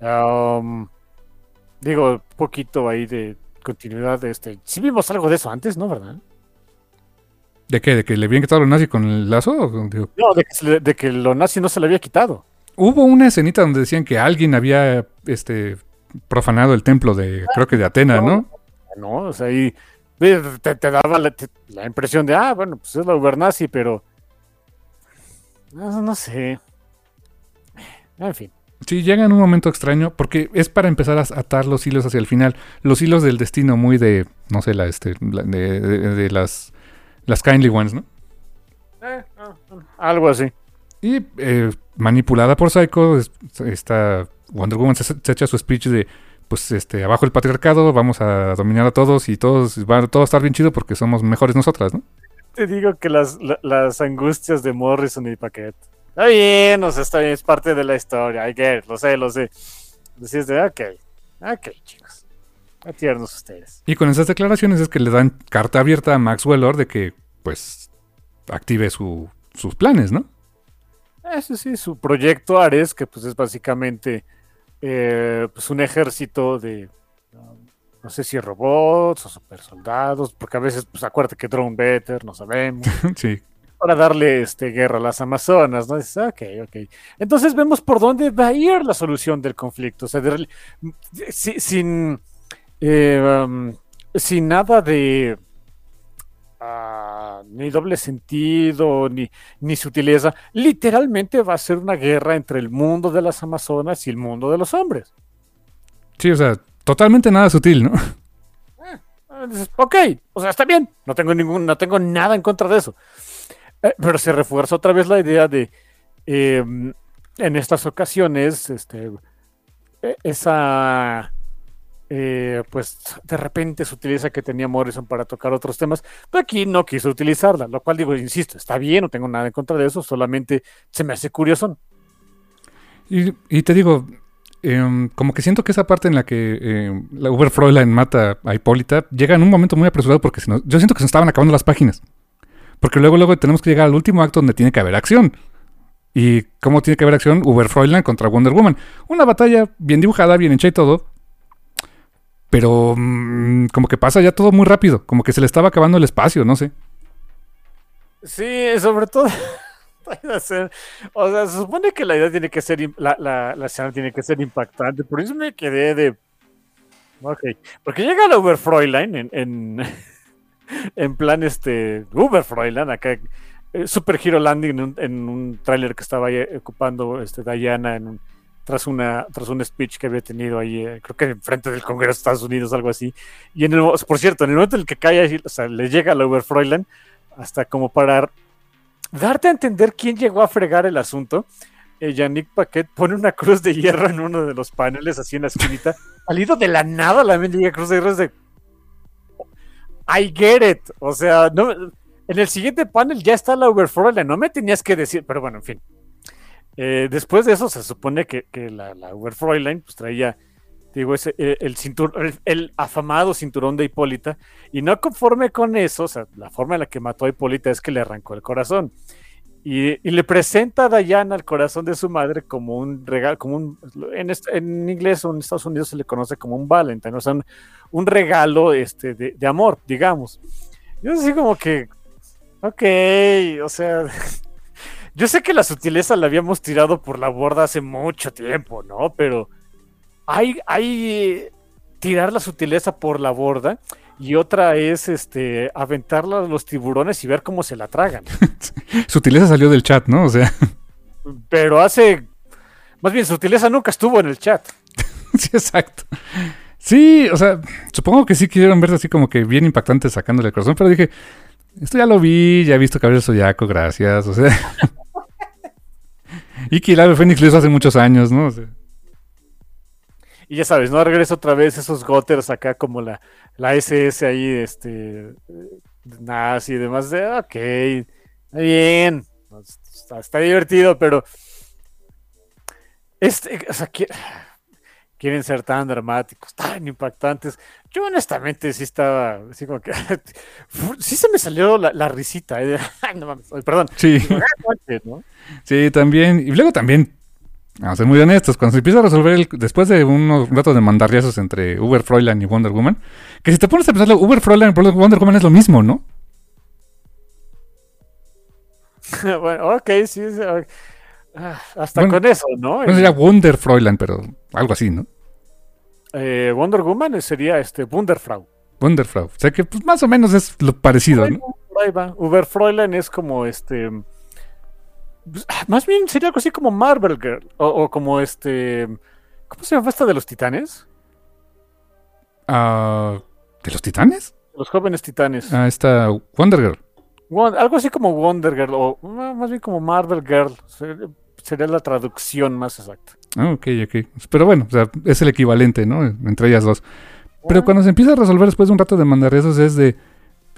Um, digo, poquito ahí de continuidad de este. Sí vimos algo de eso antes, ¿no? ¿Verdad? ¿De qué? ¿De que le habían quitado lo nazi con el lazo? No, de que, de que, lo nazi no se le había quitado. Hubo una escenita donde decían que alguien había este profanado el templo de, creo que de Atena, ¿no? No, o sea, ahí te, daba la, la, impresión de, ah, bueno, pues es la ubernazi, pero no, sé. En fin. Sí, llega en un momento extraño porque es para empezar a atar los hilos hacia el final. Los hilos del destino muy de, no sé, la, este, de, las, las kindly ones, ¿no? Eh, algo así. Y eh, manipulada por Psycho, esta Wonder Woman se, echa su speech de, pues, este, abajo el patriarcado, vamos a dominar a todos y todos va a todo estar bien chido porque somos mejores nosotras, ¿no? Te digo que las, las angustias de Morrison y Paquet. Está bien, o sea, está bien, es parte de la historia. I get lo sé, lo sé. Decís de, ok, ok, chicos. A tiernos ustedes. Y con esas declaraciones es que le dan carta abierta a Maxwell Lord de que, pues, active sus planes, ¿no? Eso sí, su proyecto Ares, que pues es básicamente eh, pues un ejército de no sé si robots o super soldados, porque a veces, pues acuérdate que Drone Better, no sabemos. <laughs> sí. Para darle este, guerra a las Amazonas, ¿no? Dices, ok, ok. Entonces vemos por dónde va a ir la solución del conflicto. O sea, sin, eh, um, sin nada de ah, ni doble sentido, ni, ni sutileza. Literalmente va a ser una guerra entre el mundo de las Amazonas y el mundo de los hombres. Sí, o sea, totalmente nada sutil, ¿no? Eh, ok, o sea, está bien, no tengo ningún, no tengo nada en contra de eso. Eh, pero se refuerza otra vez la idea de en estas ocasiones, este, esa eh, pues de repente se utiliza que tenía Morrison para tocar otros temas, pero aquí no quiso utilizarla, lo cual digo, insisto, está bien, no tengo nada en contra de eso, solamente se me hace curioso. Y, y te digo, em, como que siento que esa parte en la que em, la Uber Fräulein mata a Hipólita llega en un momento muy apresurado porque nos- yo siento que se nos estaban acabando las páginas. Porque luego, luego tenemos que llegar al último acto donde tiene que haber acción. ¿Y cómo tiene que haber acción? Uber Fräulein contra Wonder Woman. Una batalla bien dibujada, bien hecha y todo. Pero mm, como que pasa ya todo muy rápido. Como que se le estaba acabando el espacio, no sé. Sí, sobre todo. O sea, se supone que la idea tiene que ser. La, la, la escena tiene que ser impactante. Por eso me quedé de. Ok. Porque llega la Uber Fräulein en. En, <laughs> en plan, este. Uber Fräulein, acá. eh, Super Hero Landing en un, en tráiler que estaba ahí ocupando este, Diana en tras una tras un speech que había tenido ahí, eh, creo que en frente del Congreso de Estados Unidos, algo así. Y en el, por cierto, en el momento en el que cae, o sea, le llega a la Uber Fräulein, hasta como para darte a entender quién llegó a fregar el asunto. Eh, Yannick Paquet pone una cruz de hierro en uno de los paneles, así en la esquinita. <laughs> Salido de la nada la mendiga cruz de hierro es de. I get it. O sea, no, en el siguiente panel ya está la Uber Fräulein, no me tenías que decir, pero bueno, en fin. Eh, después de eso se supone que, que la, la Uber Fräulein pues traía, digo, ese, eh, el, afamado cinturón de Hipólita, y no conforme con eso, o sea, la forma en la que mató a Hipólita es que le arrancó el corazón. Y, le presenta a Diana el corazón de su madre como un regalo, como un, en, en inglés o en Estados Unidos se le conoce como un Valentine, o sea, un, regalo este, de, de amor, digamos. Yo así como que, ok, o sea, <laughs> yo sé que la sutileza la habíamos tirado por la borda hace mucho tiempo, ¿no? Pero hay, hay tirar la sutileza por la borda y otra es este aventarla a los tiburones y ver cómo se la tragan. <laughs> Sutileza salió del chat, ¿no? O sea, Pero hace, más bien, sutileza nunca estuvo en el chat. <laughs> sí, exacto. Sí, o sea, supongo que sí quisieron verse así como que bien impactante sacándole el corazón, pero dije, esto ya lo vi, ya he visto Cabello Zodiaco, gracias, o sea. <laughs> y que el ave Fénix lo hizo hace muchos años, ¿no? O sea, Y ya sabes, no regresa otra vez esos goters acá como la, la SS ahí, este, nazi y demás. De, ok, está bien, está, está divertido, pero este, o sea, qui- quieren ser tan dramáticos, tan impactantes. Yo honestamente sí estaba, así como que, <laughs> sí se me salió la, la risita, eh, de, <laughs> ay, no mames, ay, perdón, sí, ¿no? sí, también. Y luego también, vamos a ser muy honestos, cuando se empieza a resolver, el, después de unos ratos de mandarriazos entre Uber Fräulein y Wonder Woman, que si te pones a pensarlo, Uber Fräulein y Wonder Woman es lo mismo, ¿no? <laughs> bueno, ok, sí. Ah, hasta Bueno, con eso, ¿no? No sería Wonder Fräulein, pero algo así, ¿no? Eh, Wonder Woman sería este Wunderfrau. Wonderfrau. O sea que pues, más o menos es lo parecido, ¿no? Uber Fräulein es como este. Pues, ah, Más bien sería algo así como Marvel Girl. O, o como este. ¿Cómo se llama esta de los titanes? Ah, ¿De los titanes? Los jóvenes titanes. Ah, esta Wonder Girl. Algo así como Wonder Girl. O más bien como Marvel Girl. Ser- Sería la traducción más exacta. Ah, ok, ok. Pero bueno, o sea, es el equivalente, ¿no? Entre ellas dos. Pero cuando se empieza a resolver después de un rato de mandarriazos es de...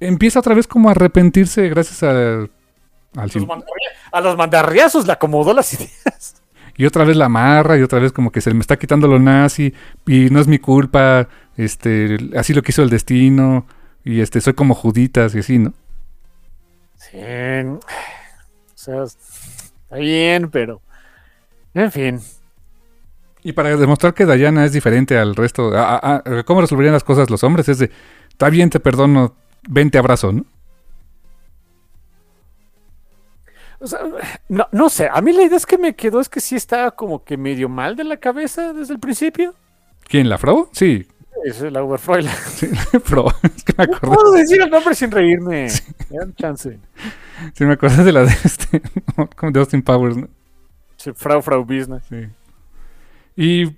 Empieza otra vez como a arrepentirse gracias a, al... Los a los mandarriazos le acomodó las ideas. Y otra vez la amarra y otra vez como que se me está quitando lo nazi y no es mi culpa, este, así lo quiso el destino y este, soy como juditas y así, ¿no? Sí. O sea, está bien, pero. En fin. Y para demostrar que Diana es diferente al resto, a- a- a- ¿cómo resolverían las cosas los hombres? Es de, está bien, te perdono, ven, te abrazo, ¿no? O sea, no, no sé, a mí la idea es que me quedó es que sí estaba como que medio mal de la cabeza desde el principio. ¿Quién, la Fro? Sí, Es la Uber Fräulein. sí, <laughs> Fro, es que me No acordé, puedo decir el nombre sin reírme. Dan chance. sí, me acordé de la de este, como de Austin Powers, ¿no? Sí, Frau Frau Business. Sí. Y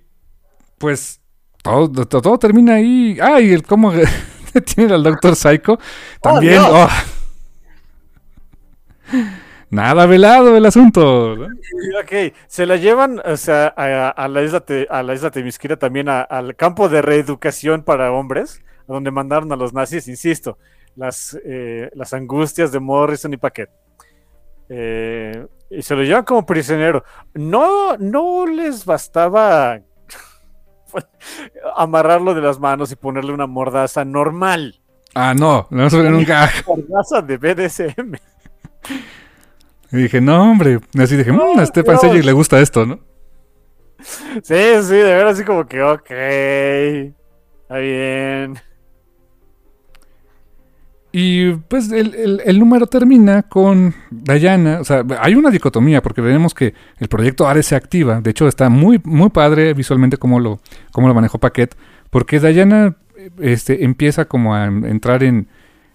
pues todo, todo, todo termina ahí. Ah, y el cómo <laughs> tiene al Doctor Psycho. También. Oh. Nada velado el asunto. ¿no? <laughs> Ok, se la llevan o sea, a, a la isla Te- a la isla Temisquira también a- al campo de reeducación para hombres, a donde mandaron a los nazis, insisto, las, eh, las angustias de Morrison y Paquet. Eh, y se lo llevan como prisionero. No, no les bastaba <laughs> amarrarlo de las manos y ponerle una mordaza normal. Ah, no, le vamos a poner un gag. Mordaza de BDSM. <laughs> Y dije, no, hombre. Y así dije, mmm, a Stefan. Sejic le gusta esto, ¿no? Sí, sí, de ver así como que, ok. Está bien. Y pues el, el- el número termina con Diana. O sea, hay una dicotomía porque vemos que el proyecto Ares se activa. De hecho, está muy, muy padre visualmente cómo lo, cómo lo manejó Paquet. Porque Diana este, empieza como a entrar en,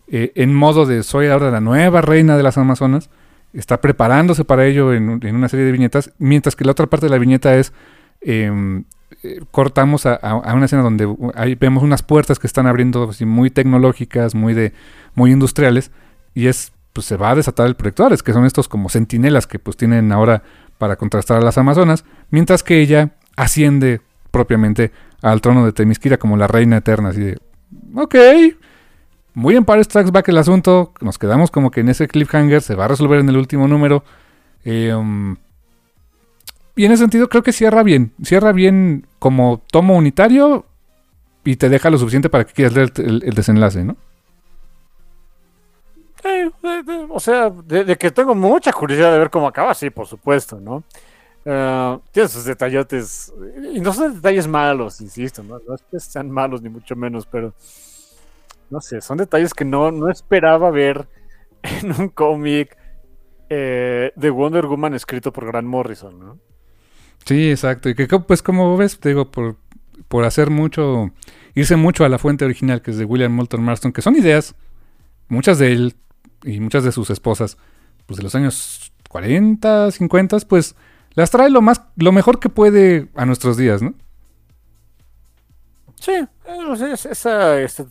eh, en modo de soy ahora la nueva reina de las Amazonas. Está preparándose para ello en, un- en una serie de viñetas. Mientras que la otra parte de la viñeta es... em, eh, cortamos a, una escena donde ahí vemos unas puertas que están abriendo así, muy tecnológicas, muy de muy industriales y es pues se va a desatar el proyecto Ares, que son estos como centinelas que pues tienen ahora para contrastar a las Amazonas, mientras que ella asciende propiamente al trono de Temisquira como la reina eterna, así de ok, muy en Paris Tracks Back el asunto, nos quedamos como que en ese cliffhanger se va a resolver en el último número. um, y en ese sentido creo que cierra bien, cierra bien como tomo unitario y te deja lo suficiente para que quieras leer el- desenlace, ¿no? O sea, de, que tengo mucha curiosidad de ver cómo acaba, sí, por supuesto, ¿no? Eh, tiene sus detallotes, y no son detalles malos, insisto, ¿no? No es que sean malos ni mucho menos, pero no sé, son detalles que no, no esperaba ver <laughs> en un cómic eh, de Wonder Woman escrito por Grant Morrison, ¿no? Sí, exacto. Y que pues como ves, te digo, por, por hacer mucho, irse mucho a la fuente original que es de William Moulton Marston, que son ideas, muchas de él y muchas de sus esposas, pues de los años 40, 50, pues las trae lo más, lo mejor que puede a nuestros días, ¿no? Sí, eh, o sea, es- esa, este,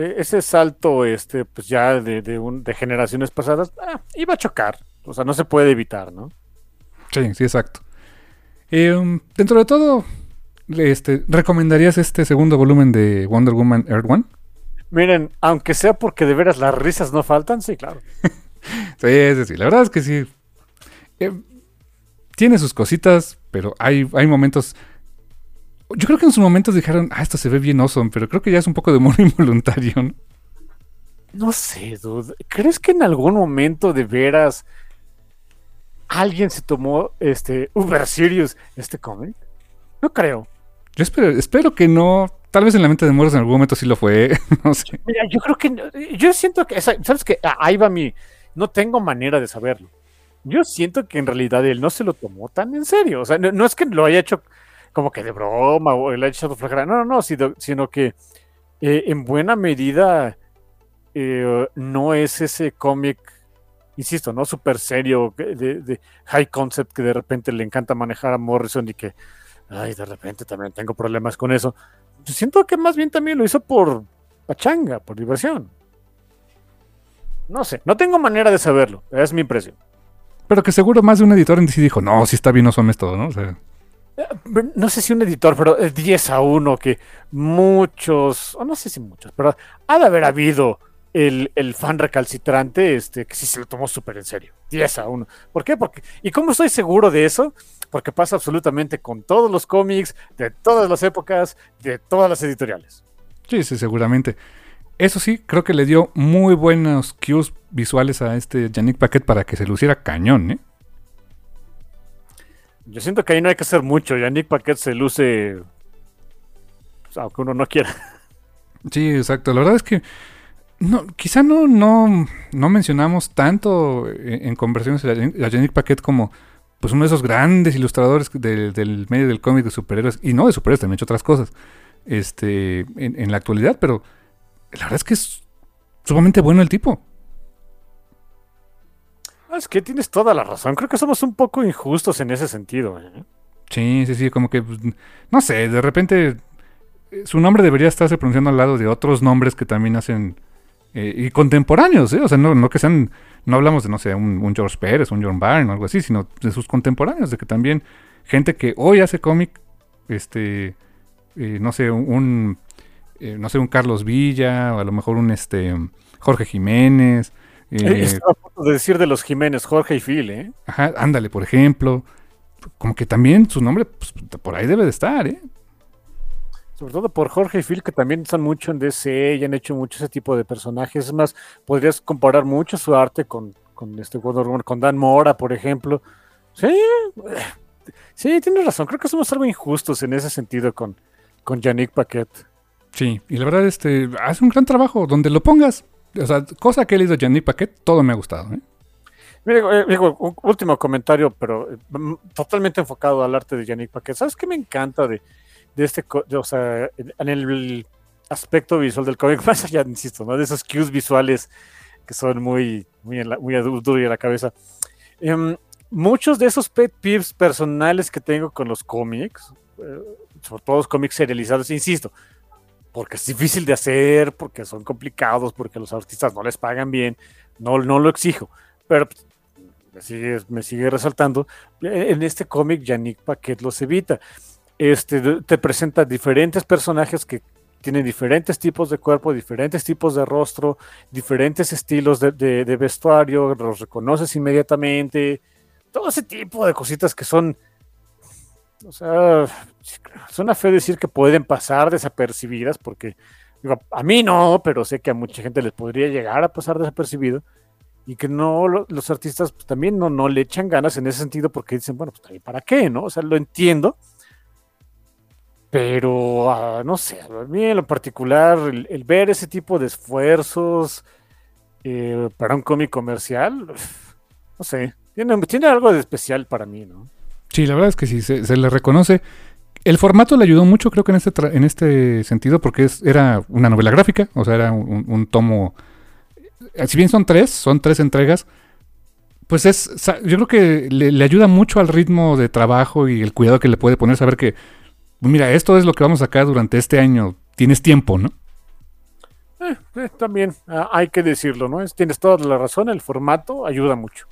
ese salto, este, pues ya de, de, un- de generaciones pasadas, ah, iba a chocar. O sea, no se puede evitar, ¿no? Sí, sí, exacto. Eh, um, dentro de todo, este, ¿recomendarías este segundo volumen de Wonder Woman Earth One? Miren, aunque sea porque de veras las risas no faltan, sí, claro. <laughs> Sí, sí, sí. La verdad es que sí. Eh, tiene sus cositas, pero hay, hay momentos. Yo creo que en sus momentos dijeron, ah, esto se ve bien awesome, pero creo que ya es un poco de humor <laughs> involuntario. ¿no? No sé, dude. ¿Crees que en algún momento de veras alguien se tomó este Uber Serious este cómic? No creo. Yo espero, espero que no. Tal vez en la mente de Morris en algún momento sí lo fue. <laughs> no sé. Mira, yo creo que. Yo siento que. ¿Sabes qué? Ah, Ahí va mi. No tengo manera de saberlo. Yo siento que en realidad él no se lo tomó tan en serio. O sea, no, no es que lo haya hecho como que de broma o haya echado flojera. No, no, no. Sino, sino que eh, en buena medida eh, no es ese cómic, insisto, ¿no? Súper serio, de, de high concept que de repente le encanta manejar a Morrison y que. Ay, de repente también tengo problemas con eso. Siento que más bien también lo hizo por pachanga, por diversión. No sé, no tengo manera de saberlo, es mi impresión. Pero que seguro más de un editor en sí dijo, no, sí está bien awesome esto, ¿no? O sea, No sé si un editor, pero es 10 a 1 que muchos, o no sé si muchos, pero ha de haber habido el, el fan recalcitrante este, que sí se lo tomó súper en serio. 10 a 1. ¿Por qué? Porque, ¿Y cómo estoy seguro de eso? Porque pasa absolutamente con todos los cómics, de todas las épocas, de todas las editoriales. sí, sí, seguramente. Eso sí, creo que le dio muy buenos cues visuales a este Yannick Paquet para que se luciera cañón, ¿eh? Yo siento que ahí no hay que hacer mucho. Yannick Paquet se luce, pues, aunque uno no quiera. <laughs> Sí, exacto. La verdad es que no, quizá no, no, no mencionamos tanto en, en conversaciones a Yannick Paquet como pues uno de esos grandes ilustradores de- del medio del cómic de superhéroes, y no de superhéroes, también ha hecho otras cosas, este, en, en la actualidad, pero la verdad es que es sumamente bueno el tipo. Ah, Es que tienes toda la razón. Creo que somos un poco injustos en ese sentido. ¿eh? Sí, sí, sí, como que, pues, no sé, de repente eh, su nombre debería estarse pronunciando al lado de otros nombres que también hacen, eh, y contemporáneos, ¿eh? O sea, no, no que sean no hablamos de, no sé, un, George Pérez, un John Byrne o algo así, sino de sus contemporáneos, de que también gente que hoy hace cómic, este, no sé, un, no sé, un Carlos Villa, o a lo mejor un, este, Jorge Jiménez. Eh, Estaba a de decir de los Jiménez, Jorge y Phil, ¿eh? Ajá, ándale, por ejemplo. Como que también su nombre pues, por ahí debe de estar, ¿eh? sobre todo por Jorge y Phil, que también están mucho en DC y han hecho mucho ese tipo de personajes. Es más, podrías comparar mucho su arte con, con este con Dan Mora, por ejemplo. Sí, sí, tienes razón. Creo que somos algo injustos en ese sentido con, con Yannick Paquet. Sí, y la verdad, este, hace un gran trabajo. Donde lo pongas, o sea, cosa que he leído Yannick Paquet, todo me ha gustado. ¿eh? Mira, eh, un último comentario, pero eh, totalmente enfocado al arte de Yannick Paquet. ¿Sabes qué me encanta de, de este, o sea, en el aspecto visual del cómic, <laughs> más allá, insisto, ¿no? De esos cues visuales que son muy, muy, muy a la cabeza. Em, muchos de esos pet peeves personales que tengo con los cómics, eh, sobre todo los cómics serializados, insisto, porque es difícil de hacer, porque son complicados, porque los artistas no les pagan bien, no, no lo exijo, pero me sigue, me sigue resaltando, en este cómic Yannick Paquet los evita. Este, te presenta diferentes personajes que tienen diferentes tipos de cuerpo, diferentes tipos de rostro, diferentes estilos de, vestuario, los reconoces inmediatamente, todo ese tipo de cositas que son, o sea, <sighs> suena feo decir que pueden pasar desapercibidas, porque a mí no, pero sé que a mucha gente les podría llegar a pasar desapercibido, y que no, los artistas pues, también no, no le echan ganas en ese sentido, porque dicen, bueno, pues ¿para qué? ¿no? O sea, lo entiendo, pero ah, no sé, a mí en lo particular, el, ver ese tipo de esfuerzos eh, para un cómic comercial, no sé, tiene, tiene, algo de especial para mí, ¿no? Sí, la verdad es que sí, se, le reconoce. El formato le ayudó mucho, creo que en este, en este sentido, porque es, era una novela gráfica, o sea, era un, tomo. Eh, si bien son tres, son tres entregas, pues es. Yo creo que le, ayuda mucho al ritmo de trabajo y el cuidado que le puede poner, saber que mira, esto es lo que vamos a sacar durante este año, tienes tiempo, ¿no? Eh, eh, también ah, hay que decirlo, ¿no? tienes toda la razón, el formato ayuda mucho.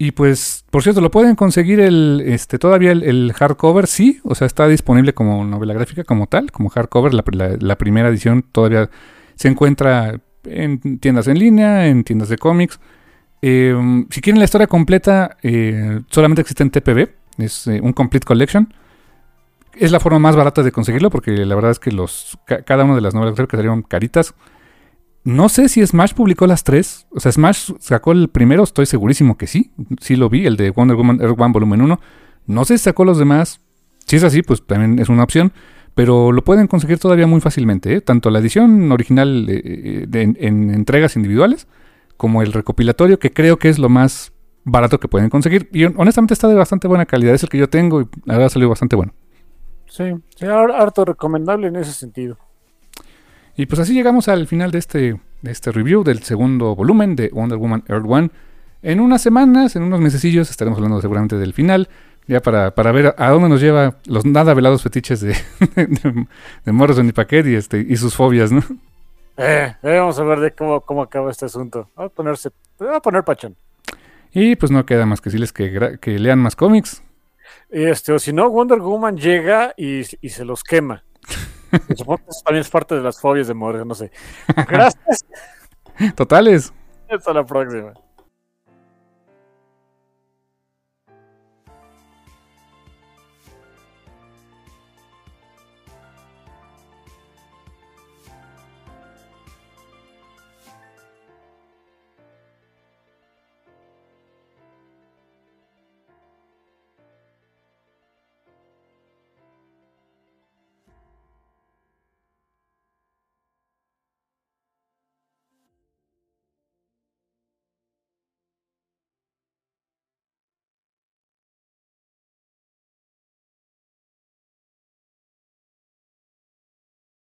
Y pues, por cierto, lo pueden conseguir el, este, todavía el, hardcover, sí, o sea, está disponible como novela gráfica, como tal, como hardcover, la, primera edición todavía se encuentra en tiendas en línea, en tiendas de cómics. Em, si quieren la historia completa, eh, solamente existe en TPB, es un Complete Collection. Es la forma más barata de conseguirlo porque la verdad es que los cada una de las novelas que salieron caritas. No sé si Smash publicó las tres. O sea, Smash sacó el primero, estoy segurísimo que sí. Sí lo vi, el de Wonder Woman Earth One Volumen 1. No sé si sacó los demás. Si es así, pues también es una opción. Pero lo pueden conseguir todavía muy fácilmente. ¿eh? Tanto la edición original eh, en entregas individuales como el recopilatorio, que creo que es lo más barato que pueden conseguir. Y honestamente está de bastante buena calidad. Es el que yo tengo y la verdad salió bastante bueno. Sí, sí, harto recomendable en ese sentido. Y pues así llegamos al final de este, de este review del segundo volumen de Wonder Woman Earth One. En unas semanas, en unos mesecillos, estaremos hablando seguramente del final. Ya para, para ver a dónde nos lleva los nada velados fetiches de, <laughs> de, Morrison y Paquet y, este, y sus fobias, ¿no? Eh, eh, vamos a ver de cómo, cómo acaba este asunto. a ponerse, a poner pachón. Y pues no queda más que decirles que, que lean más cómics, este, o si no, Wonder Woman llega y, se los quema. <laughs> Supongo que eso también es parte de las fobias de Morgan, no sé. <laughs> Gracias. Totales. Hasta la próxima.